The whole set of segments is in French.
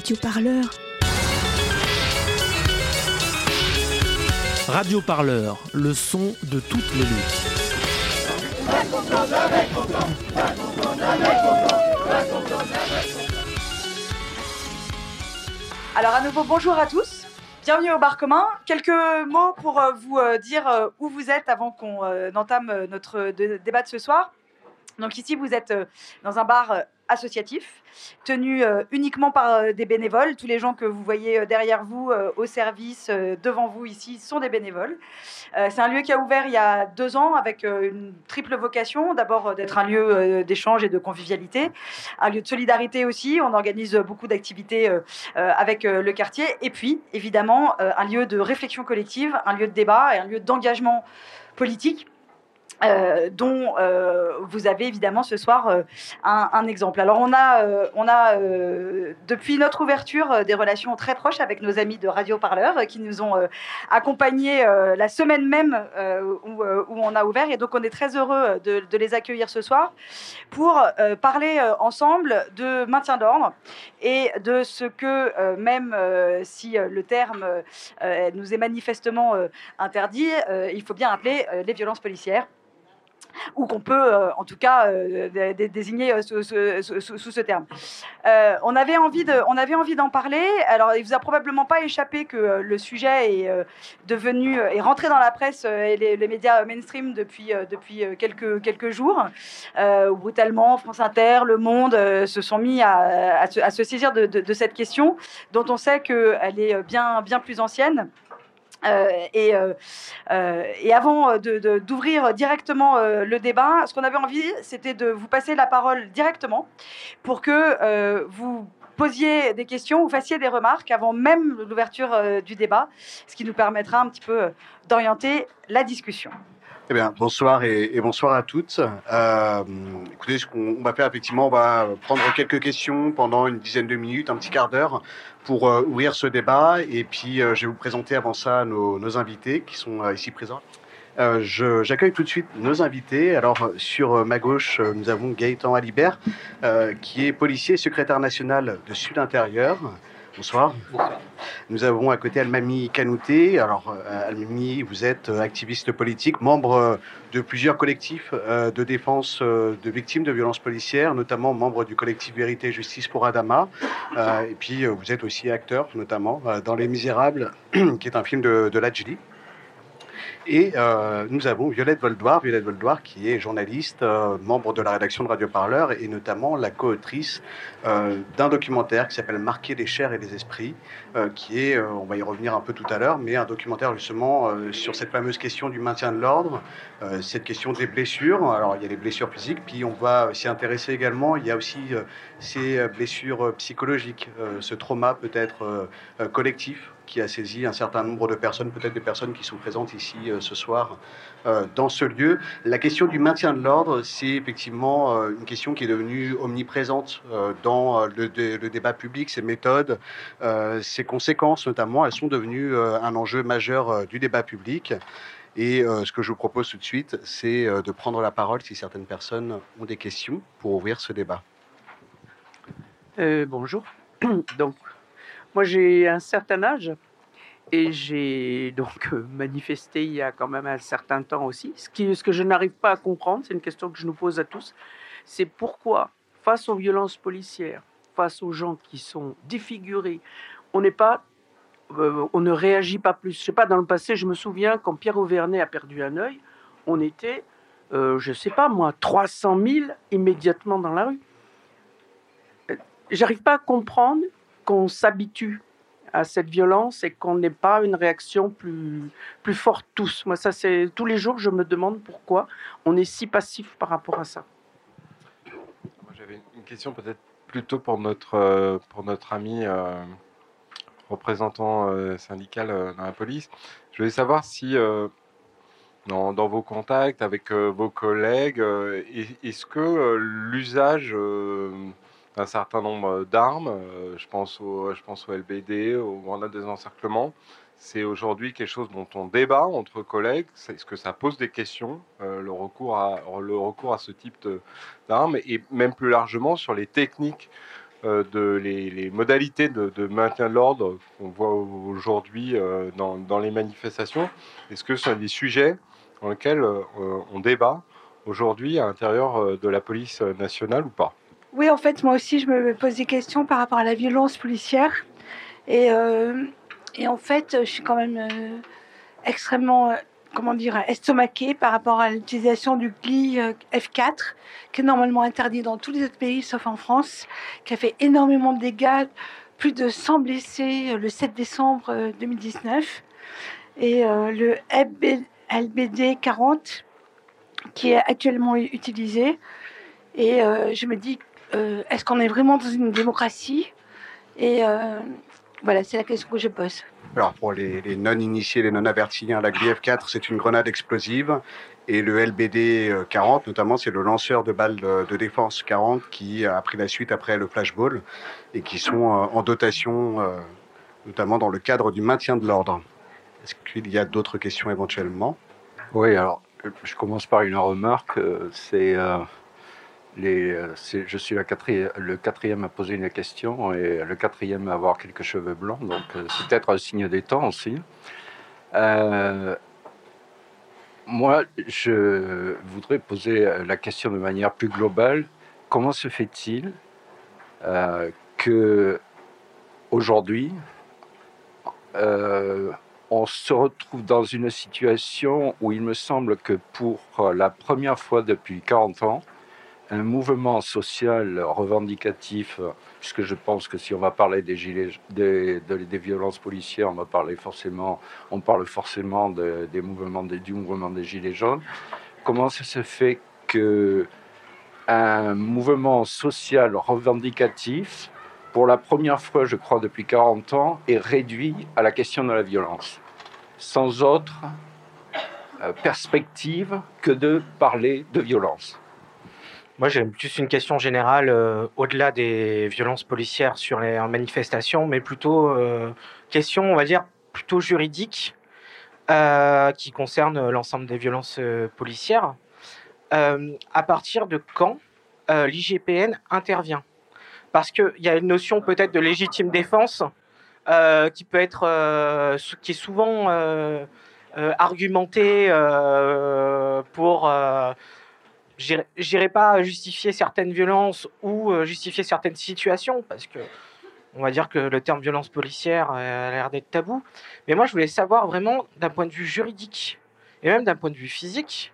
Radio Parleur. Radio Parleur, le son de toutes les luttes. Alors à nouveau, bonjour à tous. Bienvenue au bar commun. Quelques mots pour euh, vous euh, dire euh, où vous êtes avant qu'on entame notre débat de ce soir. Donc ici, vous êtes dans un bar associatif, tenu euh, uniquement par euh, des bénévoles. Tous les gens que vous voyez euh, derrière vous, au service, devant vous ici, sont des bénévoles. C'est un lieu qui a ouvert il y a deux ans avec une triple vocation. D'abord d'être un lieu d'échange et de convivialité, un lieu de solidarité aussi. On organise beaucoup d'activités avec le quartier. Et puis, évidemment, un lieu de réflexion collective, un lieu de débat et un lieu d'engagement politique. Euh, dont euh, vous avez évidemment ce soir euh, un, exemple. Alors on a, on a depuis notre ouverture des relations très proches avec nos amis de Radio Parleur qui nous ont accompagnés la semaine même où, on a ouvert et donc on est très heureux de, de les accueillir ce soir pour parler ensemble de maintien d'ordre et de ce que même si le terme nous est manifestement interdit, il faut bien appeler les violences policières ou qu'on peut euh, en tout cas euh, dé- dé- désigner euh, sous, ce terme. On avait envie de, on avait envie d'en parler. Alors, il vous a probablement pas échappé que le sujet est devenu, est rentré dans la presse et les, médias mainstream depuis depuis quelques quelques jours. Où brutalement, France Inter, Le Monde se sont mis à, à se, saisir de cette question, dont on sait qu'elle est bien bien plus ancienne. Euh, et, euh, euh, et avant de- de- d'ouvrir directement le débat, ce qu'on avait envie, c'était de vous passer la parole directement pour que vous posiez des questions ou fassiez des remarques avant même l'ouverture du débat, ce qui nous permettra un petit peu d'orienter la discussion. Eh bien, bonsoir et, bonsoir à toutes. Écoutez, ce qu'on on va faire effectivement, on va prendre quelques questions pendant une dizaine de minutes, un petit quart d'heure, pour euh, ouvrir ce débat. Et puis, euh, je vais vous présenter avant ça nos, invités qui sont euh, ici présents. Euh, J'accueille tout de suite nos invités. Alors, sur ma gauche, nous avons Gaëtan Alibert, qui est policier et secrétaire national de Sud Intérieur. Bonsoir. Nous avons à côté Almami Kanouté. Alors, euh, Almami, vous êtes euh, activiste politique, membre euh, de plusieurs collectifs de défense de victimes de violences policières, notamment membre du collectif Vérité et Justice pour Adama. Et puis, vous êtes aussi acteur, notamment dans Les Misérables, qui est un film de, de. Et euh, nous avons Violette Voldoir, Violette qui est journaliste, euh, membre de la rédaction de Radio Parleur et notamment la co-autrice euh, d'un documentaire qui s'appelle Marquer les chairs et les esprits, qui est, on va y revenir un peu tout à l'heure, mais un documentaire justement sur cette fameuse question du maintien de l'ordre, cette question des blessures. Alors il y a les blessures physiques, puis on va s'y intéresser également. Il y a aussi ces blessures psychologiques, ce trauma peut-être collectif qui a saisi un certain nombre de personnes, peut-être des personnes qui sont présentes ici euh, ce soir euh, dans ce lieu. La question du maintien de l'ordre, c'est effectivement euh, une question qui est devenue omniprésente dans le, dé- le débat public, ses méthodes, ses conséquences notamment, elles sont devenues un enjeu majeur du débat public. Et ce que je vous propose tout de suite, c'est de prendre la parole si certaines personnes ont des questions pour ouvrir ce débat. Bonjour. Donc, moi j'ai un certain âge et j'ai donc euh, manifesté il y a quand même un certain temps aussi. Ce, que je n'arrive pas à comprendre, c'est une question que je nous pose à tous, c'est pourquoi, face aux violences policières, face aux gens qui sont défigurés, on n'est pas, euh, on ne réagit pas plus. Je sais pas, dans le passé, je me souviens quand Pierre Auvernay a perdu un œil, on était, euh, je sais pas moi, 300 000 immédiatement dans la rue j'arrive pas à comprendre qu'on s'habitue à cette violence et qu'on n'ait pas une réaction plus, plus forte tous. Moi, ça, c'est tous les jours, je me demande pourquoi on est si passif par rapport à ça. J'avais une question peut-être plutôt pour notre, euh, pour notre ami euh, représentant euh, syndical dans la police. Je voulais savoir si, dans, dans vos contacts avec vos collègues, est- est-ce que l'usage d'un certain nombre d'armes, euh, je, pense au, je pense au LBD, des encerclements, c'est aujourd'hui quelque chose dont on débat entre collègues. Est-ce que ça pose des questions, euh, le, recours à, le recours à ce type de- d'armes, et même plus largement sur les techniques euh, de les, modalités de, maintien de l'ordre qu'on voit aujourd'hui euh, dans, les manifestations. Est-ce que ce sont des sujets dans lesquels on débat aujourd'hui à l'intérieur de la police nationale ou pas? Oui, en fait, moi aussi, je me pose des questions par rapport à la violence policière. Et, et en fait, je suis quand même extrêmement comment dire, estomaqué par rapport à l'utilisation du gli euh, F4, qui est normalement interdit dans tous les autres pays sauf en France, qui a fait énormément de dégâts, plus de 100 blessés euh, le 7 décembre 2019. Euh, Et le LBD 40, qui est actuellement utilisé. Et je me dis, est-ce qu'on est vraiment dans une démocratie? Et voilà, c'est la question que je pose. Alors pour les, non-initiés, les non-avertis, hein, la GLIF-4, c'est une grenade explosive. Et le LBD 40, notamment, c'est le lanceur de balles de, défense 40 qui a pris la suite après le flashball et qui sont euh, en dotation, euh, notamment dans le cadre du maintien de l'ordre. Est-ce qu'il y a d'autres questions éventuellement? Oui, alors je commence par une remarque. Euh, c'est euh, je suis le quatrième à poser une question et le quatrième à avoir quelques cheveux blancs, donc euh, c'est peut-être un signe des temps aussi. Euh, moi, je voudrais poser la question de manière plus globale. Comment se fait-il que aujourd'hui, on se retrouve dans une situation où il me semble que pour la première fois depuis 40 ans, un mouvement social revendicatif, puisque je pense que si on va parler des, gilets, des, des violences policières, on va parler forcément, on parle forcément des mouvements du mouvement des gilets jaunes. Comment ça se fait que un mouvement social revendicatif, pour la première fois, je crois, depuis 40 ans, est réduit à la question de la violence, sans autre euh, perspective que de parler de violence? Moi, j'ai juste une question générale, euh, au-delà des violences policières sur les manifestations, mais plutôt euh, question, on va dire, plutôt juridique, euh, qui concerne l'ensemble des violences policières. à partir de quand l'IGPN intervient? Parce qu'il y a une notion peut-être de légitime défense qui peut être, qui est souvent argumentée pour j'irai pas justifier certaines violences ou euh, justifier certaines situations parce que on va dire que le terme violence policière euh, a l'air d'être tabou. Mais moi, je voulais savoir vraiment d'un point de vue juridique et même d'un point de vue physique,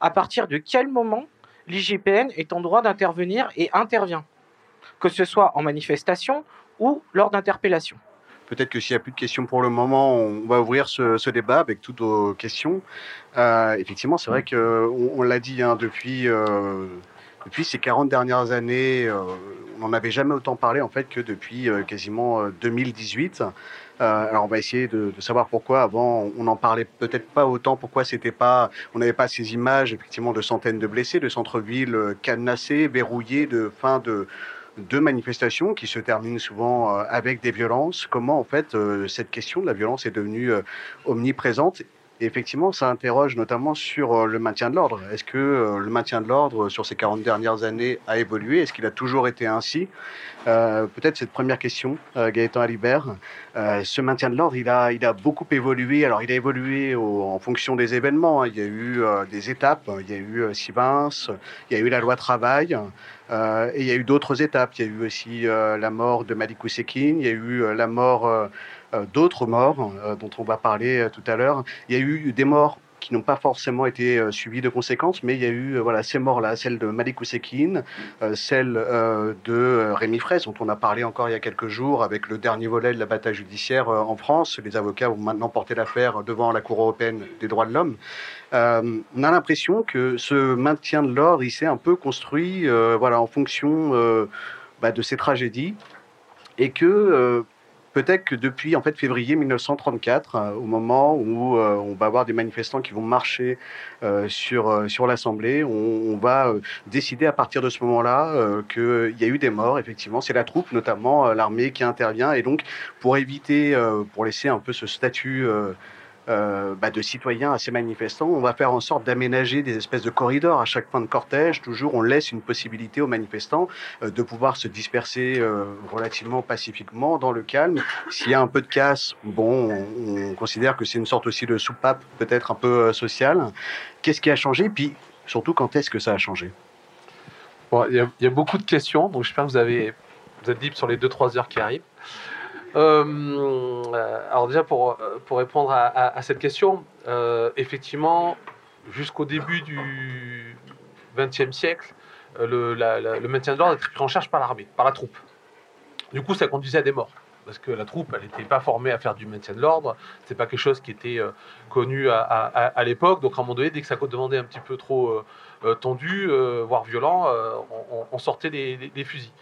à partir de quel moment l'IGPN est en droit d'intervenir et intervient, que ce soit en manifestation ou lors d'interpellation? Peut-être que s'il n'y a plus de questions pour le moment, on va ouvrir ce, débat avec toutes vos questions. Euh, effectivement, c'est vrai qu'on on, l'a dit hein, depuis, euh, depuis ces 40 dernières années, euh, on n'en avait jamais autant parlé en fait que depuis quasiment 2018. alors on va essayer de, savoir pourquoi avant on n'en parlait peut-être pas autant, pourquoi c'était pas, on n'avait pas ces images effectivement de centaines de blessés, de centres-villes cadenassés, verrouillés, de fin de deux manifestations qui se terminent souvent euh, avec des violences. Comment en fait euh, cette question de la violence est devenue euh, omniprésente effectivement, ça interroge notamment sur le maintien de l'ordre. Est-ce que le maintien de l'ordre sur ces 40 dernières années a évolué? Est-ce qu'il a toujours été ainsi? Peut-être cette première question, Gaëtan Alibert. ce maintien de l'ordre, il a, il a beaucoup évolué. Alors, il a évolué en fonction des événements. Hein. Il y a eu des étapes. Il y a eu Sivins, il y a eu la loi travail. Euh, et il y a eu d'autres étapes. Il y a eu aussi euh, la mort de Malik Ousekine, il y a eu euh, la mort d'autres morts dont on va parler tout à l'heure. Il y a eu des morts qui n'ont pas forcément été suivies de conséquences, mais il y a eu voilà ces morts-là, celle de Malik Ousekine, celle de Rémi Fraisse, dont on a parlé encore il y a quelques jours avec le dernier volet de la bataille judiciaire en France. Les avocats vont maintenant porter l'affaire devant la Cour européenne des droits de l'homme. Euh, on a l'impression que ce maintien de l'ordre, il s'est un peu construit euh, voilà, en fonction euh, bah, de ces tragédies et que peut-être que depuis en fait février 1934, au moment où on va avoir des manifestants qui vont marcher sur, sur l'Assemblée, on, va décider à partir de ce moment-là qu'il y a eu des morts, effectivement. C'est la troupe, notamment l'armée, qui intervient. Et donc, pour éviter, pour laisser un peu ce statut euh, bah, de citoyens à ces manifestants. On va faire en sorte d'aménager des espèces de corridors à chaque fin de cortège. Toujours, on laisse une possibilité aux manifestants euh, de pouvoir se disperser euh, relativement pacifiquement dans le calme. S'il y a un peu de casse, bon, on, on considère que c'est une sorte aussi de soupape, peut-être un peu sociale. Qu'est-ce qui a changé? Puis surtout, quand est-ce que ça a changé? Bon, il, y a, il y a beaucoup de questions, donc j'espère que vous, avez, vous êtes libre sur les 2-3 heures qui arrivent. Euh, euh, alors déjà, pour, euh, pour répondre à, cette question, effectivement, jusqu'au début du XXe siècle, le, maintien de l'ordre était pris en charge par l'armée, par la troupe. Du coup, ça conduisait à des morts. Parce que la troupe, elle n'était pas formée à faire du maintien de l'ordre. C'est pas quelque chose qui était connu à, l'époque. Donc, à un moment donné, dès que ça demandait un petit peu trop tendu, voire violent, on, sortait des fusils.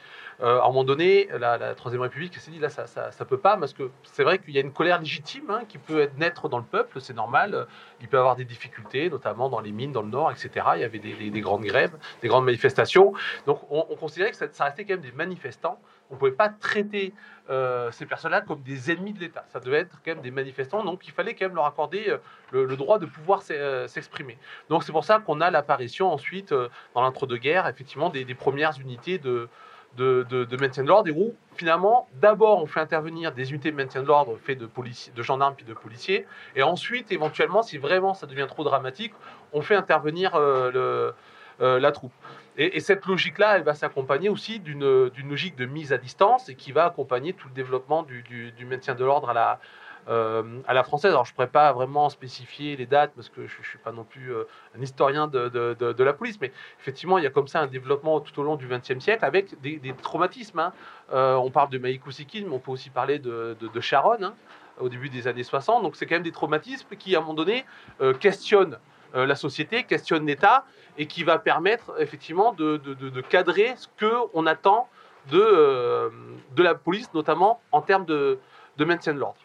Euh, à un moment donné, la, Troisième République s'est dit là, ça, ça, peut pas, parce que c'est vrai qu'il y a une colère légitime hein, qui peut naître dans le peuple, c'est normal. Il peut avoir des difficultés, notamment dans les mines, dans le Nord, etc. Il y avait des, des- des grandes grèves, des grandes manifestations. Donc, on, on considérait que ça, restait quand même des manifestants. On ne pouvait pas traiter euh, ces personnes-là comme des ennemis de l'État. Ça devait être quand même des manifestants, donc il fallait quand même leur accorder euh, le, droit de pouvoir s'e- s'exprimer. Donc c'est pour ça qu'on a l'apparition ensuite, dans l'entre-deux-guerres, effectivement, des premières unités de, de, maintien de l'ordre, et où finalement, d'abord, on fait intervenir des unités de maintien de l'ordre faites de, policiers, de gendarmes puis de policiers, et ensuite, éventuellement, si vraiment ça devient trop dramatique, on fait intervenir euh, euh, la troupe. Et, et cette logique-là, elle va s'accompagner aussi d'une logique de mise à distance et qui va accompagner tout le développement du, du- maintien de l'ordre à la, à la française. Alors, je ne pourrais pas vraiment spécifier les dates parce que je ne suis pas non plus euh, un historien de, la police, mais effectivement, il y a comme ça un développement tout au long du XXe siècle avec des, traumatismes. hein. Euh, on parle de Maïkou Sikine, mais on peut aussi parler de, Sharon hein, au début des années 60. Donc, c'est quand même des traumatismes qui, à un moment donné, euh, questionnent euh, la société, questionnent l'État et qui va permettre effectivement de, cadrer ce qu'on attend de, euh, la police, notamment en termes de maintien de l'ordre.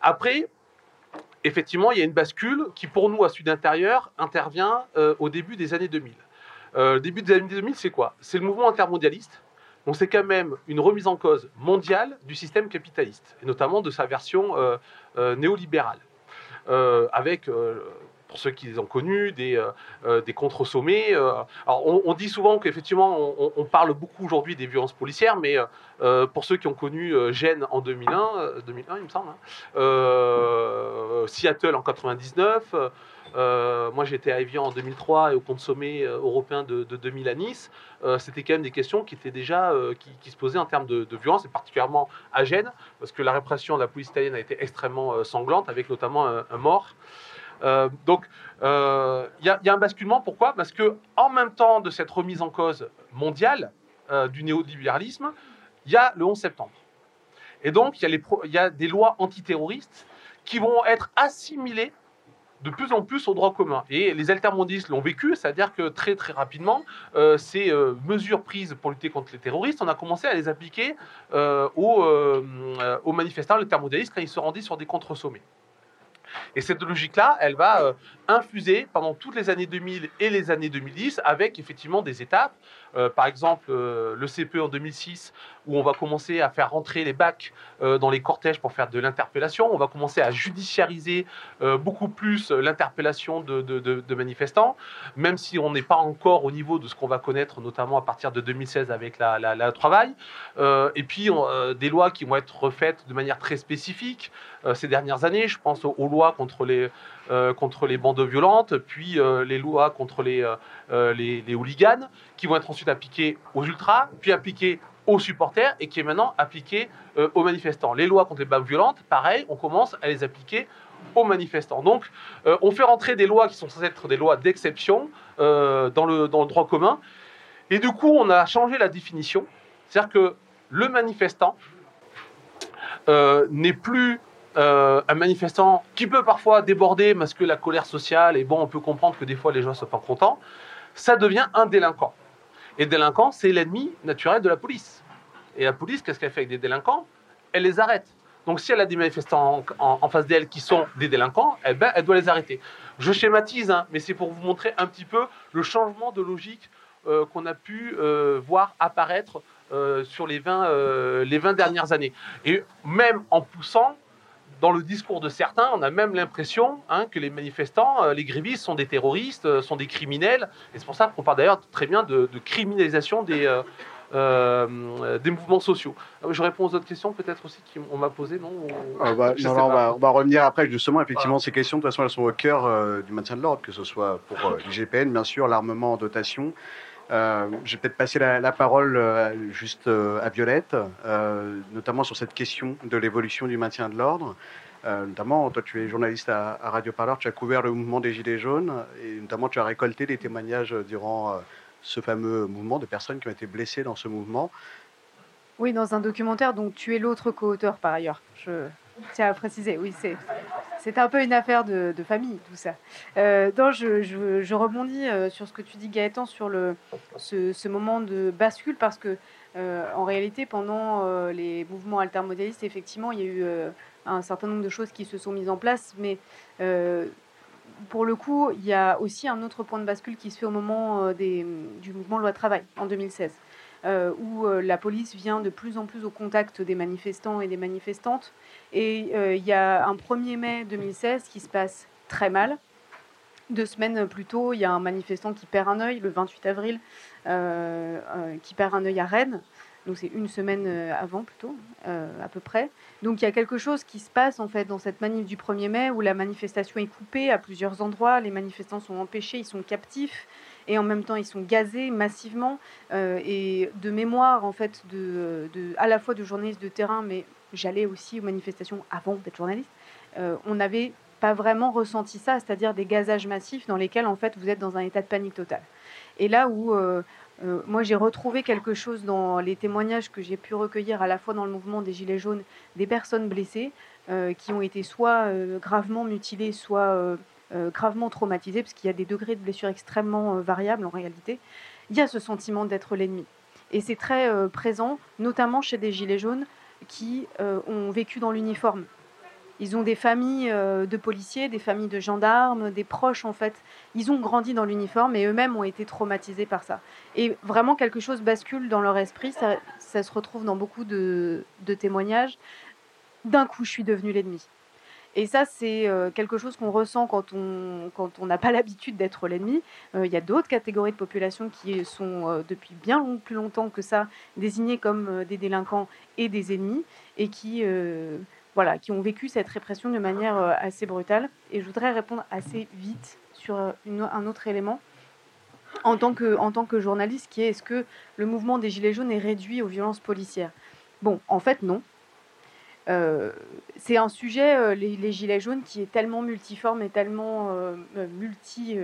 Après, effectivement, il y a une bascule qui, pour nous, à Sud Intérieur, intervient euh, au début des années 2000. Euh, début des années 2000, c'est quoi? C'est le mouvement intermondialiste. Donc, c'est quand même une remise en cause mondiale du système capitaliste, et notamment de sa version euh, euh, néolibérale, avec, pour ceux qui les ont connus, des, euh, euh, contre-sommets. euh. alors, on, dit souvent qu'effectivement, on, parle beaucoup aujourd'hui des violences policières, mais pour ceux qui ont connu Gênes en 2001, euh, 2001 il me semble, hein, Seattle en 99. euh, moi, j'étais à Evian en 2003 et au compte sommet européen de, de 2000 à Nice. C'était quand même des questions qui étaient déjà qui, se posaient en termes de, violence, et particulièrement à Gênes, parce que la répression de la police italienne a été extrêmement sanglante, avec notamment un mort. Euh, donc, euh, il y, a- il y a un basculement. Pourquoi? Parce que en même temps de cette remise en cause mondiale euh, du néolibéralisme, il y a le 11 septembre. Et donc, il y, a des lois antiterroristes qui vont être assimilées de plus en plus au droit commun. Et les altermondialistes l'ont vécu, c'est-à-dire que très très rapidement, euh, ces euh, mesures prises pour lutter contre les terroristes, on a commencé à les appliquer euh, aux, euh, euh, aux manifestants altermondialistes quand ils se rendaient sur des contre-sommets. Et cette logique-là, elle va euh, infuser pendant toutes les années 2000 et les années 2010 avec effectivement des étapes. Euh, par exemple, euh, le CPE en 2006, où on va commencer à faire rentrer les bacs euh, dans les cortèges pour faire de l'interpellation. On va commencer à judiciariser beaucoup plus l'interpellation de, manifestants, même si on n'est pas encore au niveau de ce qu'on va connaître, notamment à partir de 2016 avec la, travail. Et puis, des lois qui vont être refaites de manière très spécifique ces dernières années. Je pense aux lois contre les, euh, contre les bandes violentes, puis euh, les lois contre les, euh, les, les hooligans, qui vont être ensuite appliquées aux ultras, puis appliquées aux supporters, et qui est maintenant appliquée aux manifestants. Les lois contre les bandes violentes, pareil, on commence à les appliquer aux manifestants. Donc, on fait rentrer des lois qui sont censées être des lois d'exception dans, le, dans le droit commun, et du coup, on a changé la définition. C'est-à-dire que le manifestant n'est plus euh, un manifestant qui peut parfois déborder parce que la colère sociale, et bon, on peut comprendre que des fois les gens ne sont pas contents, ça devient un délinquant. Et délinquant, c'est l'ennemi naturel de la police. Et la police, qu'est-ce qu'elle fait avec des délinquants? Elle les arrête. Donc si elle a des manifestants en, face d'elle qui sont des délinquants, eh ben, elle doit les arrêter. Je schématise, hein, mais c'est pour vous montrer un petit peu le changement de logique euh, qu'on a pu euh, voir apparaître sur les 20, euh, les 20 dernières années. Et même en poussant dans le discours de certains, on a même l'impression hein, que les manifestants, euh, les grévistes, sont des terroristes, euh, sont des criminels. Et c'est pour ça qu'on parle d'ailleurs très bien de, de criminalisation des, euh, des mouvements sociaux. Euh, Je réponds aux autres questions peut-être aussi qu'on m'a posées, non Ah bah, non, non, on, va, on va revenir après, justement, effectivement, ces questions, de toute façon, elles sont au cœur du maintien de l'ordre, que ce soit pour l'IGPN, bien sûr, l'armement en dotation. Euh, je vais peut-être passer la, parole euh, juste euh, à Violette, notamment sur cette question de l'évolution du maintien de l'ordre. Notamment, toi, tu es journaliste à, à Radio Parleur, tu as couvert le mouvement des Gilets jaunes, et notamment, tu as récolté des témoignages durant ce fameux mouvement de personnes qui ont été blessées dans ce mouvement. Oui, dans un documentaire dont tu es l'autre co-auteur par ailleurs. Tiens à préciser, oui, c'est. C'est un peu une affaire de, famille, tout ça. Euh, je, rebondis euh, sur ce que tu dis, Gaëtan, sur le, ce, moment de bascule, parce que, euh, en réalité, pendant euh, les mouvements altermodalistes, effectivement, il y a eu un certain nombre de choses qui se sont mises en place, mais pour le coup, il y a aussi un autre point de bascule qui se fait au moment des, du mouvement loi travail, en 2016 euh, où euh, la police vient de plus en plus au contact des manifestants et des manifestantes. Et euh, il y a un 1er mai 2016 qui se passe très mal. Deux semaines plus tôt, il y a un manifestant qui perd un œil, le 28 avril, qui perd un œil à Rennes. Donc c'est une semaine avant plutôt, à peu près. Donc il y a quelque chose qui se passe en fait dans cette manif du 1er mai où la manifestation est coupée à plusieurs endroits, les manifestants sont empêchés, ils sont captifs et en même temps ils sont gazés massivement. Euh, et de mémoire en fait à la fois de journalistes de terrain mais j'allais aussi aux manifestations avant d'être journaliste euh, on n'avait pas vraiment ressenti ça c'est-à-dire des gazages massifs dans lesquels en fait vous êtes dans un état de panique totale. Et là où euh, moi j'ai retrouvé quelque chose dans les témoignages que j'ai pu recueillir à la fois dans le mouvement des gilets jaunes des personnes blessées qui ont été soit gravement mutilées soit gravement traumatisées parce qu'il y a des degrés de blessure extrêmement euh, variables en réalité il y a ce sentiment d'être l'ennemi. Et c'est très euh, présent, notamment chez des gilets jaunes qui euh, ont vécu dans l'uniforme. Ils ont des familles euh, de policiers, des familles de gendarmes, des proches en fait. Ils ont grandi dans l'uniforme et eux-mêmes ont été traumatisés par ça. Et vraiment quelque chose bascule dans leur esprit, ça, ça se retrouve dans beaucoup de, de témoignages. D'un coup, je suis devenu l'ennemi. Et ça, c'est euh, quelque chose qu'on ressent quand on quand on n'a pas l'habitude d'être l'ennemi. Euh, Il y a d'autres catégories de population qui sont euh, depuis bien plus longtemps que ça désignées comme des délinquants et des ennemis et qui voilà qui ont vécu cette répression de manière assez brutale. Et je voudrais répondre assez vite sur un autre élément. En tant, que, en tant que journaliste, qui est est-ce que le mouvement des Gilets jaunes est réduit aux violences policières? Bon, en fait, non. Euh, c'est un sujet, euh, les, gilets jaunes, qui est tellement multiforme et tellement euh, multi,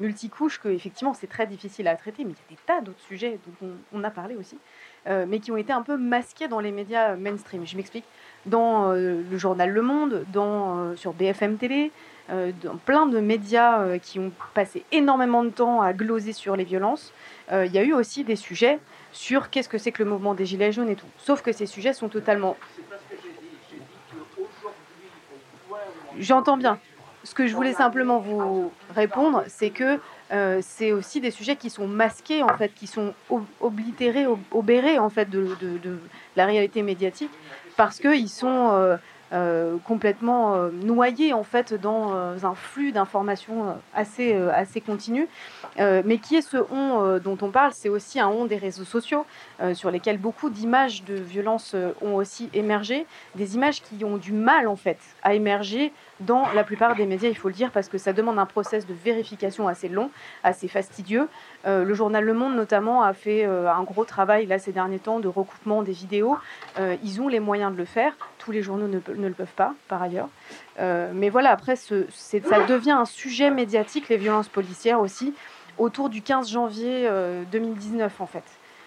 multicouche que effectivement c'est très difficile à traiter. Mais il y a des tas d'autres sujets dont on, a parlé aussi, mais qui ont été un peu masqués dans les médias mainstream. Je m'explique. Dans le journal Le Monde, dans, sur BFM Télé, dans plein de médias qui ont passé énormément de temps à gloser sur les violences, il y a eu aussi des sujets sur qu'est-ce que c'est que le mouvement des Gilets jaunes et tout. Sauf que ces sujets sont totalement J'entends bien. Ce que je voulais simplement vous répondre, c'est que euh, c'est aussi des sujets qui sont masqués, en fait, qui sont ob- oblitérés, ob- obérés, en fait, de, la réalité médiatique, parce qu'ils sont euh, complètement euh, noyés, en fait, dans euh, un flux d'informations assez, assez continu. Mais qui est ce on dont on parle? C'est aussi un on des réseaux sociaux, sur lesquels beaucoup d'images de violence ont aussi émergé, des images qui ont du mal, en fait, à émerger dans la plupart des médias, il faut le dire, parce que ça demande un process de vérification assez long, assez fastidieux. Le journal Le Monde, notamment, a fait un gros travail là ces derniers temps de recoupement des vidéos. Ils ont les moyens de le faire. Tous les journaux ne, le peuvent pas, par ailleurs. Euh, mais voilà, après, ce, ça devient un sujet médiatique, les violences policières aussi, autour du 15 janvier euh, 2019, en fait.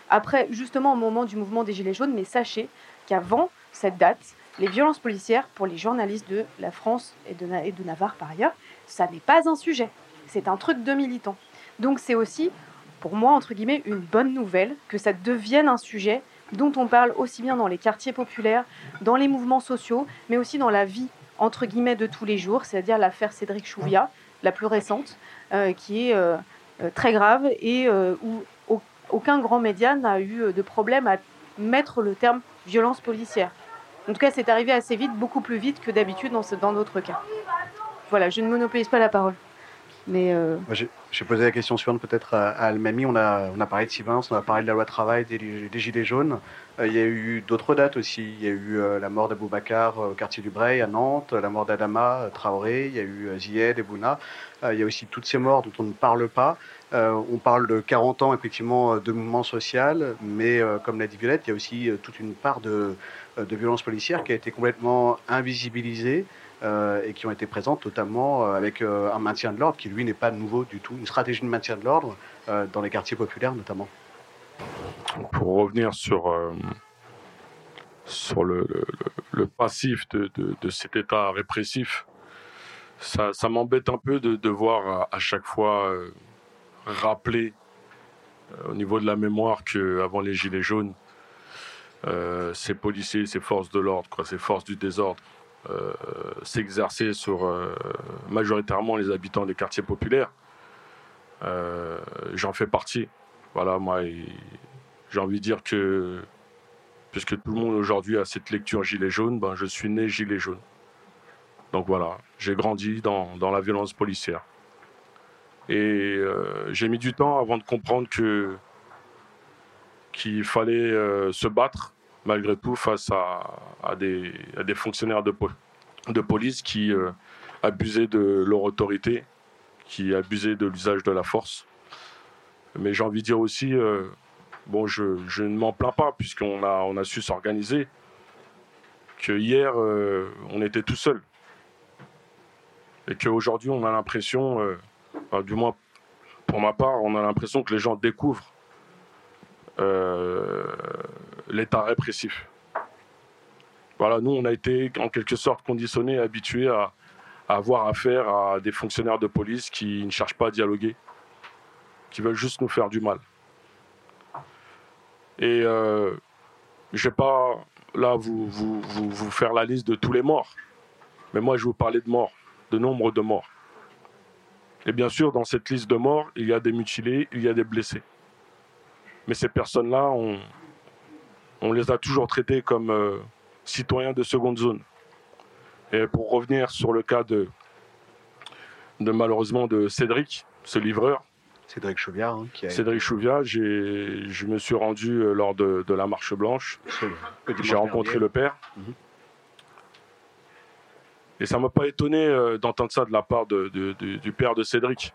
Après, justement, au moment du mouvement des Gilets jaunes, mais sachez qu'avant cette date, les violences policières pour les journalistes de la France et de, et de Navarre par ailleurs, ça n'est pas un sujet. C'est un truc de militant. Donc c'est aussi, pour moi, entre guillemets, une bonne nouvelle que ça devienne un sujet dont on parle aussi bien dans les quartiers populaires, dans les mouvements sociaux, mais aussi dans la vie, entre guillemets, de tous les jours, c'est-à-dire l'affaire Cédric Chouviat, la plus récente, euh, qui est euh, euh, très grave et où au- aucun grand média n'a eu de problème à mettre le terme violence policière. En tout cas, c'est arrivé assez vite, beaucoup plus vite que d'habitude dans d'autres cas. Voilà, je ne monopolise pas la parole. Mais euh, J'ai posé la question suivante peut-être à, à Almami. On a, on a parlé de Sivens, on a parlé de la loi travail, des, Gilets jaunes. Euh, il y a eu d'autres dates aussi. Il y a eu euh, la mort d'Aboubacar euh, au quartier du Bray à Nantes, la mort d'Adama Traoré, il y a eu Zied, Ebouna. Il y a aussi toutes ces morts dont on ne parle pas. On parle de 40 ans effectivement de mouvement social, mais comme l'a dit Violette, il y a aussi toute une part de, violence policière qui a été complètement invisibilisée et qui ont été présentes notamment euh, avec euh, un maintien de l'ordre qui lui n'est pas nouveau du tout, une stratégie de maintien de l'ordre euh, dans les quartiers populaires notamment. pour revenir sur, euh, sur le, passif de, de- cet état répressif, ça, m'embête un peu de, de voir à, chaque fois euh, rappeler euh, au niveau de la mémoire qu'avant les Gilets jaunes, euh, ces policiers, ces forces de l'ordre, ces forces du désordre, euh, s'exerçaient sur euh, majoritairement les habitants des quartiers populaires. Euh, J'en fais partie. Voilà, moi, j'ai envie de dire que, puisque tout le monde aujourd'hui a cette lecture gilet jaune, ben, je suis né gilet jaune. Donc voilà, j'ai grandi dans, dans la violence policière. Et j'ai mis du temps avant de comprendre qu'il fallait se battre malgré tout face à, des, fonctionnaires de, po- de police qui euh, abusaient de leur autorité, qui abusaient de l'usage de la force. Mais j'ai envie de dire aussi, euh, bon, je, ne m'en plains pas puisqu'on a, su s'organiser. Que hier, euh, on était tout seul. Et qu'aujourd'hui, on a l'impression, du moins pour ma part, on a l'impression que les gens découvrent l'état répressif. Voilà, nous, on a été en quelque sorte conditionnés, habitués à, avoir affaire à des fonctionnaires de police qui ne cherchent pas à dialoguer, qui veulent juste nous faire du mal. Et euh, je ne vais pas là vous, faire la liste de tous les morts, mais moi je vous parler de morts, de nombre de morts. Et bien sûr, dans cette liste de morts, il y a des mutilés, il y a des blessés. Mais ces personnes-là, on, on les a toujours traités comme euh, citoyens de seconde zone. Et pour revenir sur le cas de, de malheureusement de Cédric, ce livreur, Cédric Chauviard, hein, qui a Cédric Chouviat, je me suis rendu euh, lors de, de la marche blanche. J'ai rencontré dernier. le père. Mhm. Et ça m'a pas étonné euh, d'entendre ça de la part de- de- de- du père de Cédric.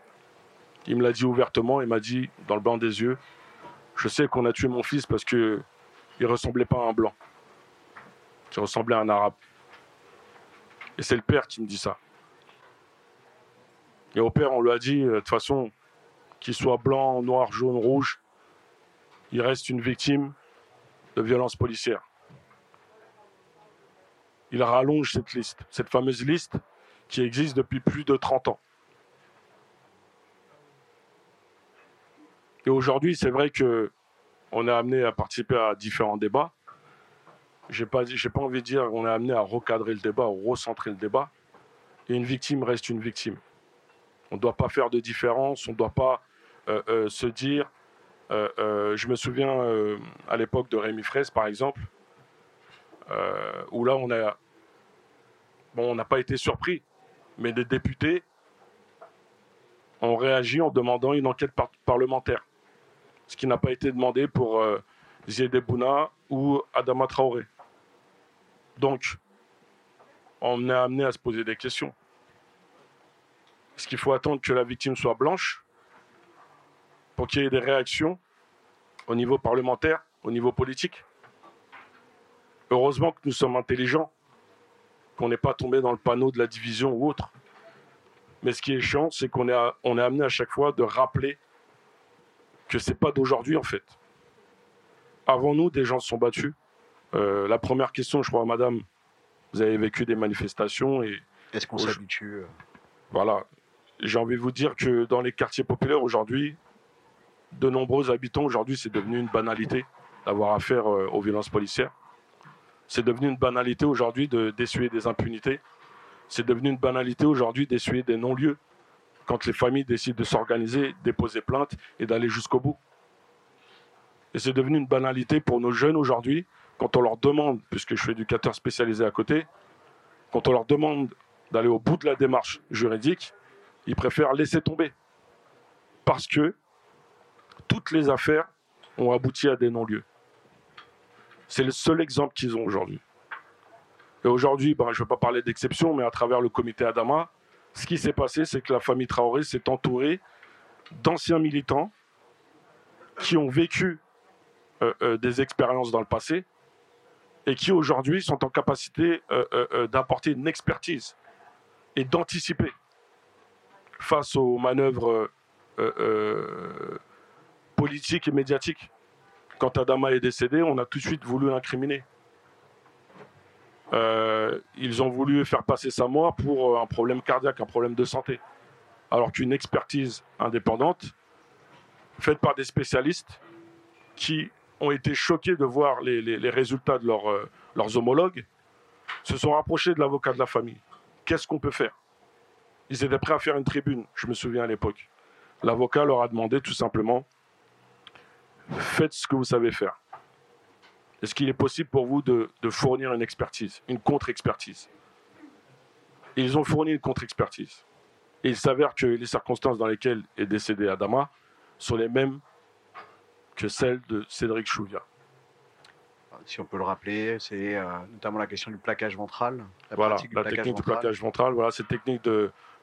Il me l'a dit ouvertement, il m'a dit dans le blanc des yeux, je sais qu'on a tué mon fils parce que il ressemblait pas à un blanc. Il ressemblait à un arabe. Et c'est le père qui me dit ça. Et au père, on lui a dit, euh, de toute façon, qu'il soit blanc, noir, jaune, rouge, il reste une victime de violence policière. Il rallonge cette liste, cette fameuse liste qui existe depuis plus de 30 ans. Et aujourd'hui, c'est vrai que on est amené à participer à différents débats. J'ai pas, j'ai pas envie de dire qu'on est amené à recadrer le débat, ou recentrer le débat. Une victime reste une victime. On ne doit pas faire de différence, on ne doit pas euh, euh, se dire. euh, je me souviens à l'époque de Rémi Fraisse, par exemple, où là, on a. On n'a pas été surpris, mais des députés ont réagi en demandant une enquête par- parlementaire. Ce qui n'a pas été demandé pour euh, ou Adama Traoré. Donc, on est amené à se poser des questions. Est-ce qu'il faut attendre que la victime soit blanche pour qu'il y ait des réactions au niveau parlementaire, au niveau politique? Heureusement que nous sommes intelligents, qu'on n'est pas tombé dans le panneau de la division ou autre. Mais ce qui est chiant, c'est qu'on est amené à chaque fois de rappeler que c'est pas d'aujourd'hui en fait. Avant nous, des gens se sont battus? Euh, la première question, je crois, madame, vous avez vécu des manifestations et. Est-ce qu'on s'habitue euh, Voilà. J'ai envie de vous dire que dans les quartiers populaires aujourd'hui, de nombreux habitants aujourd'hui, c'est devenu une banalité d'avoir affaire euh, aux violences policières. C'est devenu une banalité aujourd'hui de d'essuyer des impunités. C'est devenu une banalité aujourd'hui d'essuyer des non-lieux quand les familles décident de s'organiser, déposer plainte et d'aller jusqu'au bout. Et c'est devenu une banalité pour nos jeunes aujourd'hui quand on leur demande, puisque je suis éducateur spécialisé à côté, quand on leur demande d'aller au bout de la démarche juridique, ils préfèrent laisser tomber. Parce que toutes les affaires ont abouti à des non-lieux. C'est le seul exemple qu'ils ont aujourd'hui. Et aujourd'hui, ben, je ne vais pas parler d'exception, mais à travers le comité Adama, ce qui s'est passé, c'est que la famille Traoré s'est entourée d'anciens militants qui ont vécu euh, euh, des expériences dans le passé et qui aujourd'hui sont en capacité euh, d'apporter une expertise et d'anticiper face aux manœuvres politiques et médiatiques. Quand Adama est décédé, on a tout de suite voulu l'incriminer. Ils ont voulu faire passer sa mort pour un problème cardiaque, un problème de santé. Alors qu'une expertise indépendante, faite par des spécialistes qui ont été choqués de voir les, résultats de euh, leurs homologues, se sont rapprochés de l'avocat de la famille. Qu'est-ce qu'on peut faire? Ils étaient prêts à faire une tribune, je me souviens à l'époque. L'avocat leur a demandé tout simplement, faites ce que vous savez faire. Est-ce qu'il est possible pour vous de, de fournir une expertise, une contre-expertise? Ils ont fourni une contre-expertise. Et il s'avère que les circonstances dans lesquelles est décédé Adama sont les mêmes que celles de Cédric Chouvia. Si on peut le rappeler, c'est euh, notamment la question du plaquage ventral. La voilà, la technique du plaquage ventral. Voilà, cette technique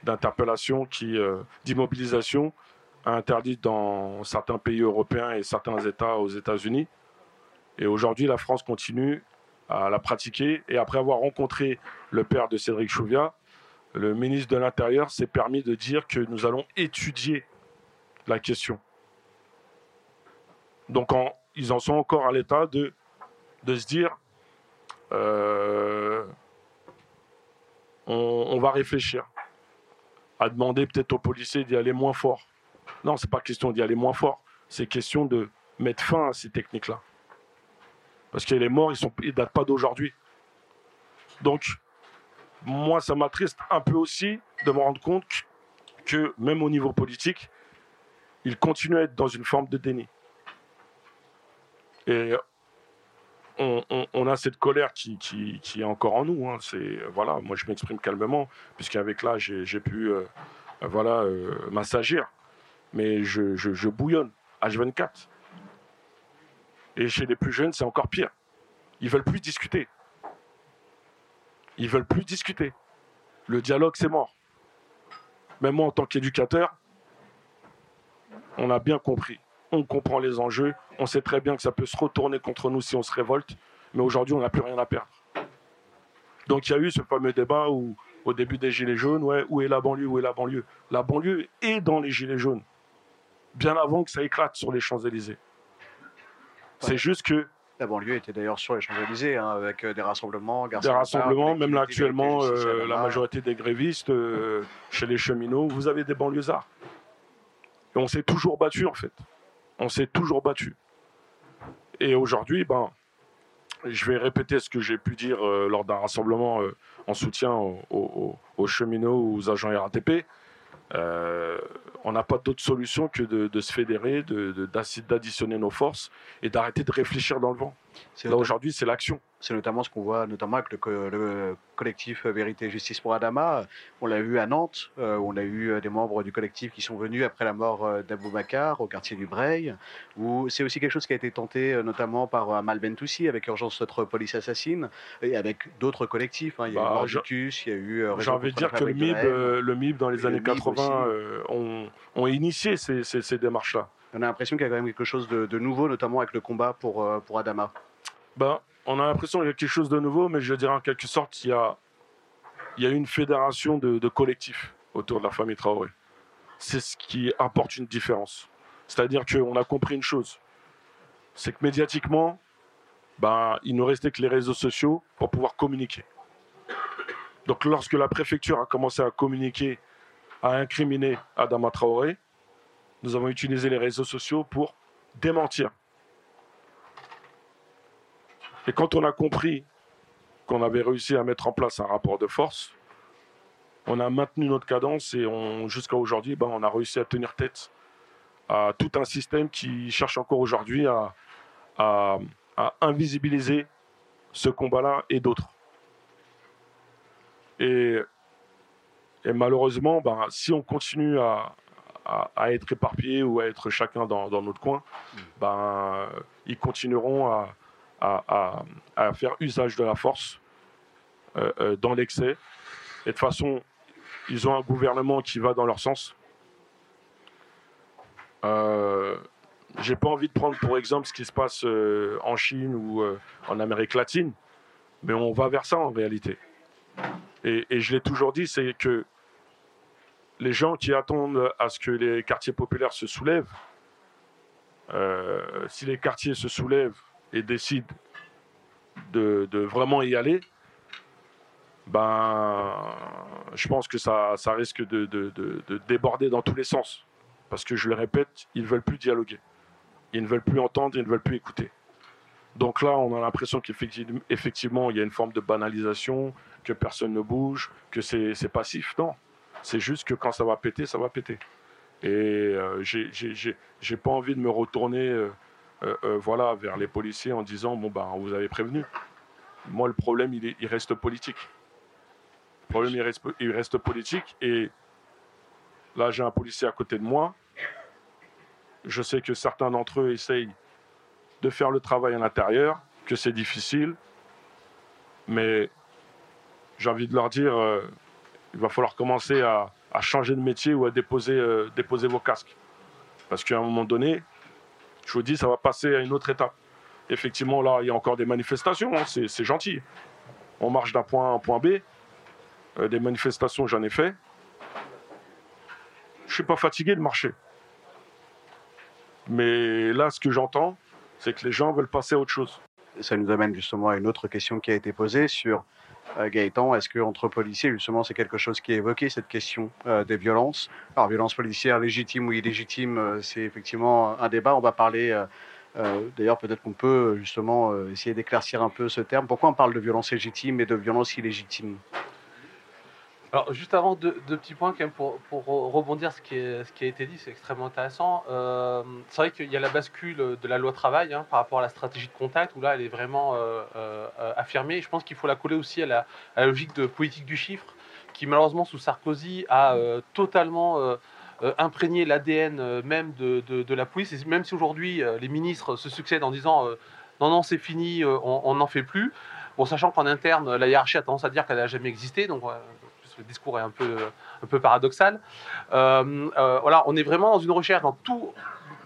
d'interpellation, qui, euh, d'immobilisation, interdite dans certains pays européens et certains États aux États-Unis. Et aujourd'hui, la France continue à la pratiquer. Et après avoir rencontré le père de Cédric Chouvia, le ministre de l'Intérieur s'est permis de dire que nous allons étudier la question. Donc ils en sont encore à l'état de, de se dire, euh, on, va réfléchir, à demander peut-être aux policiers d'y aller moins fort. Non, c'est pas question d'y aller moins fort, c'est question de mettre fin à ces techniques-là. Parce que les morts, ils ne datent pas d'aujourd'hui. Donc, moi, ça m'attriste un peu aussi de me rendre compte que, même au niveau politique, il continue à être dans une forme de déni. Et on, a cette colère qui, est encore en nous. Hein. C'est voilà, moi je m'exprime calmement, puisqu'avec là j'ai pu euh, voilà euh, m'assagir, mais je, bouillonne H24. Et chez les plus jeunes, c'est encore pire. Ils veulent plus discuter. Ils veulent plus discuter. Le dialogue, c'est mort. Même moi, en tant qu'éducateur, on a bien compris on comprend les enjeux, on sait très bien que ça peut se retourner contre nous si on se révolte, mais aujourd'hui, on n'a plus rien à perdre. Donc il y a eu ce fameux débat où, au début des Gilets jaunes, où est la banlieue, où est la banlieue? La banlieue est dans les Gilets jaunes, bien avant que ça éclate sur les Champs-Élysées. C'est juste que la banlieue était d'ailleurs sur les Champs-Élysées, hein, avec euh, des rassemblements. Des rassemblements, même là actuellement, euh, la majorité des grévistes, euh, chez les cheminots, vous avez des banlieusards. Et on s'est toujours battu en fait on s'est toujours battu. Et aujourd'hui, ben, je vais répéter ce que j'ai pu dire euh, lors d'un rassemblement en soutien aux, cheminots ou aux agents RATP. Euh, on n'a pas d'autre solution que de, se fédérer, d'additionner de, nos forces et d'arrêter de réfléchir dans le vent. Là aujourd'hui, c'est l'action. C'est notamment ce qu'on voit notamment avec le, collectif Vérité et Justice pour Adama. On l'a eu à Nantes, euh, on a eu euh, des membres du collectif qui sont venus après la mort euh, d'Abou Bakar au quartier du Breil. c'est aussi quelque chose qui a été tenté notamment par Amal Bentoussi avec Urgence Notre Police Assassine et avec d'autres collectifs. Hein. Il y a eu bah, Mordicus, il y a eu. J'ai envie de dire que le MIB, le MIB dans les années 80 ont, initié ces, démarches-là. On a l'impression qu'il y a quand même quelque chose de, nouveau, notamment avec le combat pour, pour Adama. Ben, on a l'impression qu'il y a quelque chose de nouveau, mais je dirais en quelque sorte, il y a, il y a une fédération de, collectifs autour de la famille Traoré. C'est ce qui apporte une différence. C'est-à-dire qu'on a compris une chose, c'est que médiatiquement, ben, il ne restait que les réseaux sociaux pour pouvoir communiquer. Donc lorsque la préfecture a commencé à communiquer, à incriminer Adama Traoré, nous avons utilisé les réseaux sociaux pour démentir et quand on a compris qu'on avait réussi à mettre en place un rapport de force, on a maintenu notre cadence et jusqu'à aujourd'hui, ben, on a réussi à tenir tête à tout un système qui cherche encore aujourd'hui à, invisibiliser ce combat-là et d'autres. Et, malheureusement, ben, si on continue à, être éparpillés ou à être chacun dans, dans notre coin, ben, ils continueront à, à, faire usage de la force euh, euh, dans l'excès. Et de toute façon, ils ont un gouvernement qui va dans leur sens. Euh, J'ai pas envie de prendre pour exemple ce qui se passe euh, en Chine ou en Amérique latine, mais on va vers ça en réalité. Et, je l'ai toujours dit, c'est que les gens qui attendent à ce que les quartiers populaires se soulèvent, si les quartiers se soulèvent et décident de, vraiment y aller, ben, je pense que ça, ça risque de, de- de- de déborder dans tous les sens. Parce que je le répète, ils ne veulent plus dialoguer. Ils ne veulent plus entendre, ils ne veulent plus écouter. Donc là, on a l'impression qu'effectivement, effectivement, il y a une forme de banalisation, que personne ne bouge, que c'est passif. Non, c'est juste que quand ça va péter, ça va péter. Et euh, j'ai- pas envie de me retourner euh, voilà, vers les policiers en disant bon ben vous avez prévenu. Moi le problème il, est- il reste politique. Le problème il reste, il reste politique et là j'ai un policier à côté de moi. Je sais que certains d'entre eux essayent de faire le travail à l'intérieur, que c'est difficile, mais j'ai envie de leur dire euh, il va falloir commencer à, à changer de métier ou à déposer, euh, déposer vos casques. Parce qu'à un moment donné, je vous dis, ça va passer à une autre étape. Effectivement, là, il y a encore des manifestations, hein, c'est gentil. On marche d'un point A à un point B. Euh, des manifestations, j'en ai fait. Je suis pas fatigué de marcher. Mais là, ce que j'entends, c'est que les gens veulent passer à autre chose. Ça nous amène justement à une autre question qui a été posée sur Gaëtan. Est-ce qu'entre policiers, justement, c'est quelque chose qui est évoqué, cette question euh, des violences? Alors, violences policières légitimes ou illégitimes, euh, c'est effectivement un débat. On va parler, euh, euh, d'ailleurs, peut-être qu'on peut justement euh, essayer d'éclaircir un peu ce terme. Pourquoi on parle de violences légitimes et de violences illégitimes? Alors, juste avant, deux, petits points quand même pour, pour rebondir ce qui, est- ce qui a été dit, c'est extrêmement intéressant. Euh, c'est vrai qu'il y a la bascule de la loi travail hein, par rapport à la stratégie de contact, où là, elle est vraiment euh, euh, affirmée. Je pense qu'il faut la coller aussi à la, logique de politique du chiffre, qui malheureusement, sous Sarkozy, a totalement euh, imprégné l'ADN même de, de- la police. Même si aujourd'hui, les ministres se succèdent en disant non, non, c'est fini, on n'en fait plus. Bon, sachant qu'en interne, la hiérarchie a tendance à dire qu'elle n'a jamais existé, donc le discours est un peu, un peu paradoxal. Euh, euh, voilà, on est vraiment dans une recherche dans, tout,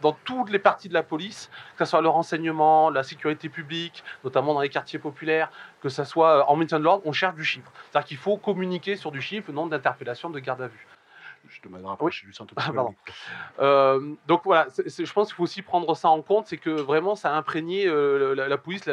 dans toutes les parties de la police, que ce soit le renseignement, la sécurité publique, notamment dans les quartiers populaires, que ce soit euh, en maintien de l'ordre, on cherche du chiffre. C'est-à-dire qu'il faut communiquer sur du chiffre, le nombre d'interpellations, de garde à vue. Je te rapprocher juste un tout petit Ah, peu. Euh, donc voilà, je pense qu'il faut aussi prendre ça en compte, c'est que vraiment ça a imprégné euh, la, la police.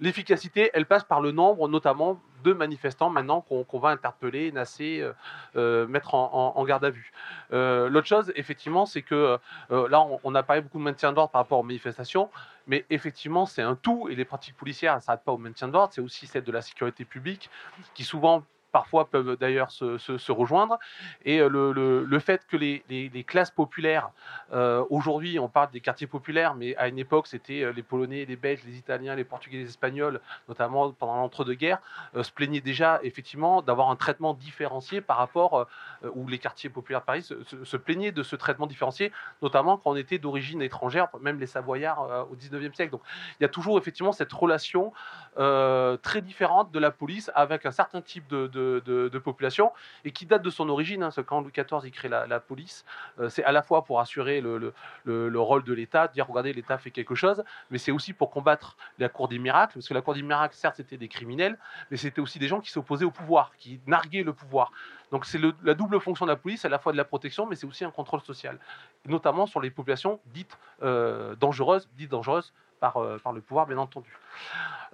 L'efficacité, elle passe par le nombre, notamment de manifestants maintenant qu'on va interpeller, nasser, euh, mettre en, en- en garde à vue. Euh, L'autre chose, effectivement, c'est que là, on, on a parlé beaucoup de maintien d'ordre par rapport aux manifestations, mais effectivement, c'est un tout, et les pratiques policières, elles ne s'arrêtent pas au maintien d'ordre, c'est aussi celle de la sécurité publique, qui souvent parfois peuvent d'ailleurs se, rejoindre. Et euh, le, fait que les, classes populaires, euh, aujourd'hui on parle des quartiers populaires, mais à une époque c'était euh, les Polonais, les Belges, les Italiens, les Portugais, les Espagnols, notamment pendant l'entre-deux-guerres, euh, se plaignaient déjà effectivement d'avoir un traitement différencié par rapport, euh, les quartiers populaires de Paris se, plaignaient de ce traitement différencié, notamment quand on était d'origine étrangère, même les Savoyards euh, au 19e siècle. Donc il y a toujours effectivement cette relation euh, très différente de la police avec un certain type de- de- population et qui date de son origine. hein, que quand Louis XIV il crée la, police, euh, c'est à la fois pour assurer le, le- le- le rôle de l'État, dire regardez l'État fait quelque chose, mais c'est aussi pour combattre la cour des miracles, parce que la cour des miracles certes c'était des criminels, mais c'était aussi des gens qui s'opposaient au pouvoir, qui narguaient le pouvoir. Donc c'est la double fonction de la police, à la fois de la protection, mais c'est aussi un contrôle social, notamment sur les populations dites euh, dangereuses, dites dangereuses par, euh, par le pouvoir, bien entendu.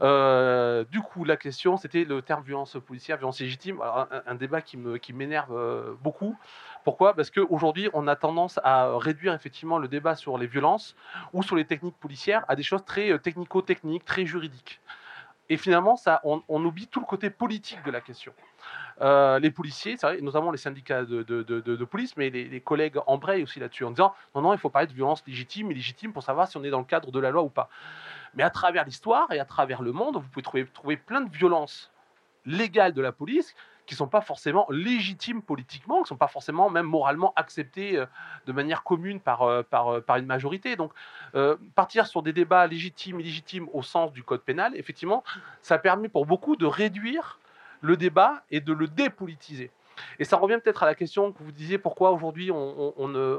Euh, du coup, la question, c'était le terme violence policière, violence légitime. Un, débat qui me- qui m'énerve euh, beaucoup. Pourquoi? Parce qu'aujourd'hui, on a tendance à réduire effectivement le débat sur les violences ou sur les techniques policières à des choses très technico-techniques, très juridiques. Et finalement, ça, on, oublie tout le côté politique de la question. Euh, les policiers, notamment les syndicats de, police, mais les, collègues embrayent aussi là-dessus en disant non, non, il faut parler de violence légitime et légitime pour savoir si on est dans le cadre de la loi ou pas. Mais à travers l'histoire et à travers le monde, vous pouvez trouver, trouver plein de violences légales de la police qui sont pas forcément légitimes politiquement, qui sont pas forcément même moralement acceptées euh, de manière commune par, euh, par, euh, par une majorité. Donc, partir sur des débats légitimes, illégitimes au sens du code pénal, effectivement, ça permet pour beaucoup de réduire le débat et de le dépolitiser. Et ça revient peut-être à la question que vous disiez, pourquoi aujourd'hui on, ne,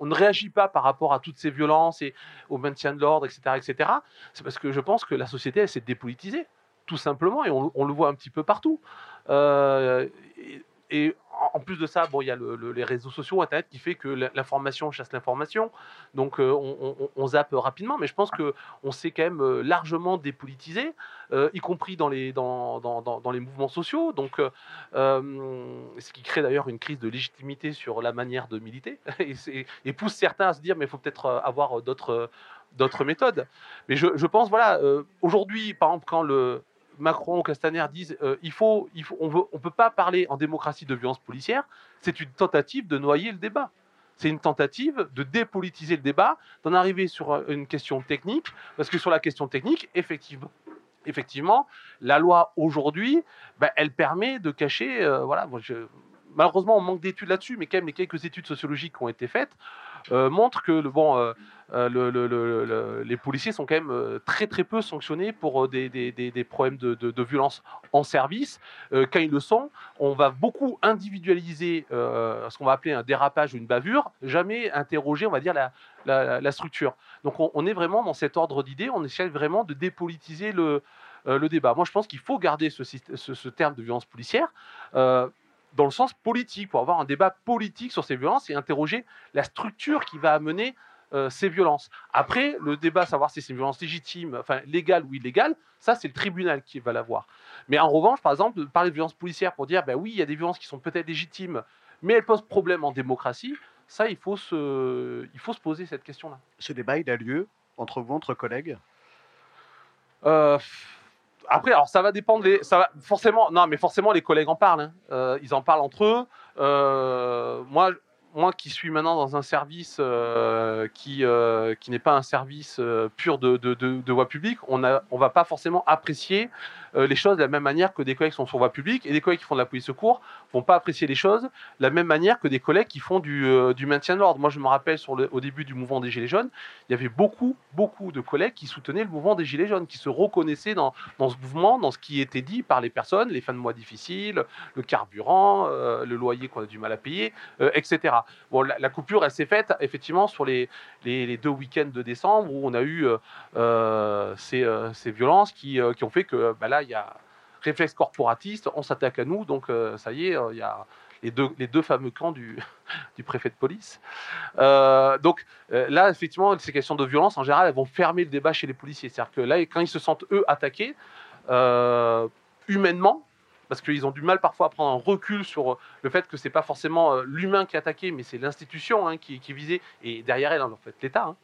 on, ne, réagit pas par rapport à toutes ces violences et au maintien de l'ordre, etc. etc. C'est parce que je pense que la société, s'est dépolitisée, tout simplement, et on, le voit un petit peu partout. Euh, et, en plus de ça, bon, il y a les réseaux sociaux, Internet, qui fait que l'information chasse l'information. Donc, euh, on, zappe rapidement. Mais je pense qu'on s'est quand même euh, largement dépolitisé, y compris dans les, dans, dans, dans, les mouvements sociaux. Donc, ce qui crée d'ailleurs une crise de légitimité sur la manière de militer et, et pousse certains à se dire, mais il faut peut-être avoir d'autres méthodes. Mais je, je pense, voilà, aujourd'hui, par exemple, quand le, Macron ou Castaner disent euh, il faut, il faut, on ne on peut pas parler en démocratie de violence policière, c'est une tentative de noyer le débat. C'est une tentative de dépolitiser le débat, d'en arriver sur euh, une question technique, parce que sur la question technique, effectivement, effectivement la loi aujourd'hui, ben, elle permet de cacher. Euh, voilà, malheureusement, on manque d'études là-dessus, mais quand même, les quelques études sociologiques qui ont été faites montrent que le, bon, euh, les policiers sont quand même euh, très très peu sanctionnés pour euh, des, problèmes de, violence en service. quand ils le sont, on va beaucoup individualiser ce qu'on va appeler un dérapage ou une bavure, jamais interroger, on va dire, la, structure. Donc on, est vraiment dans cet ordre d'idées, on essaie vraiment de dépolitiser le, débat. Moi je pense qu'il faut garder ce, terme de violence policière dans le sens politique, pour avoir un débat politique sur ces violences et interroger la structure qui va amener euh, ces violences. Après, le débat, savoir si c'est une violence légitime, enfin légale ou illégale, ça c'est le tribunal qui va l'avoir. Mais en revanche, par exemple, parler de violence policière pour dire, ben oui, il y a des violences qui sont peut-être légitimes, mais elles posent problème en démocratie, ça, il faut se, il faut se poser cette question-là. Ce débat, il a lieu entre vous, entre collègues? Euh, après, alors ça va dépendre. ça va forcément. Non, mais forcément, les collègues en parlent. Hein. Euh, ils en parlent entre eux. moi, moi qui suis maintenant dans un service euh, qui, euh, qui n'est pas un service euh, pur de, de, de, voie publique, on ne on va pas forcément apprécier les choses de la même manière que des collègues qui sont sur voie publique et des collègues qui font de la police secours vont pas apprécier les choses de la même manière que des collègues qui font du, du maintien de l'ordre. Moi, je me rappelle au début du mouvement des Gilets jaunes, il y avait beaucoup, beaucoup de collègues qui soutenaient le mouvement des Gilets jaunes, qui se reconnaissaient dans, dans ce mouvement, dans ce qui était dit par les personnes, les fins de mois difficiles, le carburant, le loyer qu'on a du mal à payer, etc. Bon, la, coupure, elle s'est faite effectivement sur les, les, deux week-ends de décembre où on a eu euh, euh, euh, ces, violences qui, qui, ont fait que bah là, il y a réflexe corporatiste, on s'attaque à nous, donc ça y est, il y a les deux, les deux fameux camps du, du préfet de police. donc là, effectivement, ces questions de violence, en général, elles vont fermer le débat chez les policiers. C'est-à-dire que là, quand ils se sentent, eux, attaqués, humainement, parce qu'ils ont du mal parfois à prendre un recul sur le fait que c'est pas forcément euh, l'humain qui est attaqué, mais c'est l'institution hein, qui, est visée, et derrière elle, en fait, l'État. Hein.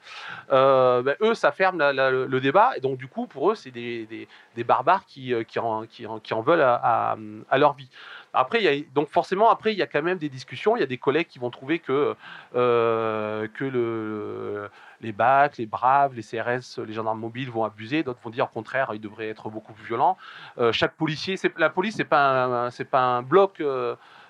Euh, ben, eux, ça ferme le débat, et donc du coup, pour eux, c'est des, barbares euh, qui, en, veulent à, leur vie. Après, il y a, donc forcément, après, il y a quand même des discussions. Il y a des collègues qui vont trouver que, que le, les BAC, les Braves, les CRS, les gendarmes mobiles vont abuser. D'autres vont dire au contraire, ils devraient être beaucoup plus violents. chaque policier, la police, c'est pas pas un bloc.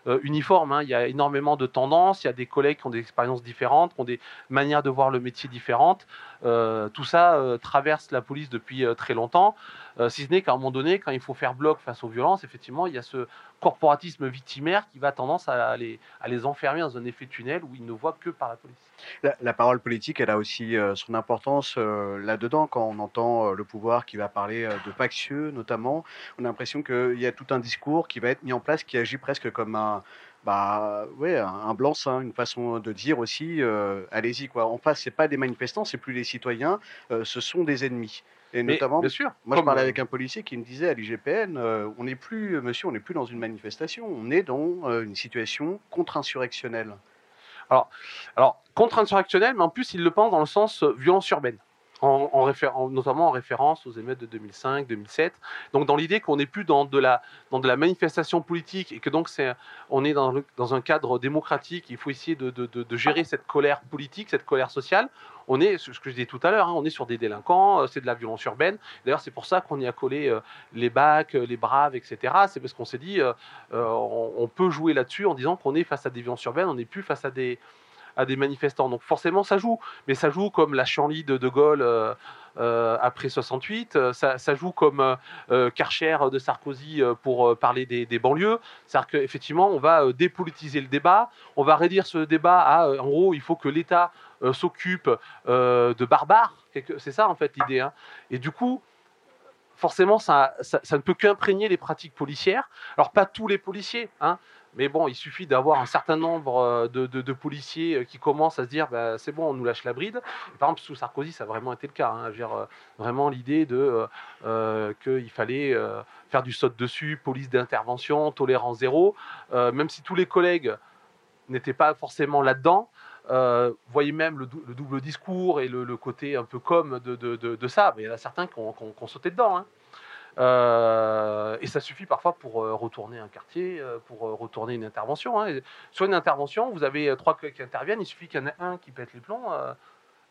Euh, uniforme. Hein. Il y a énormément de tendances, il y a des collègues qui ont des expériences différentes, qui ont des manières de voir le métier différentes. Euh, tout ça euh, traverse la police depuis très longtemps, si ce n'est qu'à un moment donné, quand il faut faire bloc face aux violences, effectivement, il y a ce corporatisme victimaire qui va tendance à les, à les enfermer dans un effet tunnel où ils ne voient que par la police. La, parole politique, elle a aussi son importance là-dedans. Quand on entend le pouvoir qui va parler de factieux, notamment, on a l'impression qu'il y a tout un discours qui va être mis en place qui agit presque comme un, bah ouais, un blanc-seing, une façon de dire aussi, allez-y quoi. En face, c'est pas des manifestants, c'est plus les citoyens, ce sont des ennemis. Et notamment, bien sûr, moi je parlais avec un policier qui me disait à l'IGPN, on n'est plus, monsieur, on n'est plus dans une manifestation, on est dans une situation contre-insurrectionnelle. Alors, alors contre-insurrectionnelle, mais en plus il le pense dans le sens violence urbaine. Notamment en référence aux émeutes de 2005, 2007. Donc dans l'idée qu'on n'est plus dans de, la, manifestation politique et que donc on est dans, un cadre démocratique, il faut essayer de, gérer cette colère politique, cette colère sociale. On est, ce que je disais tout à l'heure, hein, on est sur des délinquants, euh, c'est de la violence urbaine. D'ailleurs, c'est pour ça qu'on y a collé euh, les bacs, euh, les braves, etc. C'est parce qu'on s'est dit, euh, on, on peut jouer là-dessus en disant qu'on est face à des violences urbaines, on n'est plus face à des, à des manifestants. Donc forcément, ça joue. Mais ça joue comme la Chanly de De Gaulle euh, euh, après 68. euh, Ça, joue comme euh, Karcher de Sarkozy pour parler des, banlieues. C'est-à-dire qu'effectivement, on va dépolitiser le débat. On va réduire ce débat à, en gros, il faut que l'État s'occupe de barbares. C'est ça, en fait, l'idée. hein. Et du coup, forcément, ça, ça, ça ne peut qu'imprégner les pratiques policières. Alors, pas tous les policiers, hein, mais bon, il suffit d'avoir un certain nombre euh, de, policiers euh, qui commencent à se dire bah, c'est bon, on nous lâche la bride. Par exemple, sous Sarkozy, ça a vraiment été le cas. hein. Euh, vraiment l'idée de qu'il fallait faire du saut dessus, police d'intervention, tolérance zéro, même si tous les collègues n'étaient pas forcément là-dedans. Euh, voyez même le, dou- le double discours et le, côté un peu comme de, ça. Mais il y en a certains qui ont sauté dedans. hein. Euh, et ça suffit parfois pour euh, retourner un quartier, euh, pour retourner une intervention. hein. Sur une intervention, vous avez trois qui interviennent, il suffit qu'il y en ait un qui pète les plombs,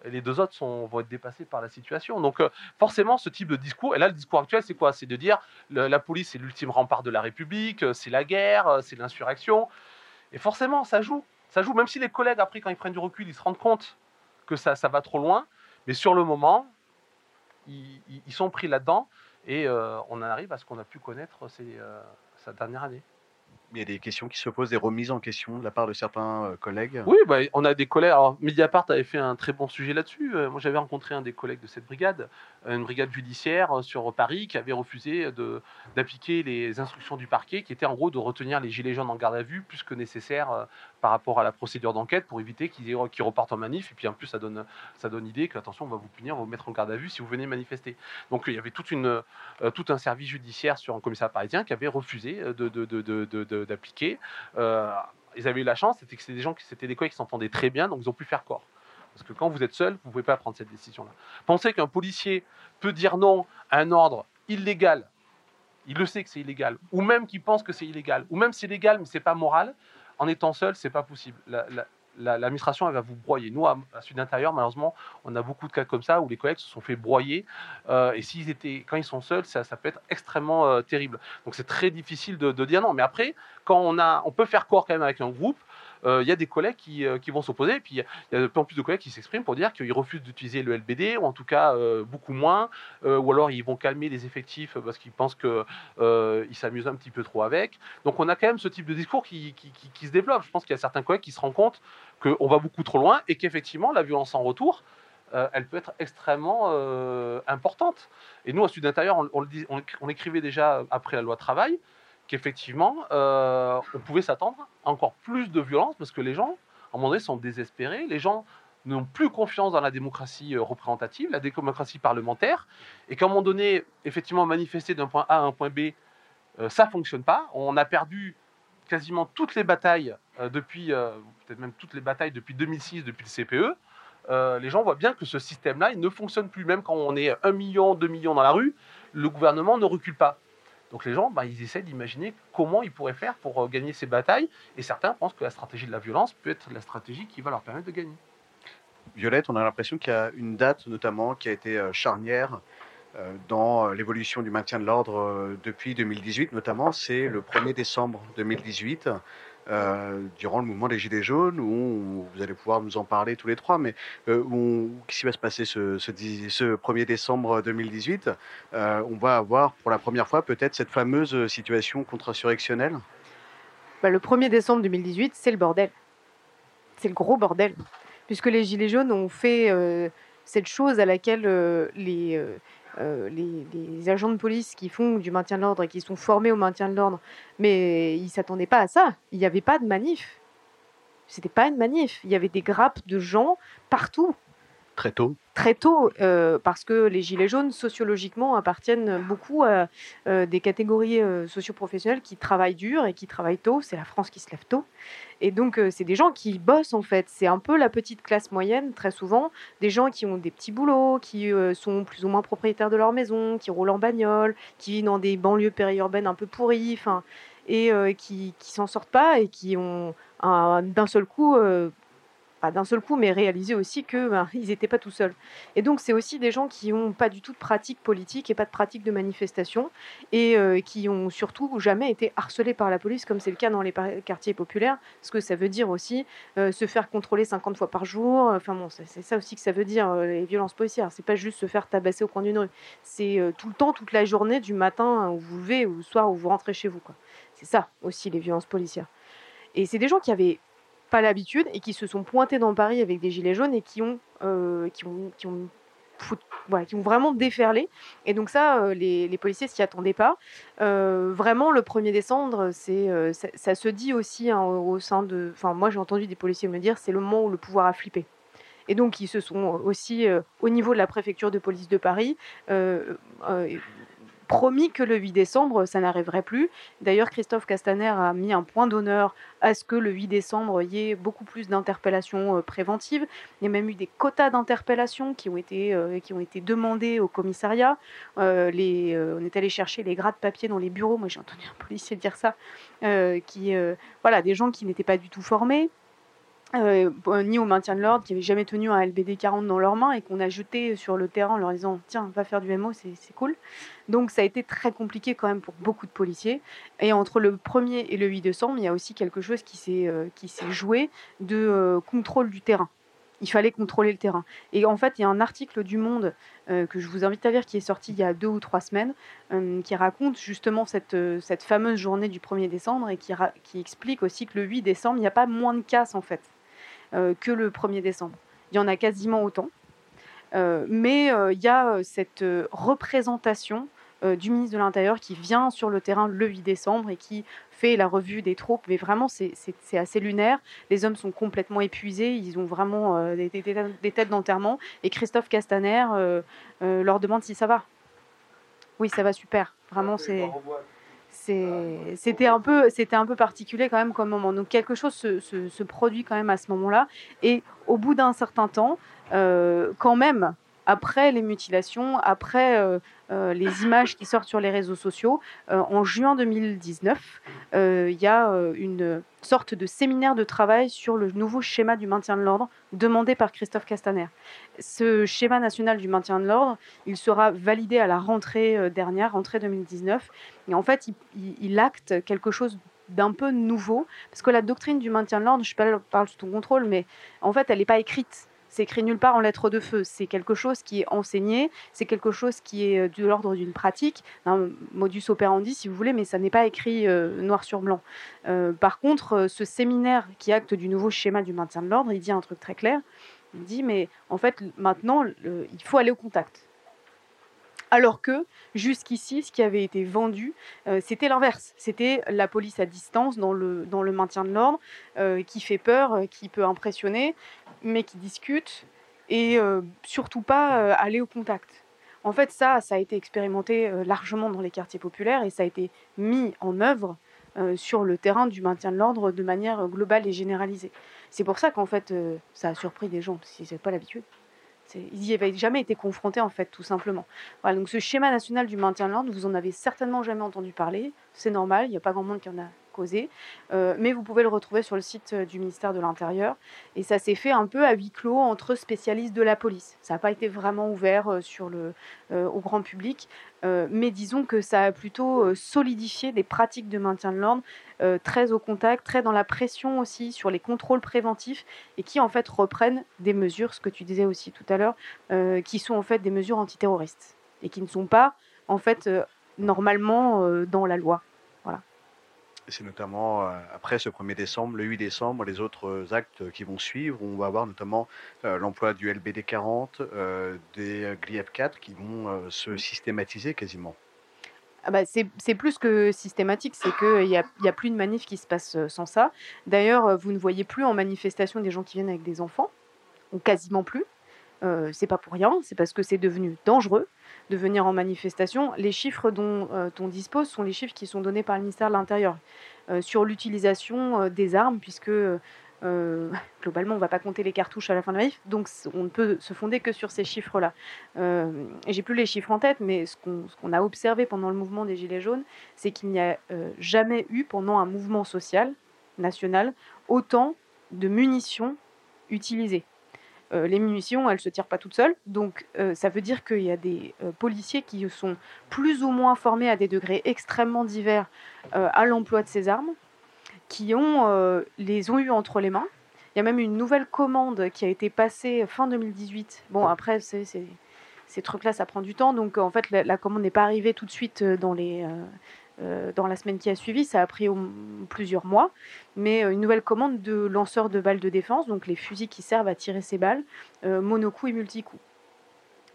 les deux autres vont être dépassés par la situation. Donc forcément, ce type de discours, et là le discours actuel, c'est quoi? C'est de dire le- la police c'est l'ultime rempart de la République, c'est la guerre, c'est l'insurrection. Et forcément, ça joue. Ça joue, même si les collègues, après, quand ils prennent du recul, ils se rendent compte que ça, va trop loin. Mais sur le moment, ils sont pris là-dedans. Et euh, on en arrive à ce qu'on a pu connaître ces, euh, cette dernière année. Il y a des questions qui se posent, des remises en question de la part de certains euh, collègues. Oui, bah, on a des collègues. Alors, Mediapart avait fait un très bon sujet là-dessus. Euh, moi, j'avais rencontré un des collègues de cette brigade, euh, une brigade judiciaire euh, sur Paris, qui avait refusé d'appliquer les instructions du parquet, qui étaient en gros de retenir les gilets jaunes en garde à vue plus que nécessaire euh, par rapport à la procédure d'enquête pour éviter qu'ils repartent en manif. Et puis, en plus, ça donne, ça donne idée qu'attention, on va vous punir, on va vous mettre en garde à vue si vous venez manifester. Donc, il y avait euh, tout un service judiciaire sur un commissariat parisien qui avait refusé euh, de- de- d'appliquer. Euh, ils avaient eu la chance, c'était que c'était des gens qui c'était des collègues qui s'entendaient très bien, donc ils ont pu faire corps. Parce que quand vous êtes seul, vous ne pouvez pas prendre cette décision-là. Pensez qu'un policier peut dire non à un ordre illégal, il le sait que c'est illégal, ou même qu'il pense que c'est illégal, ou même c'est légal mais c'est pas moral, en étant seul, c'est pas possible. La- la- la- L'administration, elle va vous broyer. Nous, à, à Sud Intérieur, malheureusement, on a beaucoup de cas comme ça où les collègues se sont fait broyer. euh, et s'ils étaient, quand ils sont seuls, ça, peut être extrêmement euh, terrible. Donc c'est très difficile de, de dire non. Mais après, quand on a, on peut faire corps quand même avec un groupe. Euh, Il y a des collègues qui, euh, vont s'opposer, et puis il y a- de plus en plus de collègues qui s'expriment pour dire qu'ils refusent d'utiliser le LBD, ou en tout cas euh, beaucoup moins, euh, ou alors ils vont calmer les effectifs parce qu'ils pensent qu'ils s'amusent un petit peu trop avec. Donc on a quand même ce type de discours qui, se développe. Je pense qu'il y a certains collègues qui se rendent compte qu'on va beaucoup trop loin et qu'effectivement la violence en retour, euh, elle peut être extrêmement euh, importante. Et nous, à Sud Intérieur, on, on le on écrivait déjà après la loi travail qu'effectivement, euh, on pouvait s'attendre à encore plus de violence parce que les gens, à un moment donné, sont désespérés. Les gens n'ont plus confiance dans la démocratie euh, représentative, la démocratie parlementaire, et qu'à un moment donné, effectivement, manifester d'un point A à un point B, euh, ça fonctionne pas. On a perdu quasiment toutes les batailles euh, depuis, peut-être même toutes les batailles depuis 2006, depuis le CPE. Les gens voient bien que ce système-là, il ne fonctionne plus. Même quand on est 1 million, 2 millions dans la rue, le gouvernement ne recule pas. Donc les gens, bah, ils essaient d'imaginer comment ils pourraient faire pour euh, gagner ces batailles. Et certains pensent que la stratégie de la violence peut être la stratégie qui va leur permettre de gagner. Violette, on a l'impression qu'il y a une date notamment qui a été euh, charnière euh, dans l'évolution du maintien de l'ordre depuis 2018 notamment, c'est le 1er décembre 2018. Euh, durant le mouvement des Gilets jaunes, où vous allez pouvoir nous en parler tous les trois, mais euh, qu'est-ce qui va se passer ce, ce, dix- ce 1er décembre 2018 Euh, On va avoir pour la première fois peut-être cette fameuse situation contre-insurrectionnelle? Bah, le 1er décembre 2018, c'est le bordel. C'est le gros bordel. Puisque les Gilets jaunes ont fait euh, cette chose à laquelle les, euh, les, agents de police qui font du maintien de l'ordre et qui sont formés au maintien de l'ordre, mais ils s'attendaient pas à ça. Il n'y avait pas de manif. C'était pas une manif. Il y avait des grappes de gens partout. Très tôt très tôt, euh, parce que les Gilets jaunes, sociologiquement, appartiennent beaucoup à euh, des catégories euh, socioprofessionnelles qui travaillent dur et qui travaillent tôt. C'est la France qui se lève tôt. Et donc, euh, c'est des gens qui bossent, en fait. C'est un peu la petite classe moyenne, très souvent. Des gens qui ont des petits boulots, qui sont plus ou moins propriétaires de leur maison, qui roulent en bagnole, qui vivent dans des banlieues périurbaines un peu pourries, et qui, qui s'en sortent pas et qui ont un- d'un seul coup pas d'un seul coup, mais réaliser aussi que ben, ils n'étaient pas tout seuls. Et donc, c'est aussi des gens qui n'ont pas du tout de pratique politique et pas de pratique de manifestation, et euh, qui ont surtout jamais été harcelés par la police, comme c'est le cas dans les quartiers populaires, ce que ça veut dire aussi euh, se faire contrôler 50 fois par jour. Enfin bon, c'est ça aussi que ça veut dire euh, les violences policières. C'est pas juste se faire tabasser au coin d'une rue. C'est tout le temps, toute la journée, du matin où vous levez, ou le soir où vous rentrez chez vous. C'est ça aussi les violences policières. Et c'est des gens qui avaient pas l'habitude et qui se sont pointés dans Paris avec des gilets jaunes et qui ont, euh, qui ont, qui ont, voilà, qui ont vraiment déferlé. Et donc ça, euh, les, les policiers s'y attendaient pas. Euh, vraiment, le 1er décembre, c'est, ça, se dit aussi hein, au sein de... Enfin, moi, j'ai entendu des policiers me dire, c'est le moment où le pouvoir a flippé. Et donc, ils se sont aussi, au niveau de la préfecture de police de Paris, promis que le 8 décembre, ça n'arriverait plus. D'ailleurs, Christophe Castaner a mis un point d'honneur à ce que le 8 décembre, il y ait beaucoup plus d'interpellations euh, préventives. Il y a même eu des quotas d'interpellations qui, ont été, euh, qui ont été demandés au commissariat. Euh, on est allé chercher les gras de papier dans les bureaux. Moi, j'ai entendu un policier dire ça. qui, voilà, des gens qui n'étaient pas du tout formés. Euh, ni au maintien de l'ordre, qui n'avaient jamais tenu un LBD 40 dans leurs mains et qu'on a jeté sur le terrain en leur disant Tiens, va faire du MO, c'est cool. Donc ça a été très compliqué quand même pour beaucoup de policiers. Et entre le 1er et le 8 décembre, il y a aussi quelque chose qui s'est euh, joué de euh, contrôle du terrain. Il fallait contrôler le terrain. Et en fait, il y a un article du Monde que je vous invite à lire qui est sorti il y a deux ou trois semaines, qui raconte justement cette, fameuse journée du 1er décembre et qui, qui explique aussi que le 8 décembre, il n'y a pas moins de casse en fait que le 1er décembre. Il y en a quasiment autant. Euh, mais euh, il y a euh, cette euh, représentation euh, du ministre de l'Intérieur qui vient sur le terrain le 8 décembre et qui fait la revue des troupes. Mais vraiment, c'est assez lunaire. Les hommes sont complètement épuisés. Ils ont vraiment euh, des, des- des- des têtes d'enterrement. Et Christophe Castaner euh, euh, leur demande si ça va. Oui, ça va super. Vraiment, c'est c'est- c'était un peu c'était un peu particulier quand même comme moment. Donc quelque chose se, se- se produit quand même à ce moment-là. Et au bout d'un certain temps euh, quand même après les mutilations après euh, euh, les images qui sortent sur les réseaux sociaux. Euh, en juin 2019 euh, il y a une sorte de séminaire de travail sur le nouveau schéma du maintien de l'ordre demandé par Christophe Castaner. Ce schéma national du maintien de l'ordre il sera validé à la rentrée dernière rentrée 2019 et en fait, il, acte quelque chose d'un peu nouveau, parce que la doctrine du maintien de l'ordre, je parle sous ton contrôle, mais en fait, elle n'est pas écrite. C'est écrit nulle part en lettres de feu. C'est quelque chose qui est enseigné, c'est quelque chose qui est euh, de l'ordre d'une pratique, un modus operandi, si vous voulez, mais ça n'est pas écrit euh, noir sur blanc. Euh, par contre, ce séminaire qui acte du nouveau schéma du maintien de l'ordre, il dit un truc très clair. Il dit, mais en fait, maintenant, il faut aller au contact. Alors que jusqu'ici, ce qui avait été vendu, c'était l'inverse. C'était la police à distance dans le, dans le maintien de l'ordre, qui fait peur, qui peut impressionner, mais qui discute, et euh, surtout pas euh, aller au contact. En fait, ça, ça a été expérimenté euh, largement dans les quartiers populaires et ça a été mis en œuvre sur le terrain du maintien de l'ordre de manière globale et généralisée. C'est pour ça qu'en fait, ça a surpris des gens, parce qu'ils n'avaient pas l'habitude. Ils n'y avaient jamais été confrontés, en fait, tout simplement. Voilà, donc ce schéma national du maintien de l'ordre, vous en avez certainement jamais entendu parler. C'est normal, il n'y a pas grand monde qui en a Euh, mais vous pouvez le retrouver sur le site euh, du ministère de l'Intérieur. Et ça s'est fait un peu à huis clos entre spécialistes de la police. Ça n'a pas été vraiment ouvert euh, sur le, au grand public. Mais disons que ça a plutôt solidifié des pratiques de maintien de l'ordre très au contact, très dans la pression aussi sur les contrôles préventifs et qui en fait reprennent des mesures, ce que tu disais aussi tout à l'heure, qui sont en fait des mesures antiterroristes et qui ne sont pas en fait normalement dans la loi. C'est notamment euh, après ce 1er décembre, le 8 décembre, les autres euh, actes qui vont suivre. On va avoir notamment euh, l'emploi du LBD 40, euh, des GLIEF 4 qui vont se systématiser quasiment. Ah bah, c'est plus que systématique, c'est qu'il n'y a, a plus de manif qui se passe sans ça. D'ailleurs, vous ne voyez plus en manifestation des gens qui viennent avec des enfants, ou quasiment plus. Euh, c'est pas pour rien, c'est parce que c'est devenu dangereux de venir en manifestation. Les chiffres dont euh, on dispose sont les chiffres qui sont donnés par le ministère de l'Intérieur euh, sur l'utilisation des armes, puisque globalement, on ne va pas compter les cartouches à la fin de la manif, donc on ne peut se fonder que sur ces chiffres-là. J'ai plus les chiffres en tête, mais ce qu'on a observé pendant le mouvement des Gilets jaunes, c'est qu'il n'y a jamais eu, pendant un mouvement social national, autant de munitions utilisées. Euh, les munitions, elles ne se tirent pas toutes seules, donc euh, ça veut dire qu'il y a des euh, policiers qui sont plus ou moins formés à des degrés extrêmement divers à l'emploi de ces armes, qui les ont eu entre les mains. Il y a même une nouvelle commande qui a été passée fin 2018. Bon, après, ces trucs-là, ça prend du temps, donc en fait, la, commande n'est pas arrivée tout de suite dans les... euh, dans la semaine qui a suivi, ça a pris plusieurs mois, mais euh, une nouvelle commande de lanceurs de balles de défense, donc les fusils qui servent à tirer ces balles, euh, monocoup et multicoups.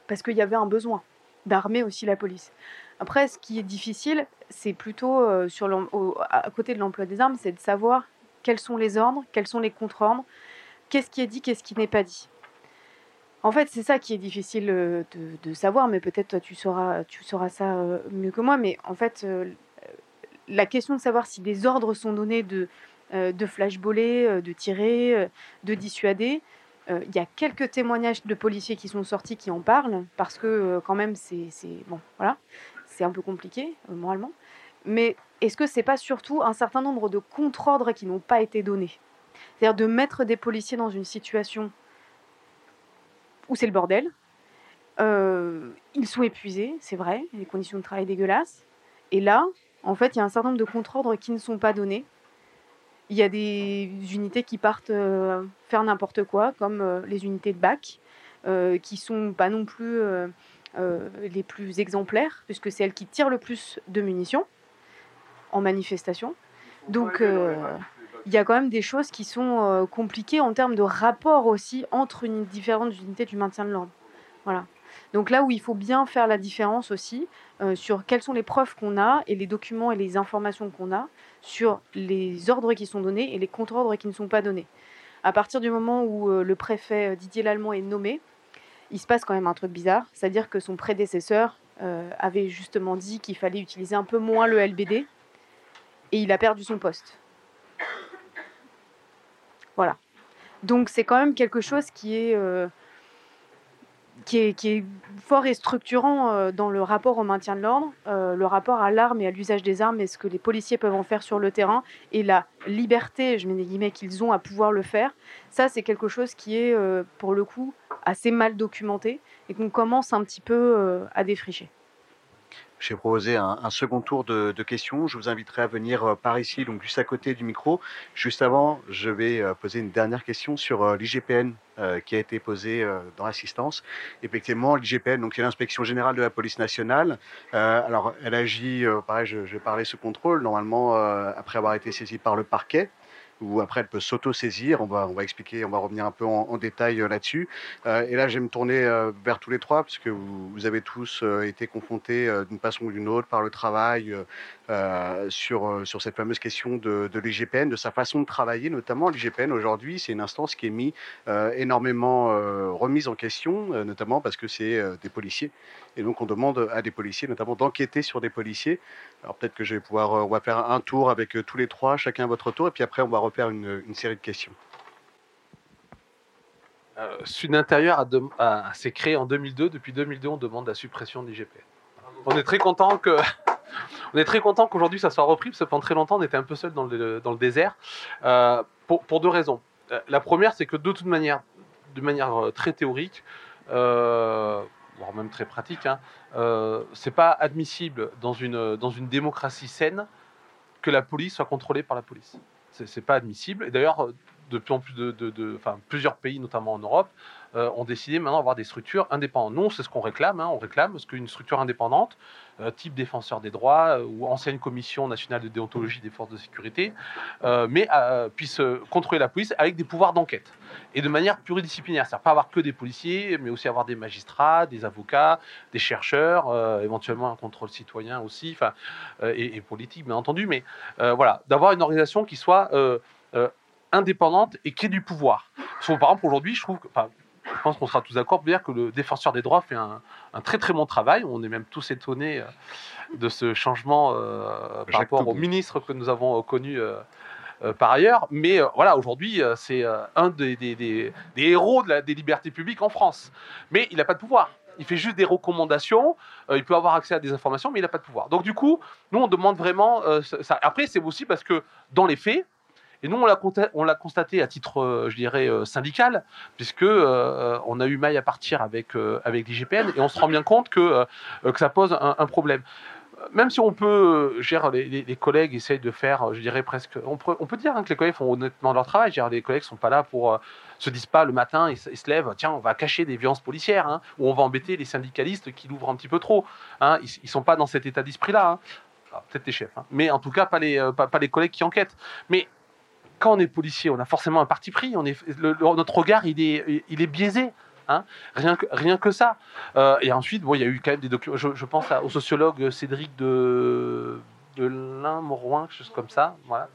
Parce qu'il y avait un besoin d'armer aussi la police. Après, ce qui est difficile, c'est plutôt à côté de l'emploi des armes, c'est de savoir quels sont les ordres, quels sont les contre-ordres, qu'est-ce qui est dit, qu'est-ce qui n'est pas dit. En fait, c'est ça qui est difficile de, savoir, mais peut-être toi tu sauras, tu sauras ça mieux que moi. Mais en fait, la question de savoir si des ordres sont donnés de, euh, de euh, de tirer, euh, de dissuader, euh, il y a quelques témoignages de policiers qui sont sortis qui en parlent, parce que quand même, c'est bon, voilà, c'est un peu compliqué moralement. Mais est-ce que c'est pas surtout un certain nombre de contre-ordres qui n'ont pas été donnés? C'est-à-dire de mettre des policiers dans une situation où c'est le bordel. Ils sont épuisés, c'est vrai, les conditions de travail dégueulasses. Et là, en fait, il y a un certain nombre de contre-ordres qui ne sont pas donnés. Il y a des unités qui partent euh, faire n'importe quoi, comme euh, les unités de bac, euh, qui sont pas non plus euh, les plus exemplaires, puisque c'est elles qui tirent le plus de munitions en manifestation. Donc, il y a quand même des choses qui sont compliquées en termes de rapport aussi entre une différentes unités du maintien de l'ordre. Voilà. Donc là où il faut bien faire la différence aussi euh, sur quelles sont les preuves qu'on a et les documents et les informations qu'on a sur les ordres qui sont donnés et les contre-ordres qui ne sont pas donnés. À partir du moment où euh, le préfet euh, Didier Lallemand est nommé, il se passe quand même un truc bizarre, c'est-à-dire que son prédécesseur avait justement dit qu'il fallait utiliser un peu moins le LBD et il a perdu son poste. Voilà. Donc c'est quand même quelque chose qui est, qui est, fort et structurant euh, dans le rapport au maintien de l'ordre, euh, le rapport à l'arme et à l'usage des armes et ce que les policiers peuvent en faire sur le terrain et la liberté, je mets des guillemets, qu'ils ont à pouvoir le faire. Ça, c'est quelque chose qui est, euh, pour le coup, assez mal documenté et qu'on commence un petit peu à défricher. J'ai proposé un, un second tour de, questions. Je vous inviterai à venir euh, par ici, donc juste à côté du micro. Juste avant, je vais euh, poser une dernière question sur euh, l'IGPN qui a été posée dans l'assistance. Effectivement, l'IGPN, donc c'est l'inspection générale de la police nationale. Alors, elle agit, pareil, je, je parler sous contrôle, normalement, après avoir été saisie par le parquet ou après elle peut s'auto-saisir. On va, on va expliquer, on va revenir un peu en, détail euh, là-dessus. Euh, et là, je vais me tourner euh, vers tous les trois, puisque vous, vous avez tous été confrontés d'une façon ou d'une autre par le travail sur, sur cette fameuse question de, l'IGPN, de sa façon de travailler, notamment l'IGPN aujourd'hui, c'est une instance qui est mise énormément remise en question, notamment parce que c'est des policiers. Et donc, on demande à des policiers, notamment, d'enquêter sur des policiers. Alors, peut-être que je vais pouvoir, euh, on va faire un tour avec euh, tous les trois, chacun à votre tour, et puis après, on va refaire une, une série de questions. Euh, Sud Intérieur s'est créé en 2002. Depuis 2002, on demande la suppression de l'IGPN. On est très content que. On est très content qu'aujourd'hui ça soit repris parce que pendant très longtemps on était un peu seul dans le, dans le désert euh, pour, pour deux raisons. Euh, La première c'est que de toute manière, de manière euh, très théorique, euh, voire même très pratique, hein, euh, c'est pas admissible dans une, dans une démocratie saine que la police soit contrôlée par la police. C'est c'est pas admissible. Et d'ailleurs, de plus en plus de, de- de- plusieurs pays, notamment en Europe, euh, ont décidé maintenant d'avoir des structures indépendantes. Nous, c'est ce qu'on réclame. hein, on réclame ce qu'une structure indépendante, euh, type défenseur des droits euh, ou ancienne commission nationale de déontologie des forces de sécurité, mais puisse contrôler la police avec des pouvoirs d'enquête et de manière pluridisciplinaire. C'est-à-dire pas avoir que des policiers, mais aussi avoir des magistrats, des avocats, des chercheurs, éventuellement un contrôle citoyen aussi, et, et politique bien entendu, mais voilà, d'avoir une organisation qui soit indépendante et qui ait du pouvoir. Parce que, par exemple, aujourd'hui, je trouve que, enfin, pense qu'on sera tous d'accord pour dire que le défenseur des droits fait un, un très très bon travail. On est même tous étonnés euh, de ce changement euh, par rapport au ministre que nous avons euh, connu euh, euh, par ailleurs. Mais voilà, aujourd'hui, c'est un des, des- des- des héros de la- des libertés publiques en France. Mais il n'a pas de pouvoir. Il fait juste des recommandations. il peut avoir accès à des informations, mais il n'a pas de pouvoir. Donc du coup, nous, on demande vraiment ça. Après, c'est aussi parce que dans les faits, et nous, on l'a constaté à titre, euh, je dirais, euh, syndical, puisque euh, on a eu maille à partir avec, avec l'IGPN, et on se rend bien compte que, que ça pose un, problème. Même si on peut, dire, les, les- collègues essayent de faire, je dirais presque, on peut, on peut dire hein, que les collègues font honnêtement leur travail. Dire, les collègues sont pas là pour, se disent pas le matin, ils, se- lèvent, tiens, on va cacher des violences policières, hein, ou on va embêter les syndicalistes qui l'ouvrent un petit peu trop. hein. Ils, ils sont pas dans cet état d'esprit-là. hein. Alors, Peut-être les chefs, mais en tout cas pas les, pas les collègues qui enquêtent. Mais quand on est policier, on a forcément un parti pris. On est, notre regard, il est, il est biaisé. hein. rien, que, rien que ça. Euh, et ensuite, bon, il y a eu quand même des documents. Je, pense au sociologue Cédric de, de Lin-Morouin, quelque chose comme ça. Voilà,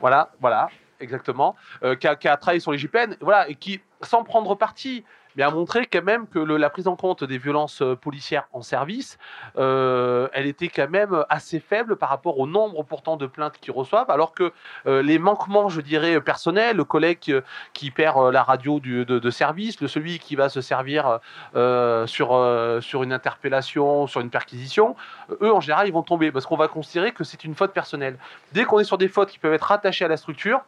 voilà, voilà exactement. Euh, qui, a, qui a travaillé sur les JPN, voilà, et qui, sans prendre parti, mais a montré quand même que la prise en compte des violences euh, policières en service, euh, elle était quand même assez faible par rapport au nombre pourtant de plaintes qu'ils reçoivent, alors que euh, les manquements, je dirais, personnels, le collègue qui, perd la radio de, service, le celui qui va se servir sur, sur une interpellation, sur une perquisition, eux, en général, ils vont tomber parce qu'on va considérer que c'est une faute personnelle. Dès qu'on est sur des fautes qui peuvent être rattachées à la structure,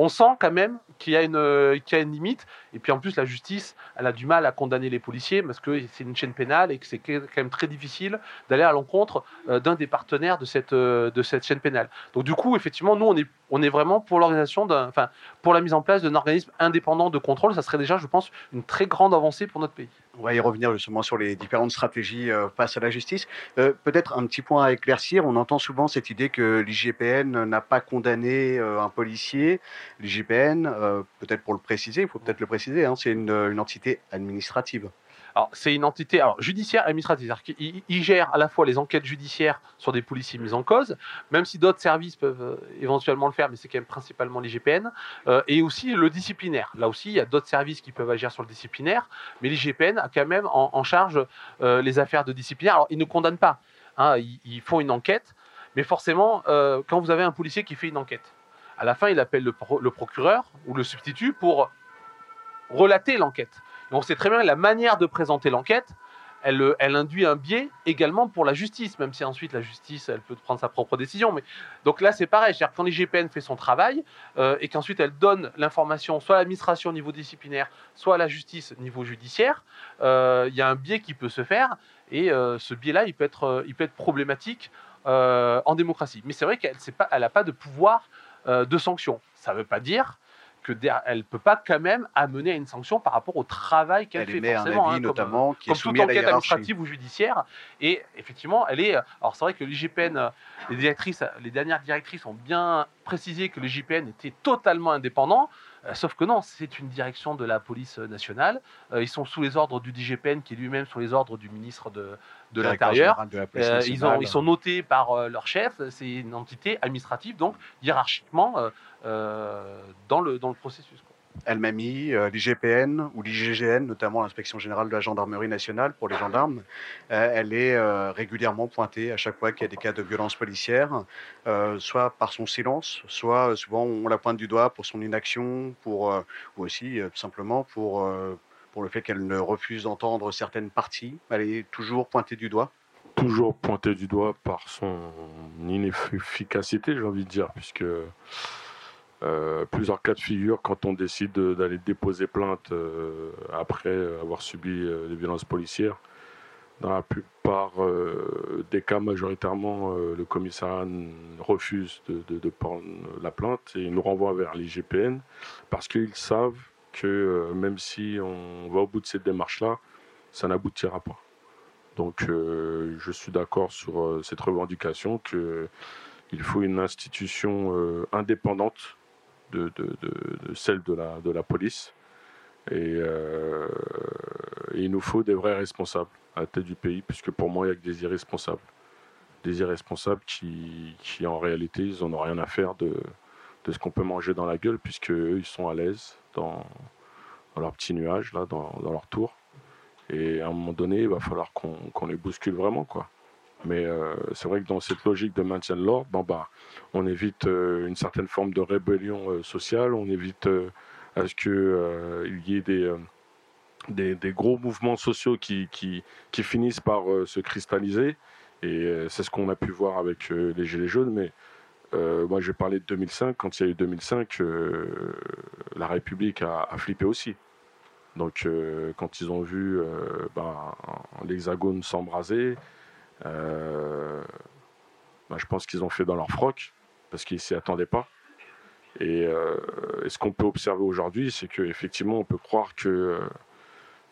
on sent quand même qu'il y, a une, euh, qu'il y a une limite. Et puis en plus, la justice, elle a du mal à condamner les policiers parce que c'est une chaîne pénale et que c'est quand même très difficile d'aller à l'encontre euh, d'un des partenaires de cette, euh, de cette chaîne pénale. Donc du coup, effectivement, nous, on est, on est vraiment pour l'organisation d'un, enfin, pour la mise en place d'un organisme indépendant de contrôle. Ça serait déjà, je pense, une très grande avancée pour notre pays. On va y revenir justement sur les différentes stratégies euh, face à la justice. Euh, Peut-être un petit point à éclaircir. On entend souvent cette idée que l'IGPN n'a pas condamné euh, un policier. L'IGPN, peut-être pour le préciser, il faut peut-être le préciser, hein, c'est une entité administrative. C'est une entité judiciaire et administrative. Il gère à la fois les enquêtes judiciaires sur des policiers mis en cause, même si d'autres services peuvent euh, éventuellement le faire, mais c'est quand même principalement l'IGPN, euh, et aussi le disciplinaire. Là aussi, il y a d'autres services qui peuvent agir sur le disciplinaire, mais l'IGPN a quand même en, charge euh, les affaires de disciplinaire. Alors, ils ne condamnent pas, hein, ils, font une enquête, mais forcément, euh, quand vous avez un policier qui fait une enquête, à la fin, il appelle le procureur ou le substitut pour relater l'enquête. Et on sait très bien la manière de présenter l'enquête, elle, euh, elle induit un biais également pour la justice, même si ensuite la justice, elle peut prendre sa propre décision. Mais donc là, c'est pareil. C'est-à-dire quand l'IGPN fait son travail euh, et qu'ensuite elle donne l'information soit à l'administration au niveau disciplinaire, soit à la justice au niveau judiciaire, euh, il y a un biais qui peut se faire et ce biais-là, il peut être, il peut être problématique en démocratie. Mais c'est vrai qu'elle n'a pas de pouvoir de sanction. Ça ne veut pas dire que elle peut pas quand même amener à une sanction par rapport au travail qu'elle Elle fait émet un forcément, avis, hein, comme, notamment, qui est comme toute enquête administrative ou judiciaire. Et effectivement, elle est. Alors c'est vrai que l'IGPN, euh, les directrices, les dernières directrices ont bien précisé que l'IGPN était totalement indépendant. Euh, Sauf que non, c'est une direction de la police nationale. Euh, ils sont sous les ordres du DGPN, qui est lui-même sous les ordres du ministre de, l'Intérieur. Euh, ils, sont notés par euh, leur chef. C'est une entité administrative, donc hiérarchiquement euh, euh, dans, le, dans le processus. Elle-Mamie, euh, l'IGPN ou l'IGGN, notamment l'inspection générale de la gendarmerie nationale pour les gendarmes, euh, elle est euh, régulièrement pointée à chaque fois qu'il y a des cas de violence policière, soit par son silence, soit souvent on la pointe du doigt pour son inaction, pour, ou aussi tout simplement pour, pour le fait qu'elle ne refuse d'entendre certaines parties. Elle est toujours pointée du doigt. toujours pointé du doigt par son inefficacité, j'ai envie de dire, puisque euh, plusieurs cas de figure quand on décide de- d'aller déposer plainte euh, après avoir subi euh, des violences policières. Dans la plupart euh, des cas, majoritairement, euh, le commissariat refuse de, de- prendre la plainte et nous renvoie vers l'IGPN parce qu'ils savent que euh, même si on va au bout de cette démarche-là, ça n'aboutira pas. Donc euh, je suis d'accord sur euh, cette revendication qu'il faut une institution euh, indépendante de, celle de la, de la police. Et, euh, et il nous faut des vrais responsables à la tête du pays, puisque pour moi, il n'y a que des irresponsables. Des irresponsables qui, qui en réalité, ils n'en ont rien à faire de, de ce qu'on peut manger dans la gueule, puisque ils sont à l'aise dans, dans leur petit nuage, là, dans, leur tour. Et à un moment donné, il va falloir qu'on qu'on les bouscule vraiment, quoi. Mais euh, c'est vrai que dans cette logique de maintien de l'ordre, bon, bah, on évite euh, une certaine forme de rébellion euh, sociale, on évite à ce qu'il y ait des, des, gros mouvements sociaux qui, qui, finissent par se cristalliser. Et c'est ce qu'on a pu voir avec les Gilets jaunes. Mais moi, j'ai parlé de 2005. Quand il y a eu 2005, euh, la République a, flippé aussi. Donc, quand ils ont vu l'hexagone s'embraser, euh, ben, je pense qu'ils ont fait dans leur froc parce qu'ils s'y attendaient pas. Et, euh, ce qu'on peut observer aujourd'hui, c'est qu'effectivement, on peut croire que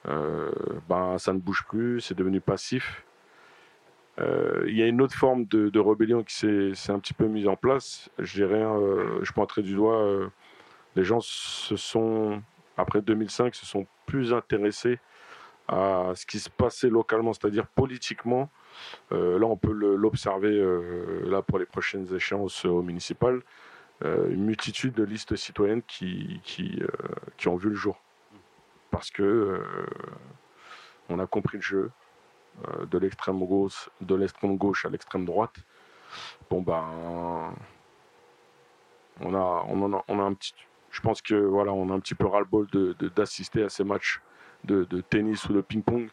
euh, ben, ça ne bouge plus, c'est devenu passif. Il y a une autre forme de, rébellion qui s'est un petit peu mise en place. Je dirais, je pointerai du doigt, les gens se sont, après 2005, se sont plus intéressés à ce qui se passait localement, c'est-à-dire politiquement. Euh, là, on peut l'observer euh, là pour les prochaines échéances au municipal. Euh, une multitude de listes citoyennes qui, ont vu le jour. Parce que on a compris le jeu de l'extrême gauche, de l'extrême gauche à l'extrême droite. Bon ben, on a, un petit, je pense que a un petit peu ras-le-bol d'assister à ces matchs de tennis ou de ping-pong.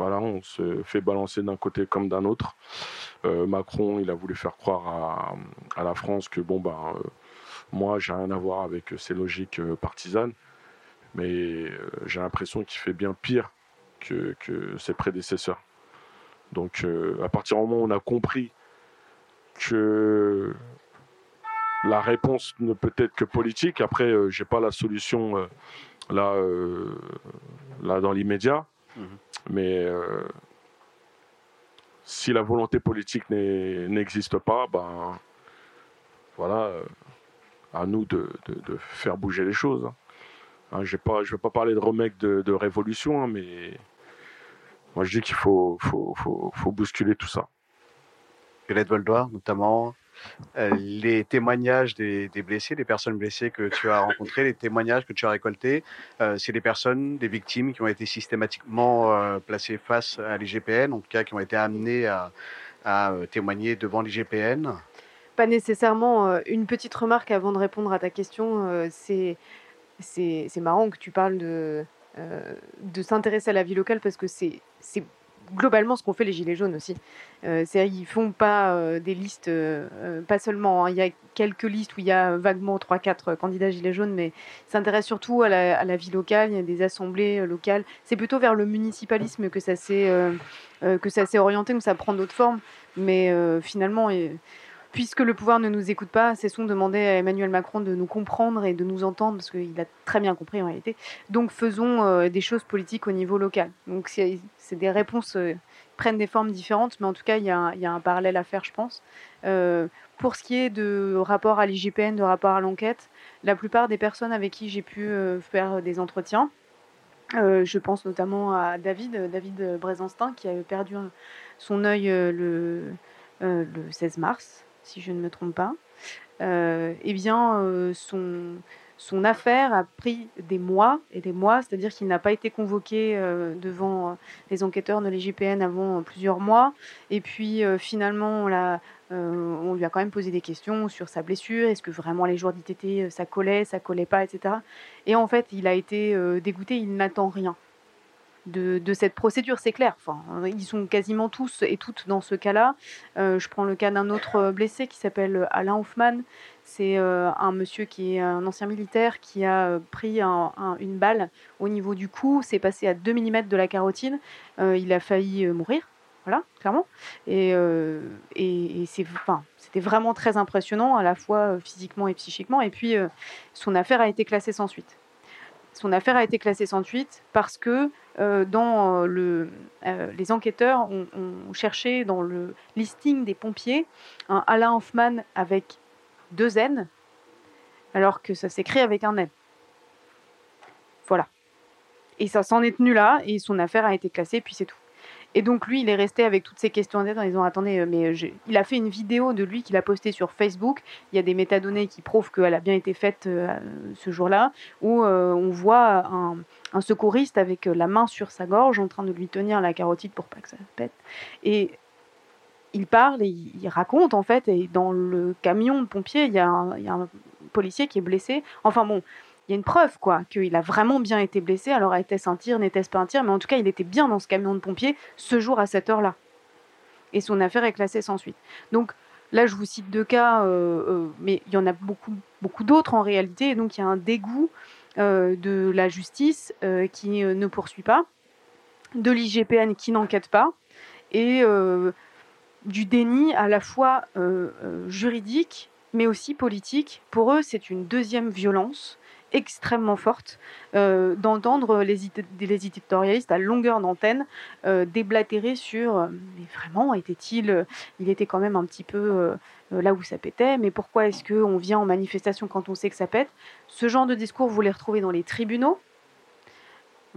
Voilà, on se fait balancer d'un côté comme d'un autre. Euh, Macron, il a voulu faire croire à, la France que bon ben, euh, moi, j'ai rien à voir avec ces logiques euh, partisanes, mais j'ai l'impression qu'il fait bien pire que, ses prédécesseurs. Donc, à partir du moment où on a compris que la réponse ne peut être que politique, après, euh, j'ai pas la solution là, là dans l'immédiat, Mhm. Mais euh, si la volonté politique n'existe pas, ben voilà, euh, à nous de, faire bouger les choses. hein. Hein, je ne vais pas parler de remake de, révolution, hein, mais moi je dis qu'il faut, faut, faut, faut bousculer tout ça. Violette Voldoir, notamment, les témoignages des, blessés, des personnes blessées que tu as rencontrées, les témoignages que tu as récoltés, euh, c'est des personnes, des victimes qui ont été systématiquement euh, placées face à l'IGPN, en tout cas qui ont été amenées à, euh, témoigner devant l'IGPN. Pas nécessairement. euh, Une petite remarque avant de répondre à ta question, euh, c'est marrant que tu parles de, euh, de s'intéresser à la vie locale parce que c'est globalement ce qu'ont fait les Gilets jaunes aussi. Euh, c'est ils font pas euh, des listes, euh, euh, pas seulement, hein, il y a quelques listes où il y a vaguement 3-4 candidats Gilets jaunes, mais ils s'intéressent surtout à la, vie locale, il y a des assemblées locales. C'est plutôt vers le municipalisme que ça s'est orienté, que ça prend d'autres formes, mais finalement... puisque le pouvoir ne nous écoute pas, cessons de demander à Emmanuel Macron de nous comprendre et de nous entendre, parce qu'il a très bien compris en réalité. Donc faisons euh, des choses politiques au niveau local. Donc c'est des réponses euh, prennent des formes différentes, mais en tout cas, il y, a un- parallèle à faire, je pense. Euh, pour ce qui est de rapport à l'IGPN, de rapport à l'enquête, la plupart des personnes avec qui j'ai pu faire des entretiens, je pense notamment à David, David Brézenstin, qui a perdu son œil le, le 16 mars, si je ne me trompe pas. Euh, eh bien, euh, son, affaire a pris des mois et des mois, c'est-à-dire qu'il n'a pas été convoqué euh, devant les enquêteurs de l'IGPN avant plusieurs mois. Et puis, finalement, on, on lui a quand même posé des questions sur sa blessure. Est-ce que vraiment les jours d'ITT, ça collait, ça collait pas, etc. Et en fait, il a été dégoûté, il n'attend rien de, cette procédure, c'est clair. Euh, ils sont quasiment tous et toutes dans ce cas-là. Euh, je prends le cas d'un autre euh, blessé qui s'appelle Alain Hoffman. C'est euh, un monsieur qui est un ancien militaire qui a euh, pris un- un- une balle au niveau du cou, c'est passé à 2 mm de la carotide. Euh, il a failli euh, mourir, voilà, clairement. Et, euh, c'était vraiment très impressionnant, à la fois euh, physiquement et psychiquement. Et puis, euh, son affaire a été classée sans suite. Son affaire a été classée sans suite parce que euh, dans euh, le, euh, les enquêteurs ont, ont cherché dans le listing des pompiers un Alain Hoffman avec deux N, alors que ça s'écrit avec un N. Voilà. Et ça s'en est tenu là, et son affaire a été classée, puis c'est tout. Et donc lui, il est resté avec toutes ces questions en tête en disant attendez, mais il a fait une vidéo de lui qu'il a postée sur Facebook. Il y a des métadonnées qui prouvent qu'elle a bien été faite ce jour-là, où on voit un, un, secouriste avec la main sur sa gorge en train de lui tenir la carotide pour pas que ça pète. Et il parle et il, raconte en fait, et dans le camion de pompiers, il y, a un, policier qui est blessé. Enfin bon, il y a une preuve quoi, qu'il a vraiment bien été blessé. Alors était-ce un tir, n'était-ce pas un tir, mais en tout cas il était bien dans ce camion de pompiers ce jour à cette heure-là. Et son affaire est classée sans suite. Donc là je vous cite deux cas, euh, euh, mais il y en a beaucoup, beaucoup d'autres en réalité. Et donc il y a un dégoût euh, de la justice qui ne poursuit pas, de l'IGPN qui n'enquête pas. Et du déni à la fois juridique mais aussi politique. Pour eux, c'est une deuxième violence extrêmement forte euh, d'entendre les, les, éditorialistes à longueur d'antenne déblatérer sur mais vraiment était-il il était quand même un petit peu là où ça pétait mais pourquoi est-ce qu'on vient en manifestation quand on sait que ça pète? Ce genre de discours vous les retrouvez dans les tribunaux.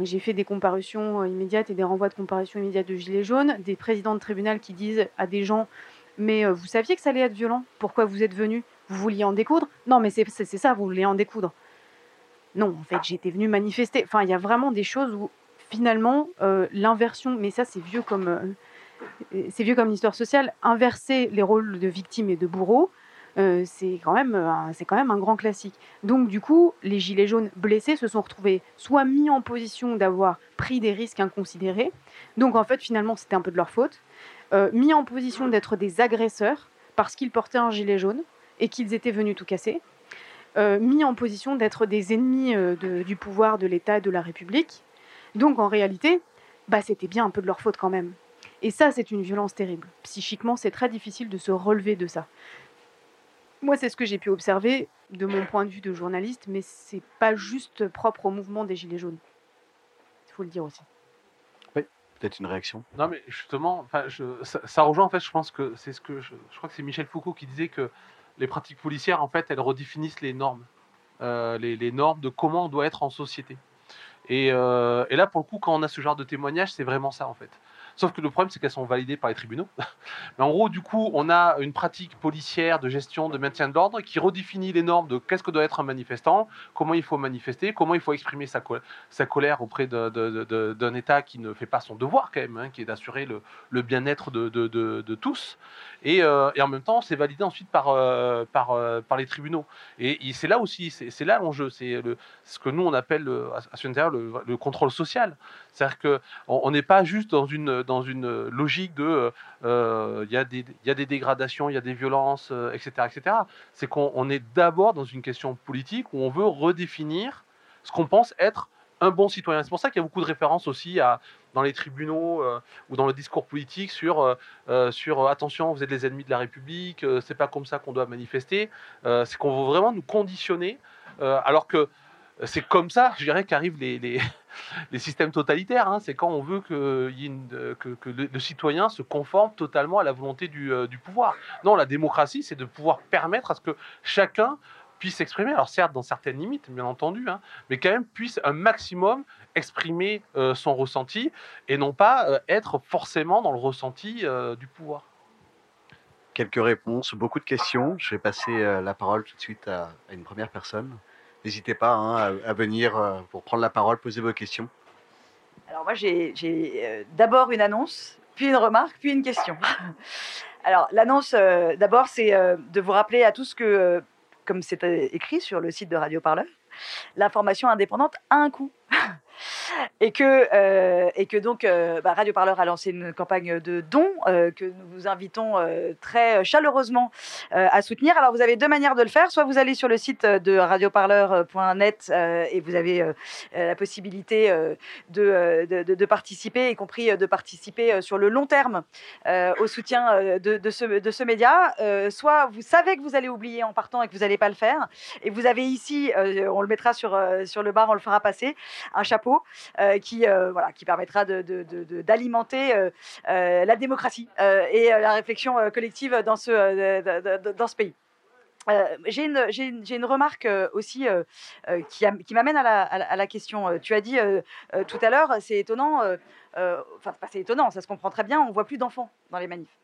J'ai fait des comparutions euh, immédiates et des renvois de comparution immédiates de Gilets jaunes, des présidents de tribunal qui disent à des gens Mais euh, vous saviez que ça allait être violent? Pourquoi vous êtes venu Vous vouliez en découdre? Non, mais c'est ça, vous voulez en découdre. Non, en fait, j'étais venu manifester. Enfin, il y a vraiment des choses où finalement, euh, l'inversion, mais ça c'est vieux comme. c'est vieux comme l'histoire sociale, inverser les rôles de victime et de bourreau, euh, c'est quand, même, quand même un grand classique. Donc du coup, les gilets jaunes blessés se sont retrouvés soit mis en position d'avoir pris des risques inconsidérés, donc en fait finalement c'était un peu de leur faute, euh, mis en position d'être des agresseurs parce qu'ils portaient un gilet jaune et qu'ils étaient venus tout casser, euh, mis en position d'être des ennemis du pouvoir de l'État et de la République. Donc en réalité, bah, c'était bien un peu de leur faute quand même. Et ça, c'est une violence terrible. Psychiquement, c'est très difficile de se relever de ça. Moi, c'est ce que j'ai pu observer de mon point de vue de journaliste, mais c'est pas juste propre au mouvement des Gilets jaunes. Il faut le dire aussi. Oui, peut-être une réaction. Non, mais justement, ça, rejoint en fait, je pense que c'est ce que je, crois que c'est Michel Foucault qui disait que les pratiques policières, en fait, elles redéfinissent les normes, euh, les, normes de comment on doit être en société. Et, euh, et, là, pour le coup, quand on a ce genre de témoignage, c'est vraiment ça en fait. Sauf que le problème, c'est qu'elles sont validées par les tribunaux. Mais en gros, du coup, on a une pratique policière de gestion, de maintien de l'ordre qui redéfinit les normes de qu'est-ce que doit être un manifestant, comment il faut manifester, comment il faut exprimer sa, colère auprès d'un État qui ne fait pas son devoir, quand même, hein, qui est d'assurer le, bien-être de, tous. Euh, et, en même temps, c'est validé ensuite par, euh, euh, les tribunaux. Et, c'est là aussi, c'est là l'enjeu. C'est ce que nous, on appelle à ce le, le contrôle social. C'est-à-dire qu'on n'est pas juste dans une, dans une logique de il y, a des dégradations, il y a des violences, etc. etc. C'est qu'on est d'abord dans une question politique où on veut redéfinir ce qu'on pense être un bon citoyen. C'est pour ça qu'il y a beaucoup de références aussi à, dans les tribunaux euh, ou dans le discours politique sur, euh, euh, sur attention, vous êtes les ennemis de la République, c'est pas comme ça qu'on doit manifester. c'est qu'on veut vraiment nous conditionner, alors que c'est comme ça, je dirais, qu'arrivent les, les, systèmes totalitaires. Hein. C'est quand on veut que, que le, citoyen se conforme totalement à la volonté du, du pouvoir. Non, la démocratie, c'est de pouvoir permettre à ce que chacun puisse s'exprimer. Alors certes, dans certaines limites, bien entendu, hein, mais quand même puisse un maximum exprimer euh, son ressenti et non pas euh, être forcément dans le ressenti euh, du pouvoir. Quelques réponses, beaucoup de questions. Je vais passer la parole tout de suite à, une première personne. N'hésitez pas hein, à, venir pour prendre la parole, poser vos questions. Alors moi, j'ai d'abord une annonce, puis une remarque, puis une question. Alors l'annonce, d'abord, c'est de vous rappeler à tous que comme c'est euh, écrit sur le site de Radio Parleur, l'information indépendante a un coût et que, euh, et que donc euh, bah, Radio Parleur a lancé une campagne de dons euh, que nous vous invitons très chaleureusement à soutenir. Alors vous avez deux manières de le faire. Soit vous allez sur le site de radioparleur.net et vous avez la possibilité de, de, de, participer, y compris de participer sur le long terme au soutien de, de, ce, de ce média. soit vous savez que vous allez oublier en partant et que vous n'allez pas le faire. Et vous avez ici, on le mettra sur, sur le bar, on le fera passer, un chapeau euh, qui, euh, voilà, qui permettra d'alimenter euh, la démocratie et la réflexion collective dans ce, dans ce pays. j'ai une, une, remarque aussi qui, qui m'amène à la, à, question. Tu as dit tout à l'heure, c'est étonnant, enfin, c'est étonnant, ça se comprend très bien, on voit plus d'enfants dans les manifs.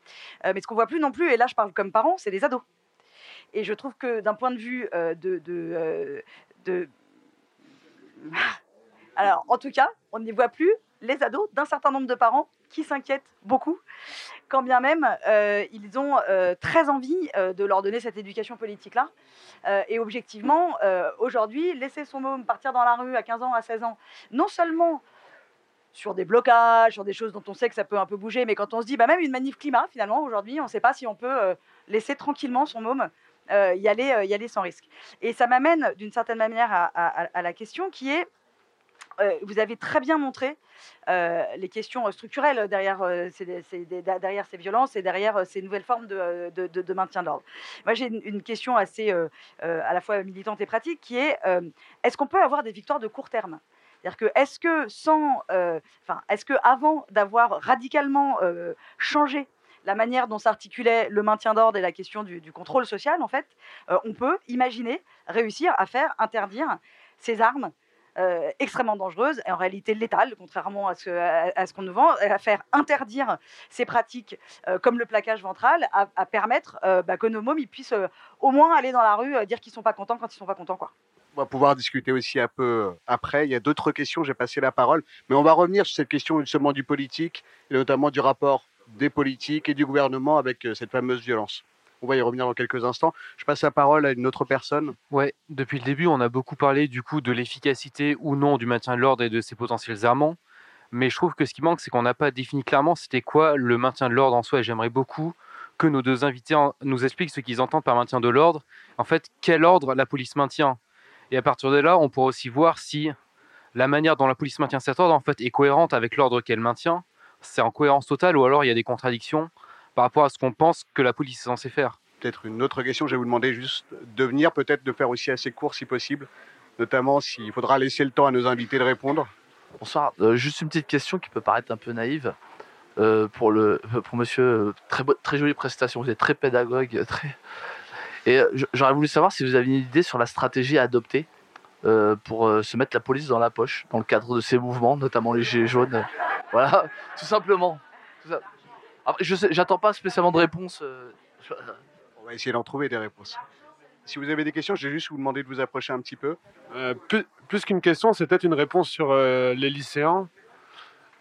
Mais ce qu'on voit plus non plus, et là je parle comme parent, c'est des ados. Et je trouve que d'un point de vue de- Alors, en tout cas, on n'y voit plus les ados d'un certain nombre de parents qui s'inquiètent beaucoup, quand bien même euh, ils ont euh, très envie euh, de leur donner cette éducation politique-là. Et objectivement, aujourd'hui, laisser son môme partir dans la rue à 15 ans, à 16 ans, non seulement sur des blocages, sur des choses dont on sait que ça peut un peu bouger, mais quand on se dit, bah, même une manif climat, finalement, aujourd'hui, on ne sait pas si on peut laisser tranquillement son môme y, aller, y aller sans risque. Et ça m'amène d'une certaine manière à, la question qui est, vous avez très bien montré euh, les questions structurelles derrière, euh, des- derrière ces violences et derrière euh, ces nouvelles formes de, maintien de l'ordre. Moi, j'ai une, question assez euh, euh, à la fois militante et pratique qui est euh, est-ce qu'on peut avoir des victoires de court terme? C'est-à-dire que est-ce que euh, avant d'avoir radicalement euh, changé la manière dont s'articulait le maintien d'ordre et la question du, contrôle social, en fait, euh, on peut imaginer réussir à faire interdire ces armes euh, extrêmement dangereuses et en réalité létales, contrairement à ce, à, ce qu'on nous vend, à faire interdire ces pratiques euh, comme le plaquage ventral, à, permettre euh, bah, que nos mômes ils puissent au moins aller dans la rue dire qu'ils sont pas contents quand ils sont pas contents, quoi. On va pouvoir discuter aussi un peu après. Il y a d'autres questions, j'ai passé la parole. Mais on va revenir sur cette question justement du politique, et notamment du rapport des politiques et du gouvernement avec cette fameuse violence. On va y revenir dans quelques instants. Je passe la parole à une autre personne. Ouais, depuis le début, on a beaucoup parlé du coup de l'efficacité ou non du maintien de l'ordre et de ses potentiels errements. Mais je trouve que ce qui manque, c'est qu'on n'a pas défini clairement c'était quoi le maintien de l'ordre en soi. Et j'aimerais beaucoup que nos deux invités nous expliquent ce qu'ils entendent par maintien de l'ordre. En fait, quel ordre la police maintient? Et à partir de là, on pourra aussi voir si la manière dont la police maintient cet ordre en fait est cohérente avec l'ordre qu'elle maintient. C'est en cohérence totale ou alors il y a des contradictions par rapport à ce qu'on pense que la police est censée faire. Peut-être une autre question, je vais vous demander juste de venir, peut-être de faire aussi assez court si possible, notamment s'il faudra laisser le temps à nos invités de répondre. Bonsoir. Euh, juste une petite question qui peut paraître un peu naïve. Euh, pour, le, pour monsieur, euh, très, très jolie prestation, vous êtes très pédagogue. Très... Et j'aurais voulu savoir si vous aviez une idée sur la stratégie à adopter euh, pour euh, se mettre la police dans la poche, dans le cadre de ces mouvements, notamment les Gilets jaunes. voilà, tout simplement. Tout ça. Après, je j'attends pas spécialement de réponse. euh, On va essayer d'en trouver des réponses. Si vous avez des questions, je vais juste vous demander de vous approcher un petit peu. Euh, plus plus qu'une question, c'est peut-être une réponse sur euh, les lycéens.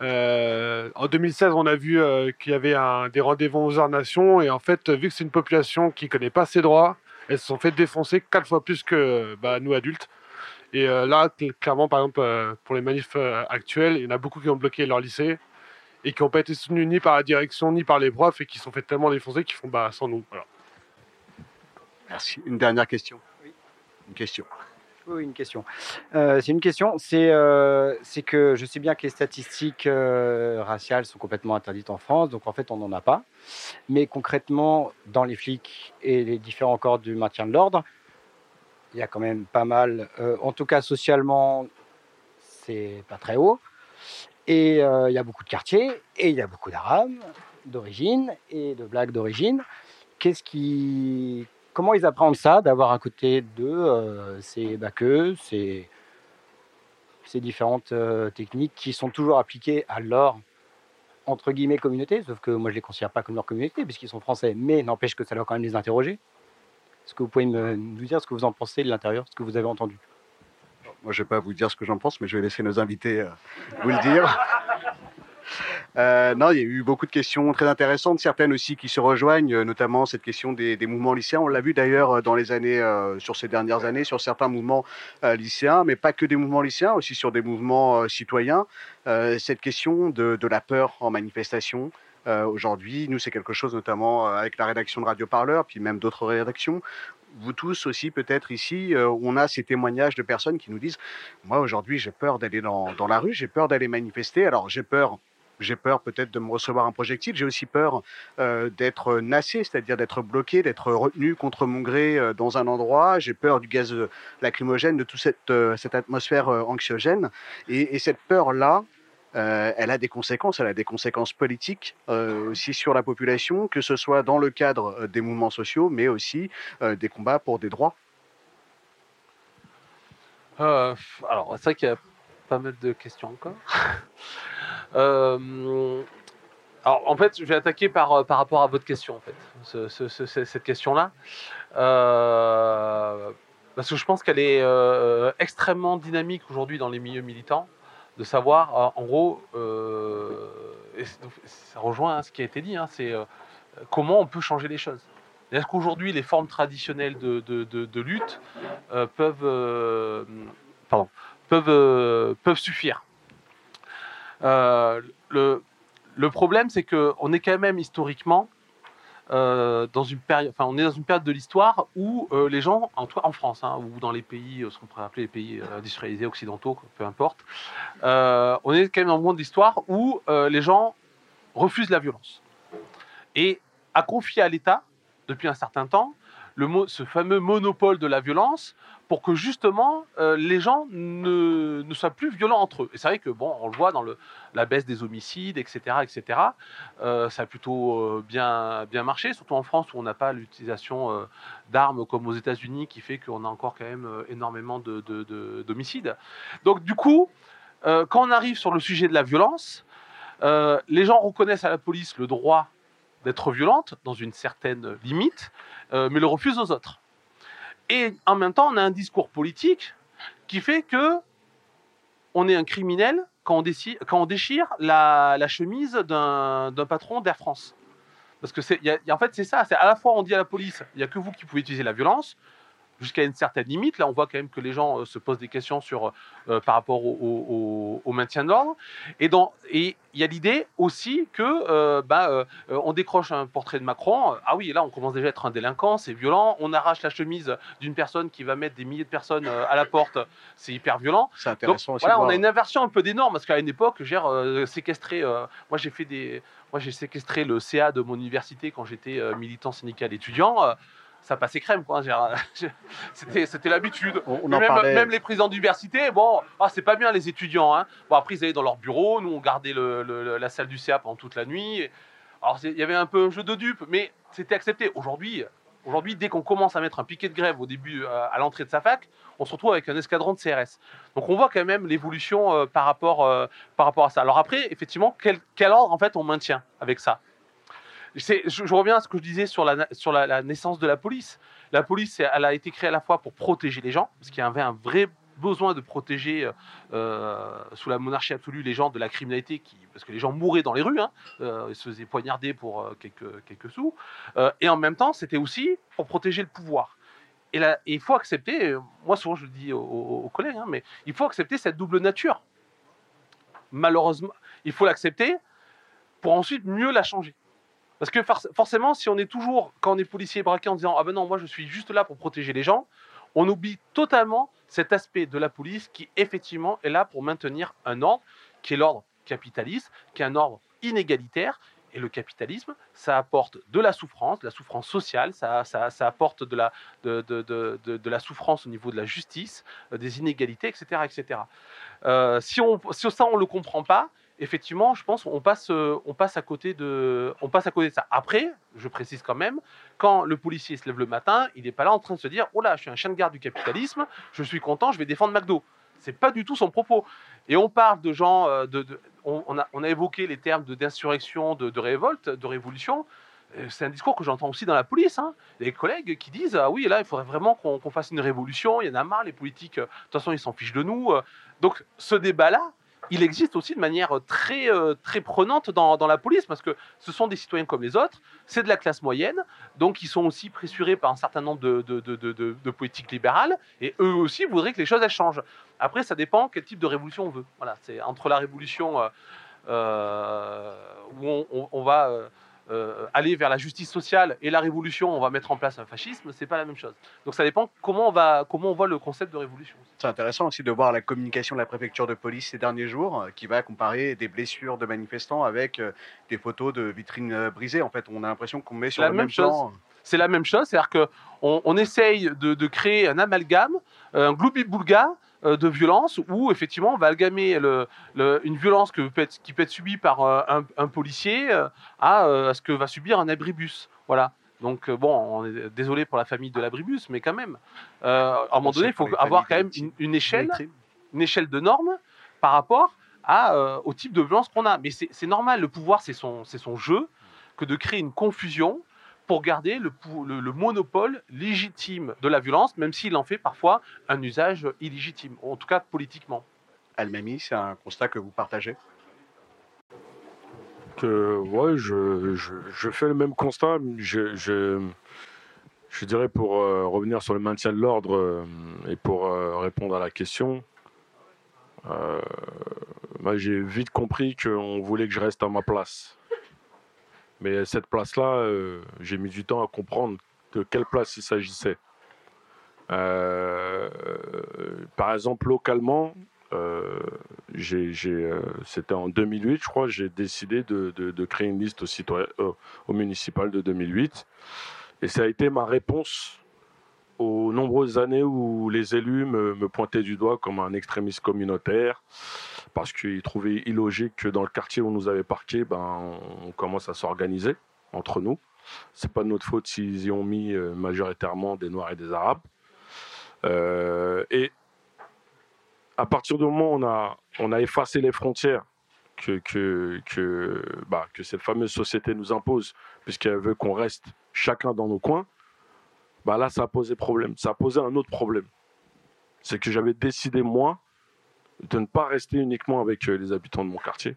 Euh, en 2016, on a vu euh, qu'il y avait un- des rendez-vous aux Arts Nations et en fait, vu que c'est une population qui connaît pas ses droits, elles se sont fait défoncer quatre fois plus que bah, nous adultes. Et euh, là, cl- clairement, par exemple, euh, pour les manifs euh, actuels, il y en a beaucoup qui ont bloqué leur lycée et qui n'ont pas été soutenus ni par la direction ni par les profs et qui sont fait tellement défoncer qu'ils font bah, sans nous. Voilà. Merci. Une dernière question. Une question. Oui, une question. Euh, c'est une question. C'est euh, que je sais bien que les statistiques euh, raciales sont complètement interdites en France, donc en fait, on n'en a pas. Mais concrètement, dans les flics et les différents corps du maintien de l'ordre, il y a quand même pas mal. euh, en tout cas, socialement, c'est pas très haut. Et euh, il y a beaucoup de quartiers, et il y a beaucoup d'arabes d'origine et de blagues d'origine. Comment ils appréhendent ça d'avoir à côté d'eux euh, ces baqueux, ces, différentes euh, techniques qui sont toujours appliquées à leur entre guillemets communauté, sauf que moi je les considère pas comme leur communauté puisqu'ils sont français, mais n'empêche que ça doit quand même les interroger. Est-ce que vous pouvez me, nous dire ce que vous en pensez de l'intérieur, ce que vous avez entendu? Moi, je ne vais pas vous dire ce que j'en pense, mais je vais laisser nos invités euh, vous le dire. Euh, non, il y a eu beaucoup de questions très intéressantes, certaines aussi qui se rejoignent, euh, notamment cette question des, mouvements lycéens. On l'a vu d'ailleurs dans les années, sur ces dernières années, sur certains mouvements lycéens, mais pas que des mouvements lycéens, aussi sur des mouvements citoyens. Cette question de, la peur en manifestation. Aujourd'hui, nous, c'est quelque chose notamment avec la rédaction de Radio Parleur, puis même d'autres rédactions. Vous tous aussi, peut-être ici, euh, on a ces témoignages de personnes qui nous disent Moi, aujourd'hui, j'ai peur d'aller dans, dans la rue, j'ai peur d'aller manifester. Alors, j'ai peur j'ai peur peut-être de me recevoir un projectile. J'ai aussi peur euh, d'être nassé, c'est-à-dire d'être bloqué, d'être retenu contre mon gré euh, dans un endroit. J'ai peur du gaz lacrymogène, de toute cette, cette atmosphère anxiogène. Et, et cette peur-là, euh, elle a des conséquences. Elle a des conséquences politiques euh, aussi sur la population, que ce soit dans le cadre euh, des mouvements sociaux, mais aussi des combats pour des droits. Alors, c'est vrai qu'il y a pas mal de questions encore. Alors, en fait, je vais attaquer par, par rapport à votre question, en fait, ce- ce- ce- ce- cette question-là. Parce que je pense qu'elle est extrêmement dynamique aujourd'hui dans les milieux militants, de savoir, euh, en gros, euh, ça rejoint hein, ce qui a été dit, hein, c'est euh, comment on peut changer les choses. Est-ce qu'aujourd'hui, les formes traditionnelles de, lutte peuvent, pardon, peuvent, suffire le, le problème, c'est qu'on est quand même historiquement euh, dans une période, enfin, on est dans une période de l'histoire où euh, les gens, en, en France, hein, ou dans les pays, euh, ce qu'on pourrait appeler les pays industrialisés, occidentaux, peu importe, on est quand même dans un moment de l'histoire où les gens refusent la violence. Et à confier à l'État, depuis un certain temps, le ce fameux monopole de la violence pour que justement euh, les gens ne, soient plus violents entre eux. Et c'est vrai que bon, on le voit dans la baisse des homicides, etc., etc. Euh, ça a plutôt euh, bien bien marché, surtout en France où on n'a pas l'utilisation d'armes comme aux États-Unis, qui fait qu'on a encore quand même énormément de- de- de- d'homicides. Donc du coup, quand on arrive sur le sujet de la violence, les gens reconnaissent à la police le droit d'être violente dans une certaine limite, mais le refusent aux autres. Et en même temps, on a un discours politique qui fait que on est un criminel quand on, déchire la, chemise d'un patron d'Air France. Parce que c'est, en fait, c'est ça. C'est à la fois on dit à la police, il n'y a que vous qui pouvez utiliser la violence jusqu'à une certaine limite. Là, on voit quand même que les gens euh, se posent des questions sur euh, par rapport au, au- au- au maintien de l'ordre. Et il y a l'idée aussi que euh, bah, on décroche un portrait de Macron. Ah oui, là, on commence déjà à être un délinquant, c'est violent. On arrache la chemise d'une personne qui va mettre des milliers de personnes à la porte, c'est hyper violent. C'est intéressant Donc, aussi Voilà, on a une inversion un peu des normes parce qu'à une époque, j'ai séquestré. moi, j'ai fait des. Moi, j'ai séquestré le CA de mon université quand j'étais militant syndical étudiant. Ça passait crème, quoi. C'était, l'habitude. même, parlait. même les présidents d'université, bon, ah, c'est pas bien les étudiants. Hein. Bon, après, ils allaient dans leur bureau. Nous, on gardait le- le- la salle du CA pendant toute la nuit. Alors, il y avait un peu un jeu de dupes, mais c'était accepté. Aujourd'hui, aujourd'hui, dès qu'on commence à mettre un piquet de grève au début, euh, à l'entrée de sa fac, on se retrouve avec un escadron de CRS. Donc, on voit quand même l'évolution euh, par, rapport, euh, par rapport à ça. Alors après, effectivement, quel, quel ordre en fait on maintient avec ça? Je, reviens à ce que je disais sur, la, naissance de la police. La police, elle a été créée à la fois pour protéger les gens, parce qu'il y avait un vrai besoin de protéger euh, sous la monarchie absolue les gens de la criminalité, parce que les gens mouraient dans les rues, hein, euh, ils se faisaient poignarder pour euh, quelques, sous. Euh, et en même temps, c'était aussi pour protéger le pouvoir. Et il faut accepter, euh, moi souvent je le dis aux collègues, hein, mais il faut accepter cette double nature. Malheureusement, il faut l'accepter pour ensuite mieux la changer. Parce que forc- forcément, si on est toujours, quand on est policier braqué en disant Ah ben non, moi je suis juste là pour protéger les gens, on oublie totalement cet aspect de la police qui, effectivement, est là pour maintenir un ordre qui est l'ordre capitaliste, qui est un ordre inégalitaire. Et le capitalisme, ça apporte de la souffrance, de la souffrance sociale, ça, apporte de la souffrance au niveau de la justice, euh, des inégalités, etc. etc. Euh, si, on, si ça, on ne le comprend pas, effectivement, je pense on passe, euh, on passe, à côté de, on passe à côté de ça. Après, je précise quand même, quand le policier se lève le matin, il n'est pas là en train de se dire Oh là, je suis un chien de garde du capitalisme, je suis content, je vais défendre McDo. C'est pas du tout son propos. Et on parle de gens, euh, de, on, a, on a évoqué les termes d'insurrection, de, de révolte, de révolution. Euh, C'est un discours que j'entends aussi dans la police. Hein. Les collègues qui disent Ah oui, là, il faudrait vraiment qu'on qu'on fasse une révolution, il y en a marre, les politiques, de toute façon, ils s'en fichent de nous. Donc, ce débat-là, il existe aussi de manière très, euh, très prenante dans, la police, parce que ce sont des citoyens comme les autres, c'est de la classe moyenne, donc ils sont aussi pressurés par un certain nombre de, politiques libérales, et eux aussi voudraient que les choses elles changent. Après, ça dépend quel type de révolution on veut. Voilà, c'est entre la révolution euh, euh, où on, va euh, euh, aller vers la justice sociale et la révolution, on va mettre en place un fascisme, c'est pas la même chose. Donc ça dépend comment on, va, comment on voit le concept de révolution. C'est intéressant aussi de voir la communication de la préfecture de police ces derniers jours, euh, qui va comparer des blessures de manifestants avec euh, des photos de vitrines brisées. En fait, on a l'impression qu'on met sur la le même plan. C'est la même chose, c'est-à-dire qu'on on essaye de, de créer un amalgame, un gloubi-boulga de violence où effectivement on va amalgamer le- le- une violence que peut être- qui peut être subie par euh, un, un policier euh, à, euh, à ce que va subir un abribus. Voilà. Donc euh, bon, on est désolé pour la famille de l'abribus, mais quand même, euh, à un moment donné, il faut avoir quand même une, une échelle, une échelle de normes par rapport à, euh, au type de violence qu'on a. Mais c'est normal, le pouvoir, c'est son, c'est son jeu, que de créer une confusion pour garder le, pou- le- le monopole légitime de la violence, même s'il en fait parfois un usage illégitime, en tout cas politiquement. Almami, c'est un constat que vous partagez? Que ouais, je, je, je fais le même constat. Je, je, je dirais pour euh, revenir sur le maintien de l'ordre euh, et pour euh, répondre à la question, euh, j'ai vite compris qu'on voulait que je reste à ma place. Mais cette place-là, euh, j'ai mis du temps à comprendre de quelle place il s'agissait. Euh, par exemple, localement, euh, c'était en 2008, je crois, j'ai décidé de, créer une liste au, au municipal de 2008. Et ça a été ma réponse aux nombreuses années où les élus me pointaient du doigt comme un extrémiste communautaire, parce qu'ils trouvaient illogique que dans le quartier où on nous avait parqué, ben, on commence à s'organiser entre nous. C'est pas de notre faute s'ils y ont mis euh, majoritairement des Noirs et des Arabes. Euh, et à partir du moment où on a, on a effacé les frontières que, que, que, bah, que cette fameuse société nous impose, puisqu'elle veut qu'on reste chacun dans nos coins, bah là, ça a posé problème. Ça a posé un autre problème. C'est que j'avais décidé, moi, de ne pas rester uniquement avec euh, les habitants de mon quartier.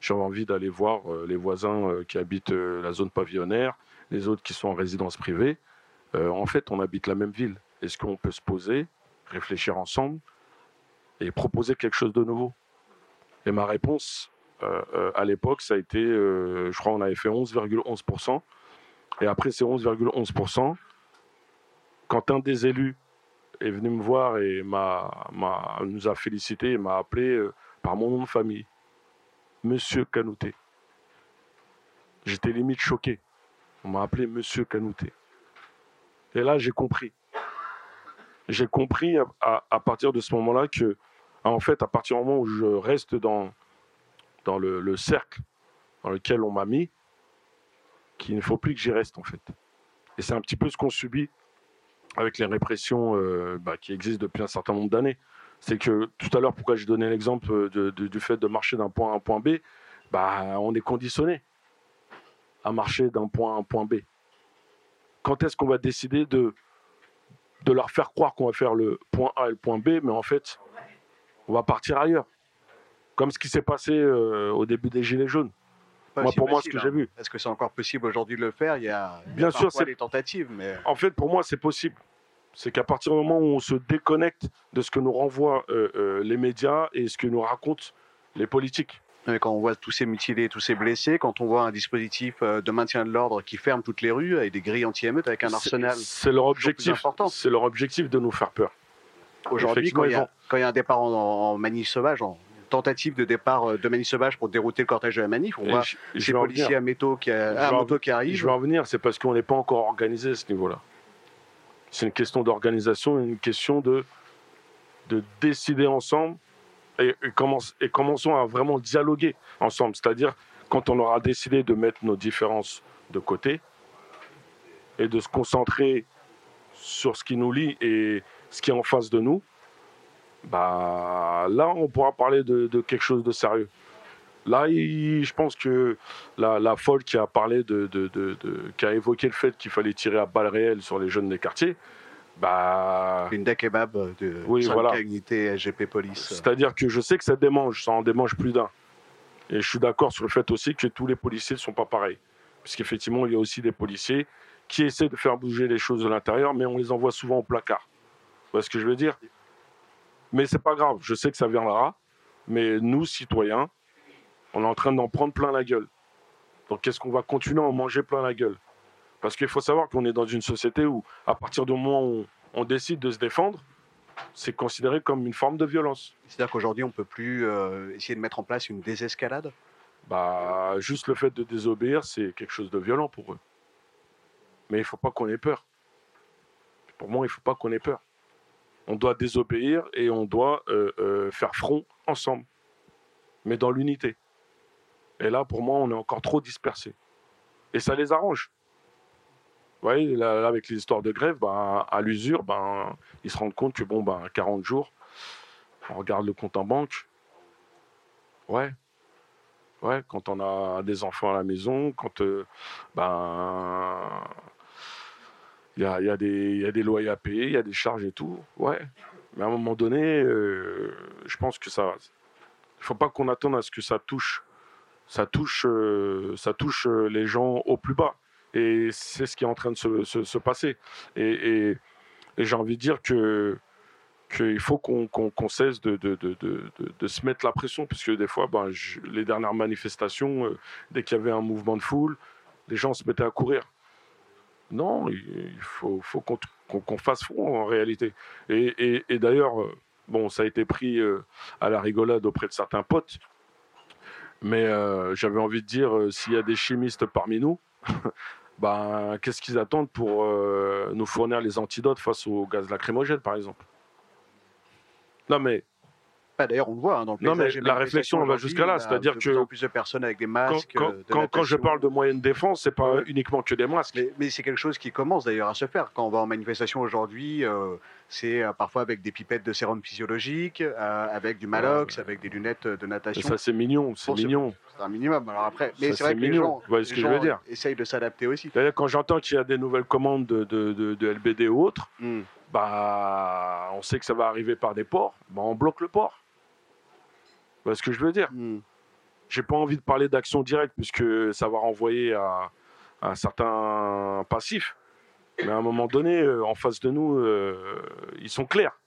J'avais envie d'aller voir euh, les voisins euh, qui habitent la zone pavillonnaire, les autres qui sont en résidence privée. En fait, on habite la même ville. Est-ce qu'on peut se poser, réfléchir ensemble et proposer quelque chose de nouveau? Et ma réponse à l'époque, ça a été, je crois, on avait fait 11,11%. Et après ces 11,11%, quand un des élus est venu me voir et m'a, m'a- nous a félicité et m'a appelé euh, par mon nom de famille, Monsieur Canouté. J'étais limite choqué. On m'a appelé Monsieur Canouté. Et là, j'ai compris. J'ai compris à, partir de ce moment-là que, en fait, à partir du moment où je reste dans, dans le cercle dans lequel on m'a mis, qu'il ne faut plus que j'y reste, en fait. Et c'est un petit peu ce qu'on subit avec les répressions euh, bah, qui existent depuis un certain nombre d'années. C'est que tout à l'heure, pourquoi j'ai donné l'exemple de- du fait de marcher d'un point A à un point B, bah, on est conditionné à marcher d'un point A à un point B. Quand est-ce qu'on va décider de, de leur faire croire qu'on va faire le point A et le point B, mais en fait, on va partir ailleurs? Comme ce qui s'est passé euh, au début des Gilets jaunes. Pas Moi, si pour moi, ce que j'ai hein. vu. Est-ce que c'est encore possible aujourd'hui de le faire? Il y a, il y a Bien sûr, c'est des tentatives, mais En fait, pour moi, c'est possible. C'est qu'à partir du moment où on se déconnecte de ce que nous renvoient euh, euh, les médias et ce que nous racontent les politiques. Mais quand on voit tous ces mutilés, tous ces blessés, quand on voit un dispositif euh, de maintien de l'ordre qui ferme toutes les rues avec des grilles anti-émeutes, avec un arsenal C'est leur objectif. C'est leur objectif de nous faire peur. Aujourd'hui, quand il y a- y un départ en, en manif sauvage, en tentative de départ euh, de manif sauvage pour dérouter le cortège de la manif, on Et voit je- ces policiers à, métaux qui, à moto qui arrivent. Je vais en venir, c'est parce qu'on n'est pas encore organisé à ce niveau-là. C'est une question d'organisation, une question de, de décider ensemble et, et commence- et commençons à vraiment dialoguer ensemble. C'est-à-dire, quand on aura décidé de mettre nos différences de côté et de se concentrer sur ce qui nous lie et ce qui est en face de nous, bah, là, on pourra parler de, de quelque chose de sérieux. Là, il- je pense que la, la folle qui a parlé de, de- de- de- qui a évoqué le fait qu'il fallait tirer à balles réelles sur les jeunes des quartiers, bah. Une kebab de Oui, voilà. SGP police. C'est-à-dire que je sais que ça démange, ça en démange plus d'un. Et je suis d'accord sur le fait aussi que tous les policiers ne sont pas pareils. Puisqu'effectivement, il y a aussi des policiers qui essaient de faire bouger les choses de l'intérieur, mais on les envoie souvent au placard. Vous voyez ce que je veux dire? Mais c'est pas grave, je sais que ça viendra. Mais nous, citoyens, on est en train d'en prendre plein la gueule. Donc est-ce qu'on va continuer à en manger plein la gueule? Parce qu'il faut savoir qu'on est dans une société où, à partir du moment où on, on décide de se défendre, c'est considéré comme une forme de violence. C'est-à-dire qu'aujourd'hui, on peut plus euh, essayer de mettre en place une désescalade? Bah, juste le fait de désobéir, c'est quelque chose de violent pour eux. Mais il faut pas qu'on ait peur. Pour moi, il faut pas qu'on ait peur. On doit désobéir et on doit euh, euh, faire front ensemble, mais dans l'unité. Et là, pour moi, on est encore trop dispersés. Et ça les arrange. Vous voyez, là, avec les histoires de grève, ben, à l'usure, ben, ils se rendent compte que, bon, ben, 40 jours, on regarde le compte en banque, Ouais. Ouais, quand on a des enfants à la maison, quand euh, ben il y a, des- loyers à payer, il y a des charges et tout. Ouais. Mais à un moment donné, euh, je pense que ça. Il faut pas qu'on attende à ce que ça touche. Ça touche, euh, ça touche euh, les gens au plus bas. Et c'est ce qui est en train de se, se- se passer. Et, j'ai envie de dire que qu'il faut qu'on cesse de, de, de, de, se mettre la pression, parce que des fois, ben, les dernières manifestations, dès qu'il y avait un mouvement de foule, les gens se mettaient à courir. Non, il faut, qu'on fasse front en réalité. Et, d'ailleurs, euh, bon, ça a été pris euh, à la rigolade auprès de certains potes, mais euh, j'avais envie de dire, s'il y a des chimistes parmi nous, ben, qu'est-ce qu'ils attendent pour nous fournir les antidotes face au gaz lacrymogène, par exemple? Non, mais. D'ailleurs, on le voit hein, dans le Non, mais la réflexion, va jusqu'à là. C'est-à-dire de plus que. plus de personnes avec des Quand, masques. quand- euh, de quand- je parle de moyenne défense, c'est pas uniquement que des masques. Mais, mais c'est quelque chose qui commence d'ailleurs à se faire. Quand on va en manifestation aujourd'hui, euh, c'est euh, parfois avec des pipettes de sérum physiologique, euh, avec du malox, avec des lunettes de natation. ça, c'est mignon, c'est mignon. C'est un minimum. Alors après, mais c'est vrai que les mignon. gens, Vous voyez ce les que je veux gens dire essayent de s'adapter aussi. D'ailleurs, quand j'entends qu'il y a des nouvelles commandes de, de, de- de LBD ou autres, Hmm. bah, on sait que ça va arriver par des ports, bah, on bloque le port. Ce que je veux dire Hmm. J'ai pas envie de parler d'action directe puisque ça va renvoyer à, à un certain passif. Mais à un moment donné, euh, en face de nous, euh, ils sont clairs.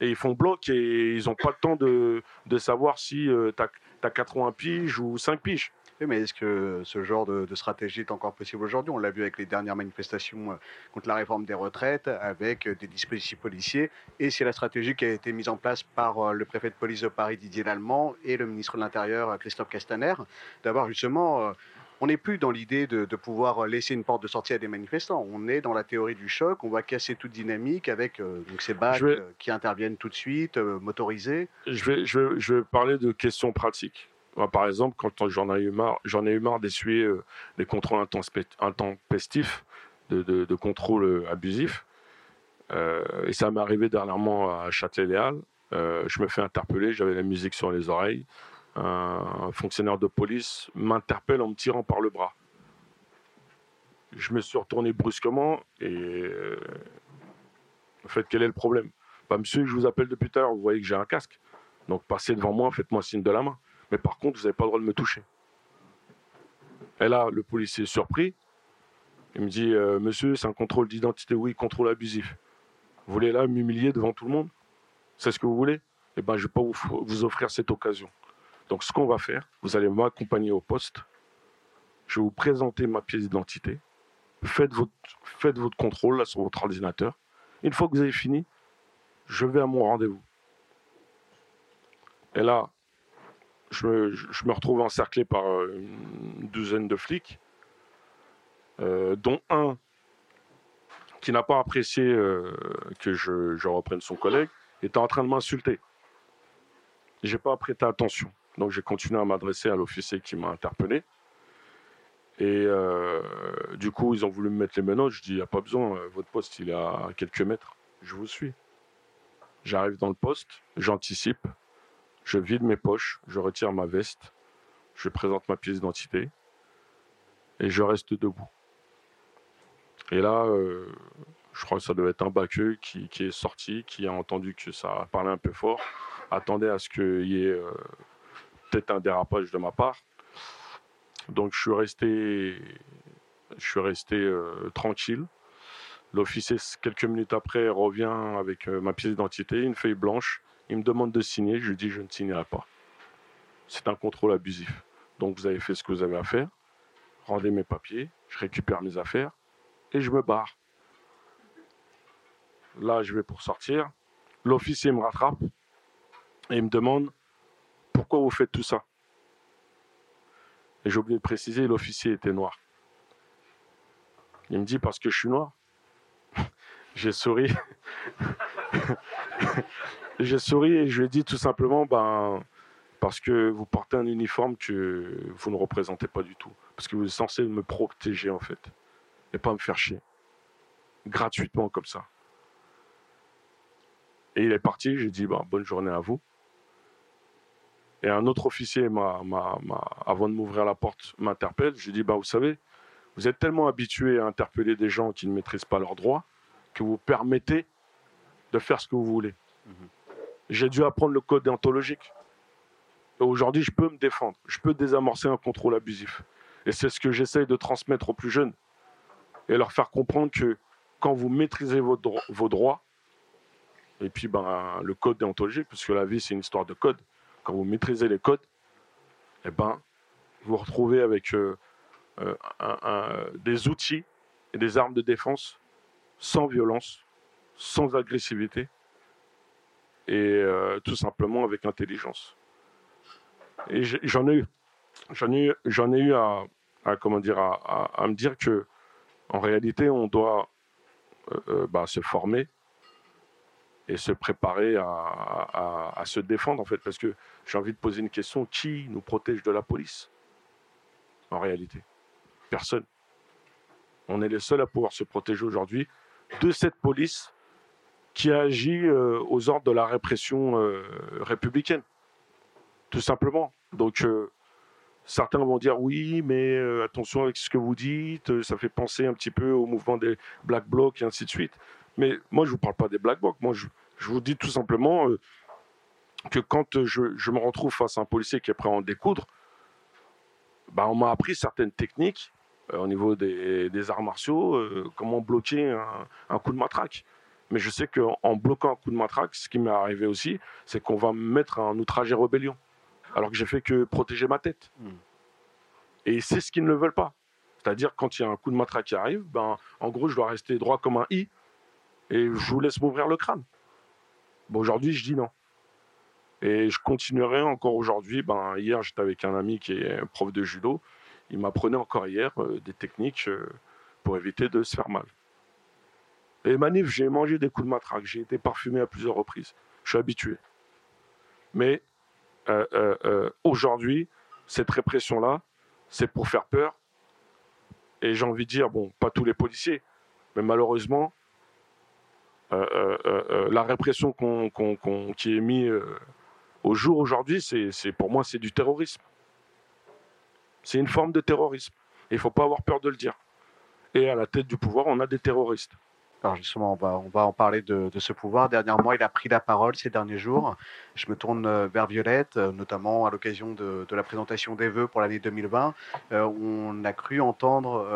Et ils font bloc et ils n'ont pas le temps de, de savoir si tu as, 80 piges ou 5 piges. Oui, mais est-ce que ce genre de, de stratégie est encore possible aujourd'hui? On l'a vu avec les dernières manifestations euh, contre la réforme des retraites, avec euh, des dispositifs policiers. Et c'est la stratégie qui a été mise en place par euh, le préfet de police de Paris, Didier Lallemand, et le ministre de l'Intérieur, Christophe Castaner, d'avoir justement... on n'est plus dans l'idée de, de pouvoir laisser une porte de sortie à des manifestants. On est dans la théorie du choc. On va casser toute dynamique avec euh, donc ces bacs vais- qui interviennent tout de suite, euh, motorisés. Je vais, je, vais, je vais parler de questions pratiques. Moi, par exemple, quand j'en ai eu marre, marre d'essuyer euh, des contrôles intempestifs, de, de, contrôles euh, abusifs. Euh, et ça m'est arrivé dernièrement à Châtelet-Léal. Euh, je me fais interpeller, j'avais la musique sur les oreilles. Un fonctionnaire de police m'interpelle en me tirant par le bras. Je me suis retourné brusquement et en fait, quel est le problème? Bah, Monsieur, je vous appelle depuis tout à l'heure, vous voyez que j'ai un casque. Donc passez devant moi, faites-moi signe de la main. Mais par contre, vous n'avez pas le droit de me toucher. Et là, le policier est surpris. Il me dit, euh, monsieur, c'est un contrôle d'identité. Oui, contrôle abusif. Vous voulez là m'humilier devant tout le monde? C'est ce que vous voulez? Eh bien, je ne vais pas vous, offrir cette occasion. Donc, ce qu'on va faire, vous allez m'accompagner au poste. Je vais vous présenter ma pièce d'identité. Faites votre, faites votre contrôle là sur votre ordinateur. Une fois que vous avez fini, je vais à mon rendez-vous. Et là, je me, retrouve encerclé par euh, une douzaine de flics, euh, dont un qui n'a pas apprécié euh, que je, reprenne son collègue, était en train de m'insulter. J'ai pas prêté attention. Donc j'ai continué à m'adresser à l'officier qui m'a interpellé. Et du coup, ils ont voulu me mettre les menottes. Je dis, il n'y a pas besoin, votre poste, il est à quelques mètres. Je vous suis. J'arrive dans le poste, j'anticipe, je vide mes poches, je retire ma veste, je présente ma pièce d'identité et je reste debout. Et là, euh, je crois que ça devait être un baqueux qui, est sorti, qui a entendu que ça parlait un peu fort, attendait à ce qu'il y ait euh, peut-être un dérapage de ma part. Donc je suis resté, euh, tranquille. L'officier, quelques minutes après, revient avec ma pièce d'identité, une feuille blanche. Il me demande de signer. Je lui dis, je ne signerai pas. C'est un contrôle abusif. Donc vous avez fait ce que vous avez à faire. Rendez mes papiers. Je récupère mes affaires et je me barre. Là, je vais pour sortir. L'officier me rattrape et il me demande pourquoi vous faites tout ça? Et j'ai oublié de préciser, l'officier était noir. Il me dit parce que je suis noir. J'ai souri. J'ai souri et je lui ai dit tout simplement ben, parce que vous portez un uniforme que vous ne représentez pas du tout. Parce que vous êtes censé me protéger en fait. Et pas me faire chier. Gratuitement comme ça. Et il est parti, j'ai dit ben, bonne journée à vous. Et un autre officier, avant de m'ouvrir la porte, m'interpelle. Je lui dis, bah, vous savez, vous êtes tellement habitué à interpeller des gens qui ne maîtrisent pas leurs droits que vous permettez de faire ce que vous voulez. J'ai dû apprendre le code déontologique. Aujourd'hui, je peux me défendre. Je peux désamorcer un contrôle abusif. Et c'est ce que j'essaye de transmettre aux plus jeunes. Et leur faire comprendre que quand vous maîtrisez vos, dro- vos droits, et puis ben, le code déontologique, puisque la vie, c'est une histoire de code, quand vous maîtrisez les codes, eh ben, vous vous retrouvez avec euh, euh, des outils et des armes de défense sans violence, sans agressivité, et euh, tout simplement avec intelligence. Et j'en ai eu, j'en ai, j'en ai eu à, comment dire, à, me dire que en réalité, on doit euh, euh, bah, se former et se préparer à, à- à se défendre, en fait, parce que j'ai envie de poser une question qui nous protège de la police En réalité, personne. On est les seuls à pouvoir se protéger aujourd'hui de cette police qui agit euh, aux ordres de la répression euh, républicaine, tout simplement. Donc, euh, certains vont dire oui, mais euh, attention avec ce que vous dites, ça fait penser un petit peu au mouvement des Black Blocs et ainsi de suite. Mais moi, je ne vous parle pas des Black Blocs, moi, je, vous dis tout simplement que quand je, me retrouve face à un policier qui est prêt à en découdre, bah, on m'a appris certaines techniques au niveau des, arts martiaux, comment bloquer un coup de matraque. Mais je sais qu'en en bloquant un coup de matraque, ce qui m'est arrivé aussi, c'est qu'on va me mettre un outrage et rébellion. Alors que j'ai fait que protéger ma tête. Et c'est ce qu'ils ne veulent pas. C'est-à-dire, quand il y a un coup de matraque qui arrive, ben, en gros, je dois rester droit comme un i et je vous laisse m'ouvrir le crâne. Bon, aujourd'hui, je dis non. Et je continuerai encore aujourd'hui. Ben, hier, j'étais avec un ami qui est prof de judo. Il m'apprenait encore hier euh, des techniques euh, pour éviter de se faire mal. Et manif, j'ai mangé des coups de matraque. J'ai été parfumé à plusieurs reprises. Je suis habitué. Mais euh, euh, euh, aujourd'hui, cette répression-là, c'est pour faire peur. Et j'ai envie de dire, bon, pas tous les policiers, mais malheureusement, la répression qui est mise au jour aujourd'hui, c'est pour moi, c'est du terrorisme. C'est une forme de terrorisme. Il ne faut pas avoir peur de le dire. Et à la tête du pouvoir, on a des terroristes. Justement, on va, en parler de, ce pouvoir. Dernièrement, il a pris la parole ces derniers jours. Je me tourne euh, vers Violette, euh, notamment à l'occasion de, la présentation des vœux pour l'année 2020. Euh, on a cru entendre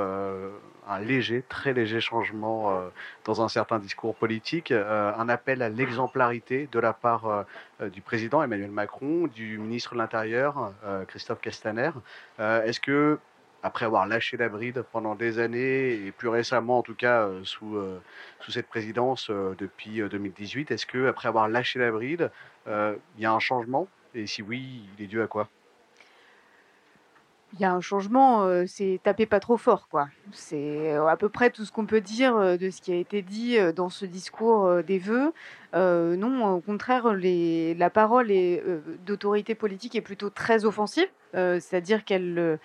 un léger, très léger changement dans un certain discours politique, un appel à l'exemplarité de la part du président Emmanuel Macron, du ministre de l'Intérieur Christophe Castaner. Est-ce que après avoir lâché la bride pendant des années et plus récemment en tout cas euh, sous, euh, sous cette présidence euh, depuis euh, 2018, est-ce que après avoir lâché la bride, il y a un changement? Et si oui, il est dû à quoi? Il y a un changement, c'est taper pas trop fort, quoi. C'est à peu près tout ce qu'on peut dire de ce qui a été dit dans ce discours des vœux. Non, au contraire, la parole d'autorité politique est plutôt très offensive. Euh, c'est-à-dire qu'elle euh,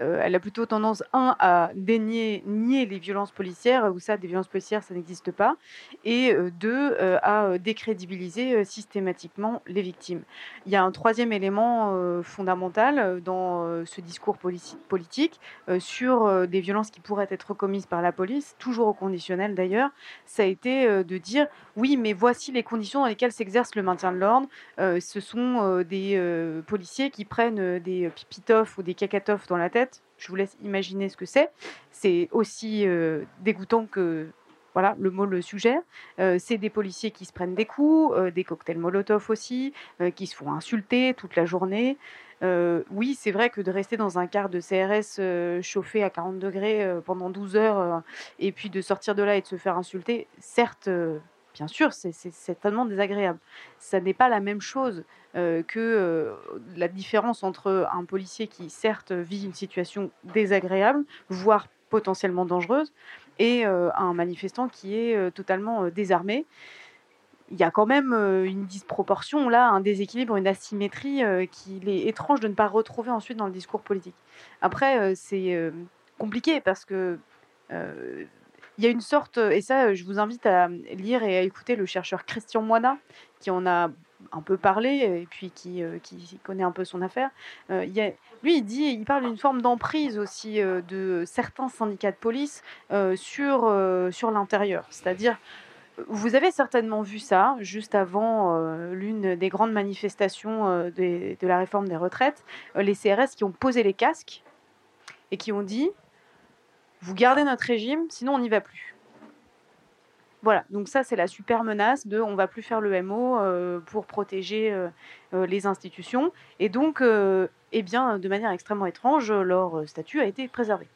euh, elle a plutôt tendance, un, à dénier, nier les violences policières, où ça, des violences policières, ça n'existe pas, et deux, à décrédibiliser systématiquement les victimes. Il y a un troisième élément fondamental dans ce discours politique sur des violences qui pourraient être commises par la police, toujours au conditionnel d'ailleurs, ça a été de dire oui, mais voici les conditions dans lesquelles s'exerce le maintien de l'ordre. Ce sont des policiers qui prennent euh, des pipitoffs ou des cacatoffs dans la tête. Je vous laisse imaginer ce que c'est. C'est aussi euh, dégoûtant que voilà, le mot le suggère. Euh, c'est des policiers qui se prennent des coups, euh, des cocktails Molotov aussi, euh, qui se font insulter toute la journée. Euh, oui, c'est vrai que de rester dans un quart de CRS euh, chauffé à 40 degrés euh, pendant 12 heures euh, et puis de sortir de là et de se faire insulter, certes, euh, bien sûr, c'est certainement désagréable. Ça n'est pas la même chose euh, que euh, la différence entre un policier qui, certes, vit une situation désagréable, voire potentiellement dangereuse, et euh, un manifestant qui est totalement désarmé. Il y a quand même une disproportion, là, un déséquilibre, une asymétrie qu'il est étrange de ne pas retrouver ensuite dans le discours politique. Après, c'est compliqué parce que il y a une sorte, et ça, je vous invite à lire et à écouter le chercheur Christian Moina, qui en a un peu parlé et puis qui, euh, connaît un peu son affaire, euh, lui, il dit, il parle d'une forme d'emprise aussi euh, de certains syndicats de police euh, sur, euh, sur l'intérieur. C'est-à-dire, vous avez certainement vu ça juste avant euh, l'une des grandes manifestations euh, de la réforme des retraites, euh, les CRS qui ont posé les casques et qui ont dit, vous gardez notre régime, sinon on n'y va plus. Voilà, donc ça c'est la super menace de on va plus faire le MO euh, pour protéger euh, euh, les institutions. Et donc, eh bien, de manière extrêmement étrange, leur statut a été préservé.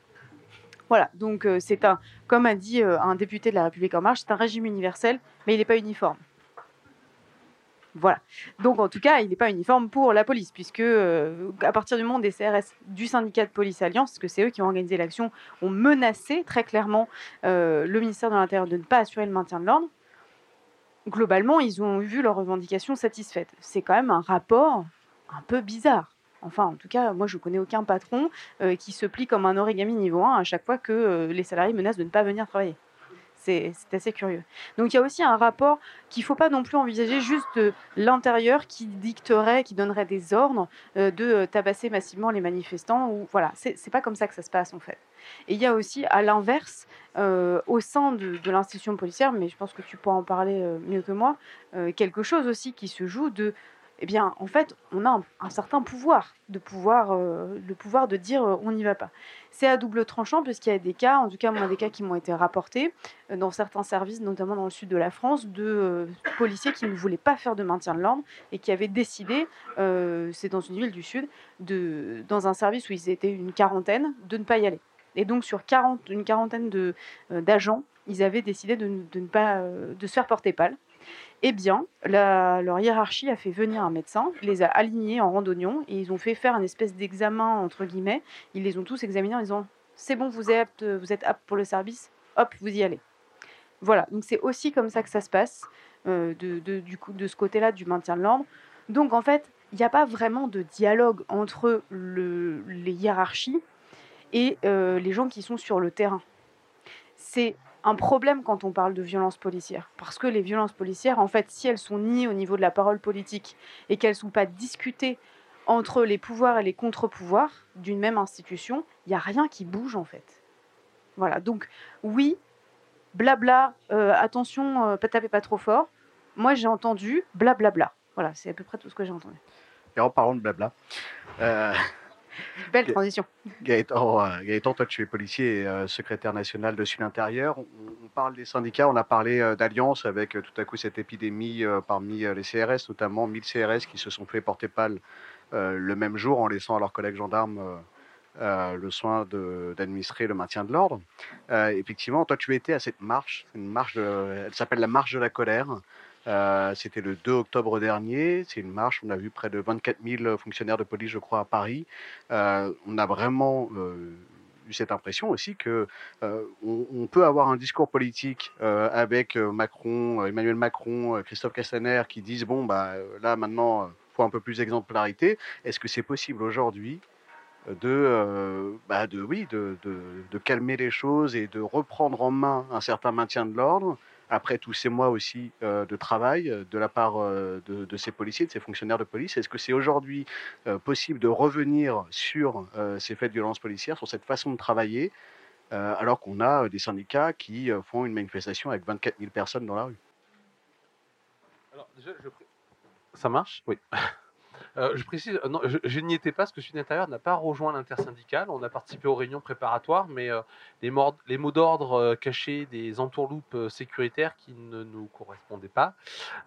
Voilà, donc c'est un, comme a dit un député de la République En Marche, c'est un régime universel, mais il n'est pas uniforme. Voilà. Donc en tout cas, il n'est pas uniforme pour la police, puisque euh, à partir du moment des CRS du syndicat de police Alliance, que c'est eux qui ont organisé l'action, ont menacé très clairement euh, le ministère de l'Intérieur de ne pas assurer le maintien de l'ordre. Globalement, ils ont vu leurs revendications satisfaites. C'est quand même un rapport un peu bizarre. Enfin, en tout cas, moi, je connais aucun patron euh, qui se plie comme un origami niveau 1 à chaque fois que les salariés menacent de ne pas venir travailler. C'est assez curieux. Donc il y a aussi un rapport qu'il ne faut pas non plus envisager juste de l'intérieur qui dicterait, qui donnerait des ordres euh, de euh, tabasser massivement les manifestants. Ou voilà, c'est pas comme ça que ça se passe en fait. Et il y a aussi à l'inverse, euh, au sein de, l'institution policière, mais je pense que tu pourras en parler euh, mieux que moi, euh, quelque chose aussi qui se joue de eh bien, en fait, on a un, certain pouvoir, de pouvoir, euh, pouvoir de dire euh, on n'y va pas. C'est à double tranchant puisqu'il y a des cas, en tout cas moi des cas qui m'ont été rapportés euh, dans certains services, notamment dans le sud de la France, de policiers qui ne voulaient pas faire de maintien de l'ordre et qui avaient décidé, c'est dans une ville du sud, de, dans un service où ils étaient une quarantaine, de ne pas y aller. Et donc sur 40, une quarantaine d'agents, ils avaient décidé de, ne- pas de se faire porter pâle. Eh bien, leur hiérarchie a fait venir un médecin, les a alignés en rang d'oignon et ils ont fait faire une espèce d'examen, entre guillemets. Ils les ont tous examinés en disant C'est bon, vous êtes, apte- vous êtes pour le service, hop, vous y allez. Voilà, donc c'est aussi comme ça que ça se passe, euh, de, du coup, de ce côté-là du maintien de l'ordre. Donc en fait, il n'y a pas vraiment de dialogue entre le- les hiérarchies et euh, les gens qui sont sur le terrain. C'est un problème quand on parle de violences policières. Parce que les violences policières, en fait, si elles sont niées au niveau de la parole politique et qu'elles ne sont pas discutées entre les pouvoirs et les contre-pouvoirs d'une même institution, il n'y a rien qui bouge, en fait. Voilà, donc oui, blabla, euh, attention, euh, pas taper pas trop fort. Moi, j'ai entendu blablabla. Voilà, c'est à peu près tout ce que j'ai entendu. Et en parlant de blabla, euh, Belle transition. Gaëtan, euh, Gaëtan, toi tu es policier et euh, secrétaire national de Sud Intérieur. On, on parle des syndicats, on a parlé euh, d'alliance avec euh, tout à coup cette épidémie parmi les CRS, notamment 1000 CRS qui se sont fait porter pâle le même jour en laissant à leurs collègues gendarmes le soin d'administrer le maintien de l'ordre. Effectivement, toi tu étais à cette marche, une marche, de- elle s'appelle la marche de la colère. Euh, C'était le 2 octobre dernier. C'est une marche. On a vu près de 24 000 fonctionnaires de police, je crois, à Paris. Euh, on a vraiment euh, eu cette impression aussi que on, peut avoir un discours politique avec Macron, Emmanuel Macron, Christophe Castaner qui disent bon bah là maintenant faut un peu plus d'exemplarité. Est-ce que c'est possible aujourd'hui de, bah, de oui de calmer les choses et de reprendre en main un certain maintien de l'ordre? Après tous ces mois aussi euh, de travail euh, de la part euh, de, ces policiers, de ces fonctionnaires de police, est-ce que c'est aujourd'hui possible de revenir sur ces faits de violence policière, sur cette façon de travailler, alors qu'on a des syndicats qui font une manifestation avec 24 000 personnes dans la rue? Alors, déjà, je Ça marche? Oui. Euh, je précise, euh, je, n'y étais pas parce que Sud Intérieur n'a pas rejoint l'intersyndicale. On a participé aux réunions préparatoires, mais euh, les, mots d'ordre cachés des entourloupes sécuritaires qui ne nous correspondaient pas.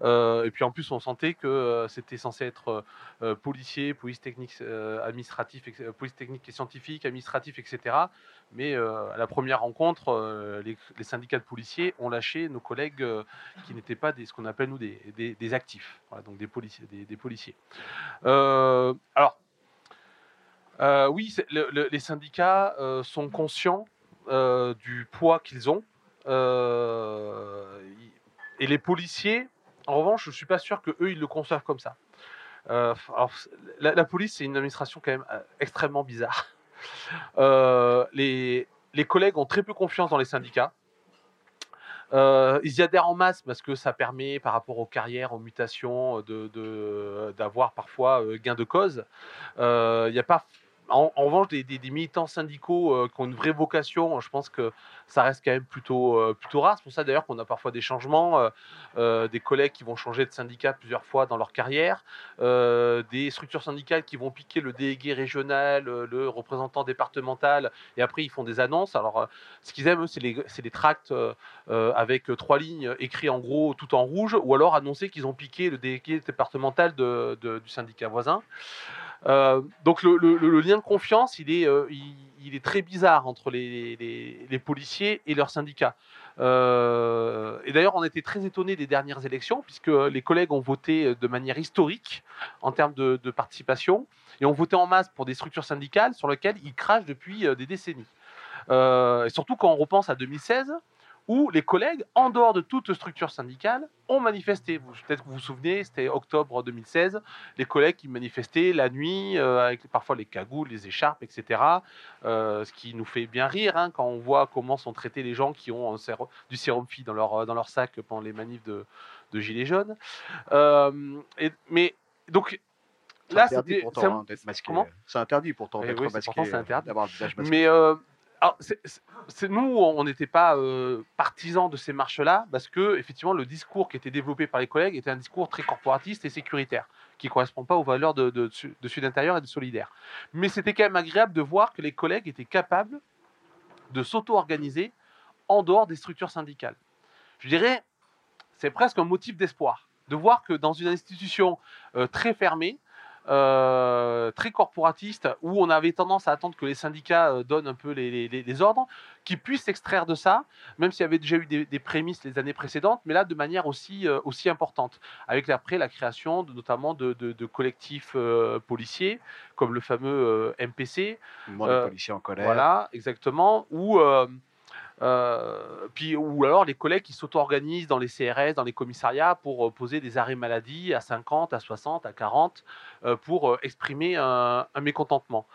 Et puis en plus, on sentait que c'était censé être policier, police technique, administratif, police technique et scientifique, administratif, etc. Mais euh, à la première rencontre, euh, les, syndicats de policiers ont lâché nos collègues euh, qui n'étaient pas des, ce qu'on appelle nous des, des- actifs, donc des policiers. Des, policiers. Alors, oui, les syndicats sont conscients du poids qu'ils ont. Et les policiers, en revanche, je ne suis pas sûr que eux ils le conçoivent comme ça. Alors, la, la police, c'est une administration quand même extrêmement bizarre. Euh, les, collègues ont très peu confiance dans les syndicats. Euh, ils y adhèrent en masse parce que ça permet, par rapport aux carrières, aux mutations, d'avoir parfois euh, gain de cause. Il n'y a pas en, revanche, des, militants syndicaux euh, qui ont une vraie vocation, je pense que ça reste quand même plutôt, euh, plutôt rare. C'est pour ça d'ailleurs qu'on a parfois des changements, euh, des collègues qui vont changer de syndicat plusieurs fois dans leur carrière, des structures syndicales qui vont piquer le délégué régional, le représentant départemental, et après ils font des annonces. Alors, ce qu'ils aiment, c'est les, tracts avec trois lignes écrits en gros tout en rouge, ou alors annoncer qu'ils ont piqué le délégué départemental du syndicat voisin. Euh, donc le, lien de confiance, il est, euh, il, est très bizarre entre les, policiers et leurs syndicats. Euh, et d'ailleurs, on était très étonnés des dernières élections, puisque les collègues ont voté de manière historique en termes de, de participation, et ont voté en masse pour des structures syndicales sur lesquelles ils crachent depuis des décennies. Et surtout quand on repense à 2016, où les collègues, en dehors de toute structure syndicale, ont manifesté. Peut-être que vous vous souvenez, c'était octobre 2016, les collègues qui manifestaient la nuit, euh, avec parfois les cagoules, les écharpes, etc. Euh, ce qui nous fait bien rire hein, quand on voit comment sont traités les gens qui ont sérum- du sérum phi dans leur, euh, dans leur sac pendant les manifs de, de Gilets jaunes. Euh, et- mais donc. C'est Là, interdit pourtant, hein, masqué. C'est interdit pourtant Eh d'être masqué, c'est interdit. Mais euh, alors, nous, on n'était pas euh, partisans de ces marches-là parce que effectivement, le discours qui était développé par les collègues était un discours très corporatiste et sécuritaire, qui correspond pas aux valeurs de Sud Intérieur et de Solidaire. Mais c'était quand même agréable de voir que les collègues étaient capables de s'auto-organiser en dehors des structures syndicales. Je dirais, c'est presque un motif d'espoir de voir que dans une institution euh, très fermée, euh, très corporatiste, où on avait tendance à attendre que les syndicats euh, donnent un peu les, les- les- les ordres, qu'ils puissent s'extraire de ça, même s'il y avait déjà eu des, des prémices les années précédentes, mais là de manière aussi, euh, aussi importante, avec après la création de, notamment de, de- de collectifs euh, policiers, comme le fameux MPC. Mouvement des policiers en colère. Voilà, exactement, où... euh, puis, ou alors les collègues qui s'auto-organisent dans les CRS, dans les commissariats pour euh, poser des arrêts maladie à 50, à 60, à 40, euh, pour exprimer un, mécontentement.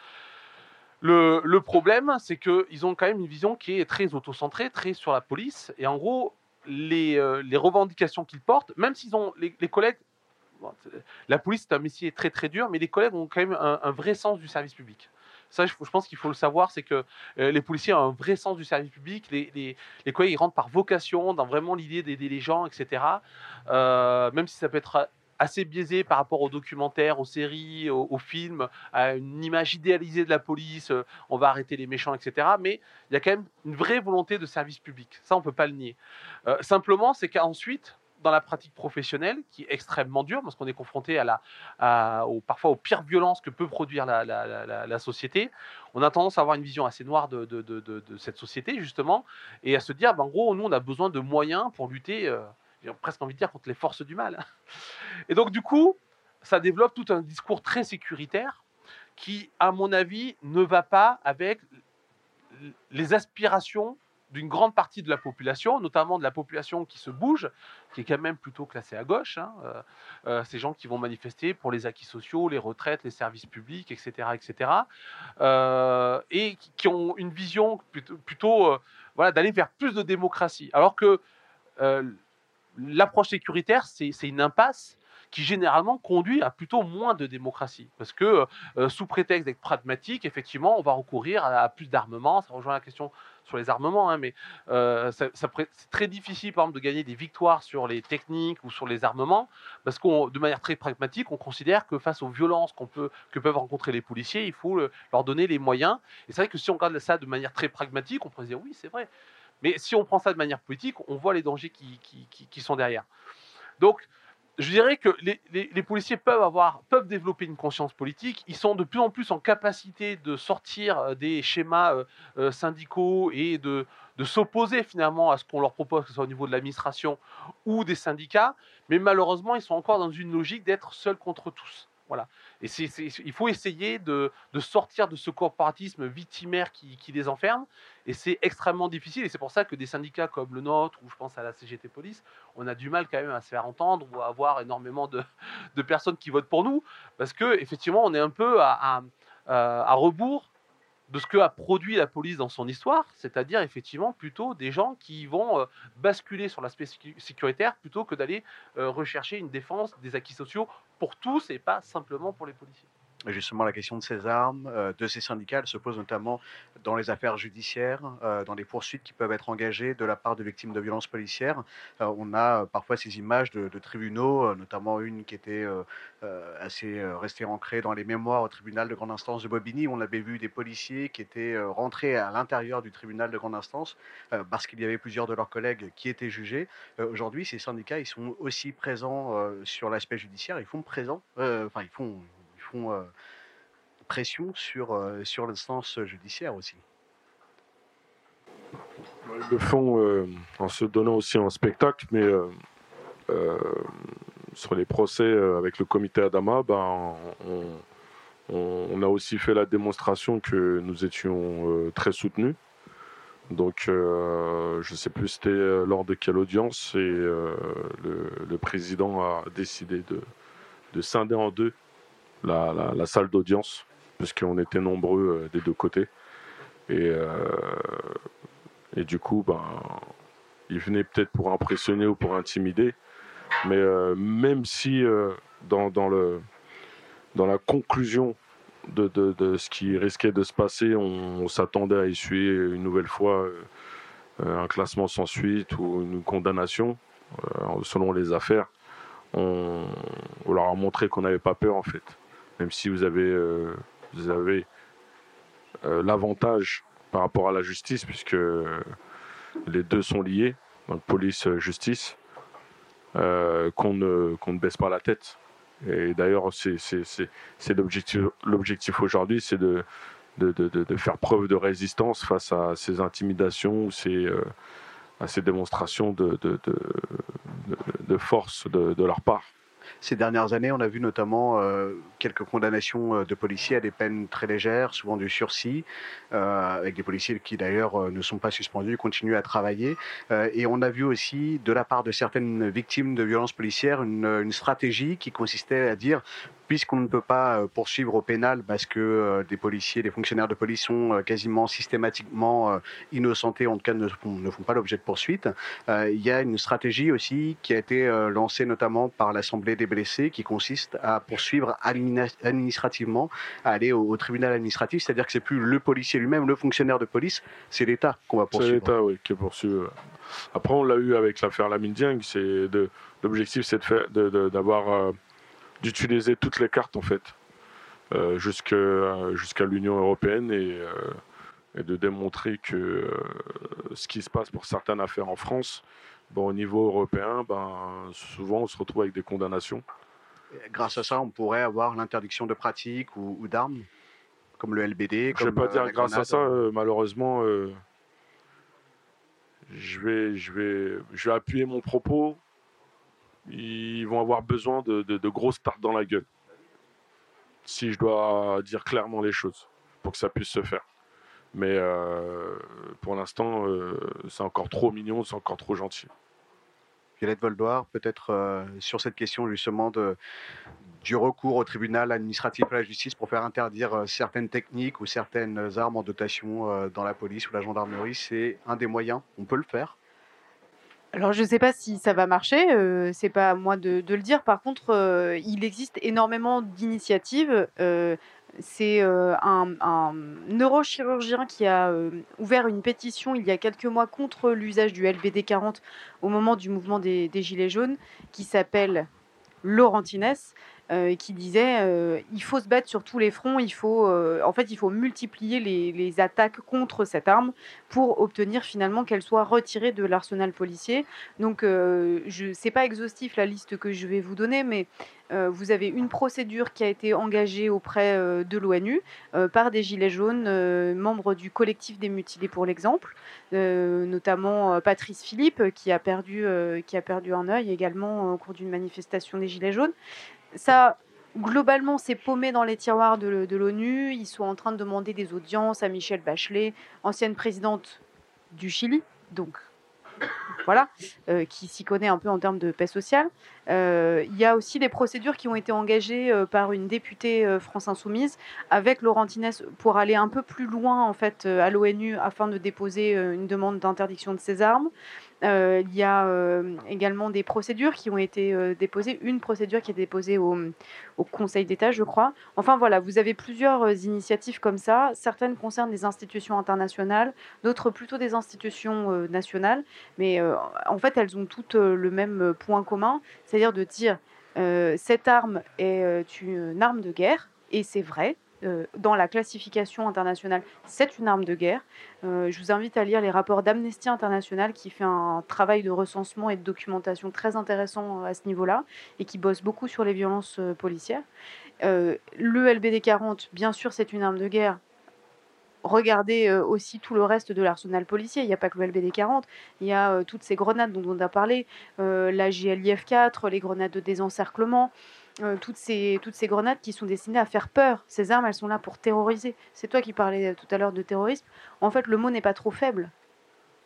Le, problème, c'est qu'ils ont quand même une vision qui est très auto-centrée, très sur la police. Et en gros, les, revendications qu'ils portent, même s'ils ont les, collègues, la police c'est un métier très très dur, mais les collègues ont quand même un vrai sens du service public. Ça, je, pense qu'il faut le savoir, c'est que euh, les policiers ont un vrai sens du service public. Les, les, ils rentrent par vocation, dans vraiment l'idée d'aider les gens, etc. Euh, même si ça peut être assez biaisé par rapport aux documentaires, aux séries, aux, films, à une image idéalisée de la police, euh, on va arrêter les méchants, etc. Mais il y a quand même une vraie volonté de service public. Ça, on peut pas le nier. Simplement, c'est qu'ensuite, dans la pratique professionnelle, qui est extrêmement dure, parce qu'on est confronté à la, parfois aux pires violences que peut produire la, société, on a tendance à avoir une vision assez noire de cette société, justement, et à se dire, ben, en gros, nous, on a besoin de moyens pour lutter, euh, j'ai presque envie de dire, contre les forces du mal. Et donc, du coup, ça développe tout un discours très sécuritaire qui, à mon avis, ne va pas avec les aspirations d'une grande partie de la population, notamment de la population qui se bouge, qui est quand même plutôt classée à gauche. hein, euh, euh, ces gens qui vont manifester pour les acquis sociaux, les retraites, les services publics, etc., etc., euh, et qui, qui ont une vision plutôt, euh, voilà, d'aller vers plus de démocratie. Alors que euh, l'approche sécuritaire, c'est une impasse qui généralement conduit à plutôt moins de démocratie. Parce que euh, sous prétexte d'être pragmatique, effectivement, on va recourir à plus d'armement. Ça rejoint la question sur les armements, hein, mais euh, ça- ça c'est très difficile, par exemple, de gagner des victoires sur les techniques ou sur les armements, parce qu'on, de manière très pragmatique, on considère que face aux violences qu'on peut, que peuvent rencontrer les policiers, il faut le- leur donner les moyens. Et c'est vrai que si on regarde ça de manière très pragmatique, on pourrait dire oui, c'est vrai. Mais si on prend ça de manière politique, on voit les dangers qui, qui- qui- qui sont derrière. Donc, je dirais que les, policiers peuvent avoir, peuvent développer une conscience politique. Ils sont de plus en plus en capacité de sortir euh, des schémas euh, euh, syndicaux et de s'opposer finalement à ce qu'on leur propose, que ce soit au niveau de l'administration ou des syndicats. Mais malheureusement, ils sont encore dans une logique d'être seuls contre tous. Et c'est, il faut essayer de, sortir de ce corporatisme victimaire qui, les enferme. Et c'est extrêmement difficile. Et c'est pour ça que des syndicats comme le nôtre, ou je pense à la CGT Police, on a du mal quand même à se faire entendre ou à avoir énormément de, personnes qui votent pour nous. Parce que effectivement, on est un peu à, à rebours de ce que a produit la police dans son histoire, c'est-à-dire effectivement plutôt des gens qui vont euh, basculer sur l'aspect sécu- sécuritaire plutôt que d'aller euh, rechercher une défense des acquis sociaux pour tous et pas simplement pour les policiers. Justement, la question de ces armes, euh, de ces syndicats, elle se pose notamment dans les affaires judiciaires, euh, dans les poursuites qui peuvent être engagées de la part de victimes de violences policières. Euh, on a parfois ces images de, tribunaux, notamment une qui était assez restée ancrée dans les mémoires au tribunal de grande instance de Bobigny. On avait vu des policiers qui étaient rentrés à l'intérieur du tribunal de grande instance parce qu'il y avait plusieurs de leurs collègues qui étaient jugés. Aujourd'hui, ces syndicats, ils sont aussi présents sur l'aspect judiciaire. Ils font présent, enfin, ils font, pression sur, l'instance judiciaire aussi. Ils le font en se donnant aussi en spectacle, mais sur les procès avec le comité Adama, ben, on, a aussi fait la démonstration que nous étions très soutenus. Donc, je ne sais plus c'était lors de quelle audience, et le, président a décidé de scinder en deux la, la- la salle d'audience, puisqu'on était nombreux euh, des deux côtés. Et, euh, et du coup, ben, il venait peut-être pour impressionner ou pour intimider. Mais euh, même si dans, dans, le, dans la conclusion de, de- ce qui risquait de se passer, on, s'attendait à essuyer une nouvelle fois un classement sans suite ou une condamnation, selon les affaires, on leur a montré qu'on n'avait pas peur en fait. Même si vous avez, euh, euh, l'avantage par rapport à la justice, puisque euh, les deux sont liés, donc police-justice, qu'on ne, ne baisse pas la tête. Et d'ailleurs, c'est l'objectif aujourd'hui, c'est de, faire preuve de résistance face à ces intimidations ou à ces démonstrations de, force de leur part. Ces dernières années, on a vu notamment euh, quelques condamnations euh, de policiers à des peines très légères, souvent du sursis, euh, avec des policiers qui d'ailleurs ne sont pas suspendus, continuent à travailler. Et on a vu aussi, de la part de certaines victimes de violences policières, une stratégie qui consistait à dire puisqu'on ne peut pas euh, poursuivre au pénal parce que euh, des policiers, des fonctionnaires de police sont euh, quasiment systématiquement innocentés, en tout cas ne font, pas l'objet de poursuites, il y a une stratégie aussi qui a été lancée notamment par l'Assemblée des blessés qui consiste à poursuivre administrativement, à aller au, tribunal administratif, c'est-à-dire que c'est plus le policier lui-même, le fonctionnaire de police, c'est l'État qu'on va C'est poursuivre. l'État oui, qui est poursuivi. Après, on l'a eu avec l'affaire Lamine. C'est l'objectif, c'est d'avoir, d'utiliser toutes les cartes en fait, euh, euh, jusqu'à l'Union européenne et, euh, et de démontrer que euh, ce qui se passe pour certaines affaires en France, bon, au niveau européen, ben, souvent on se retrouve avec des condamnations. Grâce à ça, on pourrait avoir l'interdiction de pratique ou, ou d'armes, comme le LBD. Je vais comme, pas dire grâce à ça, euh, malheureusement, euh, je, vais, je, vais, je vais appuyer mon propos. Ils vont avoir besoin de, grosses tartes dans la gueule. Si je dois dire clairement les choses, pour que ça puisse se faire. Mais euh, pour l'instant, euh, c'est encore trop mignon, c'est encore trop gentil. Violette Voldoir, peut-être euh, sur cette question justement du recours au tribunal administratif à la justice pour faire interdire certaines techniques ou certaines armes en dotation dans la police ou la gendarmerie, c'est un des moyens. On peut le faire. Alors, je ne sais pas si ça va marcher, euh, c'est pas à moi de, le dire. Par contre, euh, il existe énormément d'initiatives. euh, c'est euh, un, neurochirurgien qui a ouvert une pétition il y a quelques mois contre l'usage du LBD 40 au moment du mouvement des, des Gilets jaunes, qui s'appelle Laurentines, euh, qui disait euh, il faut se battre sur tous les fronts, il faut, euh, en fait, il faut multiplier les, attaques contre cette arme pour obtenir finalement qu'elle soit retirée de l'arsenal policier. Donc, euh, je c'est pas exhaustif la liste que je vais vous donner, mais vous avez une procédure qui a été engagée auprès de l'ONU par des Gilets jaunes, membres du collectif des mutilés pour l'exemple, notamment Patrice Philippe qui a perdu, qui a perdu un œil également au cours d'une manifestation des Gilets jaunes. Ça, globalement, c'est paumé dans les tiroirs de, l'ONU. Ils sont en train de demander des audiences à Michelle Bachelet, ancienne présidente du Chili. Donc, voilà, euh, qui s'y connaît un peu en termes de paix sociale. Euh, il y a aussi des procédures qui ont été engagées euh, par une députée France Insoumise avec Laurentines pour aller un peu plus loin en fait à l'ONU afin de déposer une demande d'interdiction de ces armes. Euh, il y a euh, également des procédures qui ont été euh, déposées, une procédure qui est déposée au, au Conseil d'État, je crois. Enfin voilà, vous avez plusieurs initiatives comme ça. Certaines concernent des institutions internationales, d'autres plutôt des institutions nationales. Mais en fait, elles ont toutes le même point commun, c'est-à-dire de dire cette arme est une arme de guerre, et c'est vrai. Euh, dans la classification internationale, c'est une arme de guerre. Euh, je vous invite à lire les rapports d'Amnesty International qui fait un travail de recensement et de documentation très intéressant euh, à ce niveau-là et qui bosse beaucoup sur les violences policières. Le LBD 40, bien sûr, c'est une arme de guerre. Regardez aussi tout le reste de l'arsenal policier. Il n'y a pas que le LBD 40, il y a toutes ces grenades dont on a parlé, la JLIF 4, les grenades de désencerclement, euh, toutes, ces, grenades qui sont destinées à faire peur. Ces armes, elles sont là pour terroriser. C'est toi qui parlais euh, tout à l'heure de terrorisme. En fait, le mot n'est pas trop faible.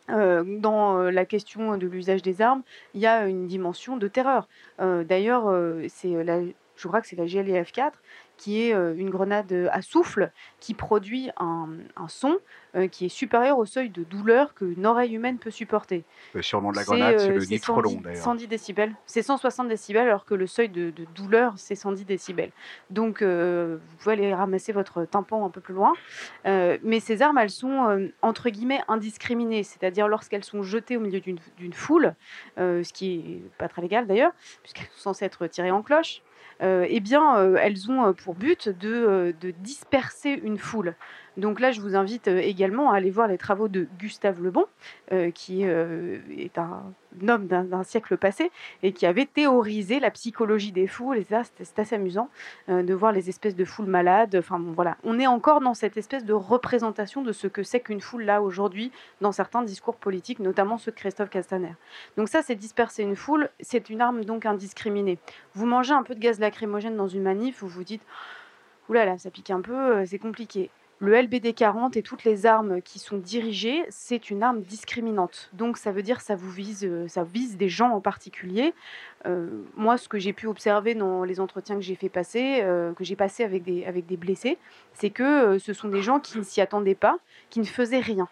Euh, dans la question de l'usage des armes, il y a une dimension de terreur. D'ailleurs, c'est la, je crois que c'est la GLF 4 qui est euh, une grenade euh, à souffle qui produit un, un son euh, qui est supérieur au seuil de douleur qu'une oreille humaine peut supporter. Le surnom de la grenade, c'est le nitrolon 110 d'ailleurs. 110 décibels. C'est 160 décibels alors que le seuil de, de douleur, c'est 110 décibels. Donc, euh, vous pouvez aller ramasser votre tympan un peu plus loin. Euh, mais ces armes, elles sont, euh, entre guillemets, indiscriminées. C'est-à-dire lorsqu'elles sont jetées au milieu d'une foule, ce qui est pas très légal d'ailleurs, puisqu'elles sont censées être tirées en cloche. Euh, eh bien, euh, elles ont euh, pour but de, de disperser une foule. Donc là, je vous invite euh, également à aller voir les travaux de Gustave Lebon, euh, qui euh, est un homme d'un siècle passé et qui avait théorisé la psychologie des foules. Et c'est assez amusant de voir les espèces de foules malades. Enfin bon, voilà, on est encore dans cette espèce de représentation de ce que c'est qu'une foule là aujourd'hui dans certains discours politiques, notamment ceux de Christophe Castaner. Donc ça, c'est disperser une foule. C'est une arme donc indiscriminée. Vous mangez un peu de gaz lacrymogène dans une manif, vous vous dites, oulala, ça pique un peu, c'est compliqué. Le LBD 40 et toutes les armes qui sont dirigées, c'est une arme discriminante. Donc ça veut dire que ça vous vise, euh, ça vise des gens en particulier. Euh, moi, ce que j'ai pu observer dans les entretiens que j'ai fait passer, euh, que j'ai passé avec des, avec des blessés, c'est que ce sont des gens qui ne s'y attendaient pas, qui ne faisaient rien.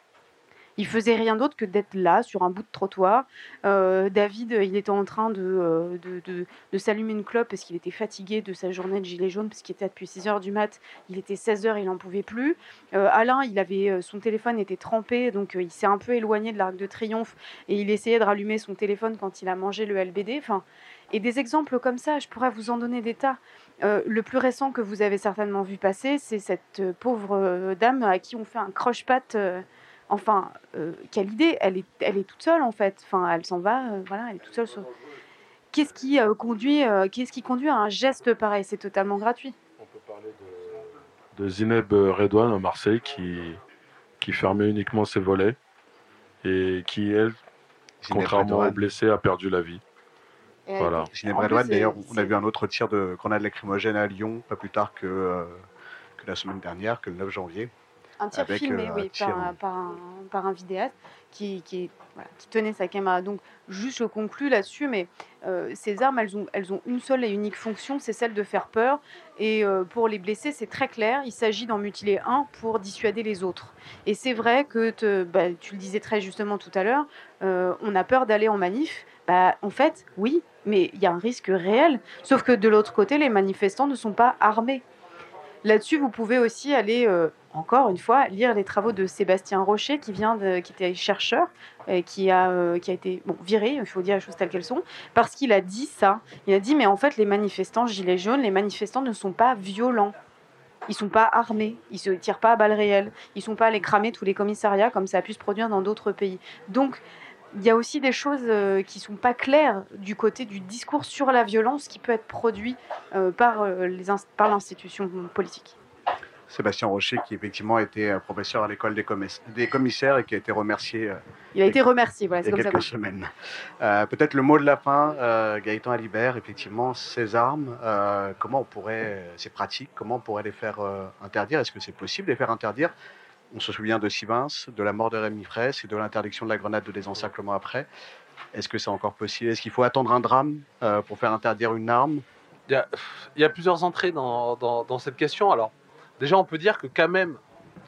Il faisait rien d'autre que d'être là sur un bout de trottoir. Euh, David, il était en train de, euh, de, de- de s'allumer une clope parce qu'il était fatigué de sa journée de gilet jaune, parce qu'il était depuis 6 heures du mat. Il était 16 heures, il n'en pouvait plus. Euh, Alain, il avait, son téléphone était trempé, donc il s'est un peu éloigné de l'Arc de Triomphe et il essayait de rallumer son téléphone quand il a mangé le LBD. Enfin, et des exemples comme ça, je pourrais vous en donner des tas. Le plus récent que vous avez certainement vu passer, c'est cette pauvre dame à qui on fait un croche-patte. Enfin, euh, quelle idée elle est, elle est toute seule en fait. Enfin, elle s'en va, euh, voilà, elle est toute seule. sur- Qu'est-ce qui euh, conduit, euh, qu'est-ce qui conduit à un geste pareil? C'est totalement gratuit. de Zineb Redouane à Marseille qui, qui fermait uniquement ses volets et qui, elle, Zineb contrairement aux blessés, a perdu la vie. Et Voilà. Ginebra Redouane, d'ailleurs, on a vu un autre tir de grenade lacrymogène à Lyon, pas plus tard que, euh, que la semaine dernière, que le 9 janvier. Un tir avec, filmé, euh, un oui, tir- par, un- par, un, par un vidéaste qui, qui, voilà, qui tenait sa caméra. Donc, juste, je conclus là-dessus, mais euh, ces armes, elles ont, elles ont une seule et unique fonction, c'est celle de faire peur. Et euh, pour les blessés, c'est très clair, il s'agit d'en mutiler un pour dissuader les autres. Et c'est vrai que, te- bah, tu le disais très justement tout à l'heure, euh, on a peur d'aller en manif. Bah, en fait, oui, mais il y a un risque réel. Sauf que de l'autre côté, les manifestants ne sont pas armés. Là-dessus, vous pouvez aussi aller, euh, encore une fois, lire les travaux de Sébastien Rocher, qui, vient de, qui était chercheur, qui a, euh, qui a été bon, viré, il faut dire les choses telles qu'elles sont, parce qu'il a dit ça. Il a dit, mais en fait, les manifestants gilets jaunes, les manifestants ne sont pas violents. Ils sont pas armés, ils se tirent pas à balles réelles, ils sont pas allés cramer tous les commissariats comme ça a pu se produire dans d'autres pays. Donc, il y a aussi des choses euh, qui sont pas claires du côté du discours sur la violence qui peut être produit euh, par, euh, les par l'institution politique. Sébastien Rocher, qui effectivement était euh, professeur à l'école des, commis- des commissaires et qui a été remercié Il a été remercié, voilà, il c'est comme ça. quelques semaines. Euh, Peut-être le mot de la fin, euh, Gaëtan Alibert, effectivement, ces armes, euh, comment on pourrait, c'est pratique, comment on pourrait les faire interdire? Est-ce que c'est possible de les faire interdire? On se souvient de Sivins, de la mort de Rémi Fraisse et de l'interdiction de la grenade de désencerclement après. Est-ce que c'est encore possible? Est-ce qu'il faut attendre un drame euh, pour faire interdire une arme? Il y, a, plusieurs entrées dans, cette question. Alors, déjà, on peut dire que quand même,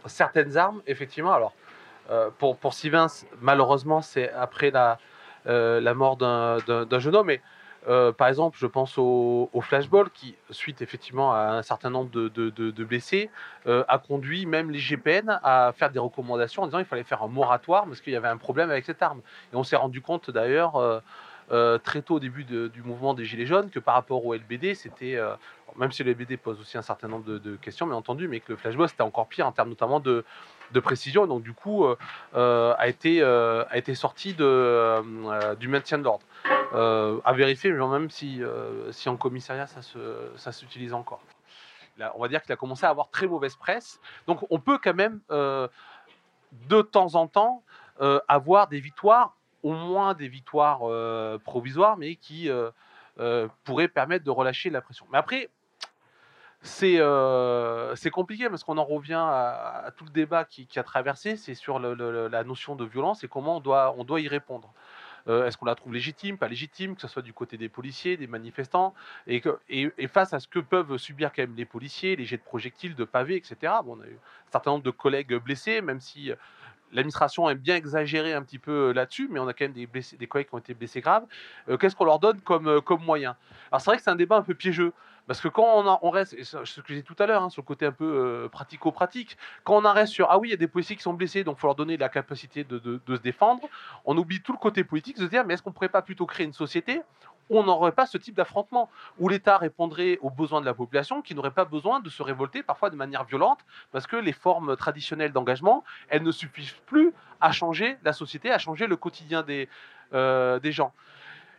certaines armes, effectivement, alors, euh, pour, pour Sivins, malheureusement, c'est après la, euh, mort d'un jeune homme. Euh, par exemple, je pense au, flashball qui, suite effectivement à un certain nombre de, blessés, euh, a conduit même les GPN à faire des recommandations en disant qu'il fallait faire un moratoire parce qu'il y avait un problème avec cette arme. Et on s'est rendu compte d'ailleurs euh, très tôt au début du mouvement des Gilets jaunes que par rapport au LBD, c'était, même si le LBD pose aussi un certain nombre de, de questions, bien entendu, mais que le flashball c'était encore pire en termes notamment de, de précision. Donc du coup, euh, euh, a, été, euh, a été sorti du maintien de l'ordre. À vérifier, même si, si en commissariat ça ça s'utilise encore. On va dire qu'il a commencé à avoir très mauvaise presse. Donc on peut quand même, de temps en temps, avoir des victoires, au moins des victoires provisoires, mais qui pourraient permettre de relâcher la pression. Mais après, c'est euh, c'est compliqué parce qu'on en revient à, tout le débat qui, a traversé, c'est sur la notion de violence et comment on doit, y répondre. Euh, Est-ce qu'on la trouve légitime, pas légitime, que ce soit du côté des policiers, des manifestants, et, face à ce que peuvent subir quand même les policiers, les jets de projectiles, de pavés, etc. Bon, on a eu un certain nombre de collègues blessés, même si euh, l'administration aime bien exagérer un petit peu là-dessus, mais on a quand même des, blessés, collègues qui ont été blessés graves. Qu'est-ce qu'on leur donne comme, comme moyen Alors c'est vrai que c'est un débat un peu piégeux. Parce que quand on, reste, et ce que j'ai dit tout à l'heure, hein, sur le côté un peu euh, pratico-pratique, quand on en reste sur ah oui, il y a des policiers qui sont blessés, donc il faut leur donner la capacité de, se défendre, on oublie tout le côté politique de se dire mais est-ce qu'on pourrait pas plutôt créer une société où on n'aurait pas ce type d'affrontement, où l'État répondrait aux besoins de la population, qui n'aurait pas besoin de se révolter parfois de manière violente, parce que les formes traditionnelles d'engagement, elles ne suffisent plus à changer la société, à changer le quotidien des, euh, des gens.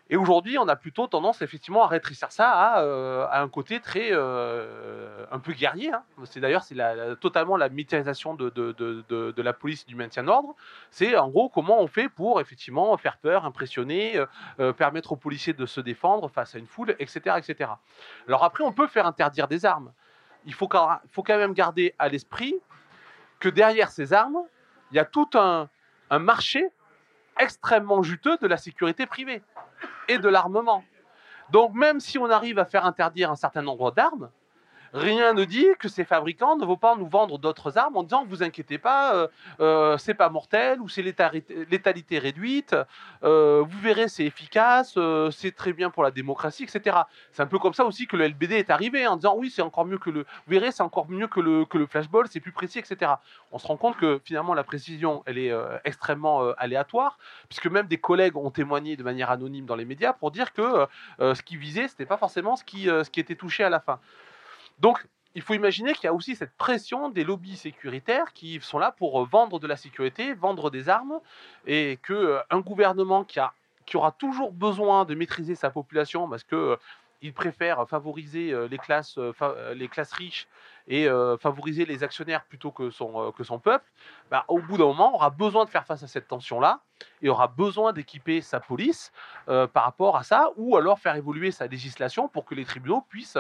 Et aujourd'hui, on a plutôt tendance effectivement à rétrécir ça à, euh, un côté très euh, un peu guerrier. hein. C'est d'ailleurs c'est totalement la militarisation de, la police du maintien de l'ordre. C'est en gros comment on fait pour effectivement faire peur, impressionner, euh, permettre aux policiers de se défendre face à une foule, etc., etc. Alors après, on peut faire interdire des armes. Il faut quand, même garder à l'esprit que derrière ces armes, il y a tout un marché extrêmement juteux de la sécurité privée et de l'armement. Donc même si on arrive à faire interdire un certain nombre d'armes, rien ne dit que ces fabricants ne vont pas nous vendre d'autres armes en disant vous inquiétez pas, euh, euh, c'est pas mortel ou c'est létalité réduite, euh, vous verrez c'est efficace, c'est très bien pour la démocratie, etc. C'est un peu comme ça aussi que le LBD est arrivé en disant oui c'est encore mieux que le, vous verrez c'est encore mieux que le, que le flashball, c'est plus précis, etc. On se rend compte que finalement la précision elle est extrêmement aléatoire puisque même des collègues ont témoigné de manière anonyme dans les médias pour dire que ce qui visait c'était pas forcément ce qui, ce qui était touché à la fin. Donc, il faut imaginer qu'il y a aussi cette pression des lobbies sécuritaires qui sont là pour euh, vendre de la sécurité, vendre des armes, et que euh, gouvernement qui aura toujours besoin de maîtriser sa population parce que euh, il préfère favoriser euh, les classes, euh, euh, les classes riches et favoriser les actionnaires plutôt que son, peuple, bah, au bout d'un moment, aura besoin de faire face à cette tension-là et aura besoin d'équiper sa police par rapport à ça, ou alors faire évoluer sa législation pour que les tribunaux puissent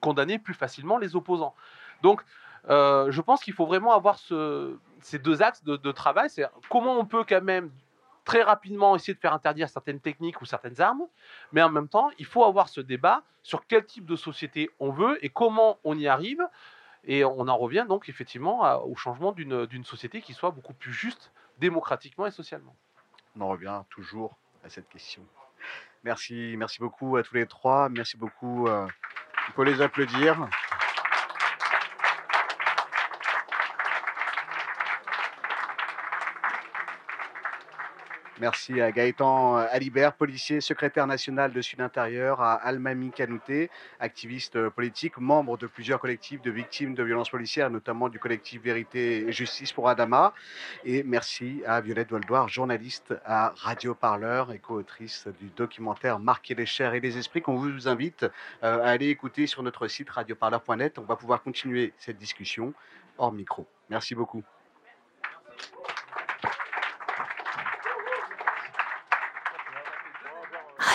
condamner plus facilement les opposants. Donc, je pense qu'il faut vraiment avoir ce- ces deux axes de, de travail. C'est comment on peut quand même très rapidement essayer de faire interdire certaines techniques ou certaines armes, mais en même temps, il faut avoir ce débat sur quel type de société on veut et comment on y arrive. Et on en revient donc effectivement au changement d'une d'une société qui soit beaucoup plus juste démocratiquement et socialement. On en revient toujours à cette question. Merci, merci beaucoup à tous les trois. Merci beaucoup. euh, il faut les applaudir. Merci à Gaëtan Alibert, policier, secrétaire national de Sud Intérieur, à Almami Kanouté, activiste politique, membre de plusieurs collectifs de victimes de violences policières, notamment du collectif Vérité et Justice pour Adama. Et merci à Violette Voldoir, journaliste à Radio Parleur et co-autrice du documentaire Marquer les chairs et les esprits qu'on vous invite euh, à aller écouter sur notre site radioparleur.net. On va pouvoir continuer cette discussion hors micro. Merci beaucoup.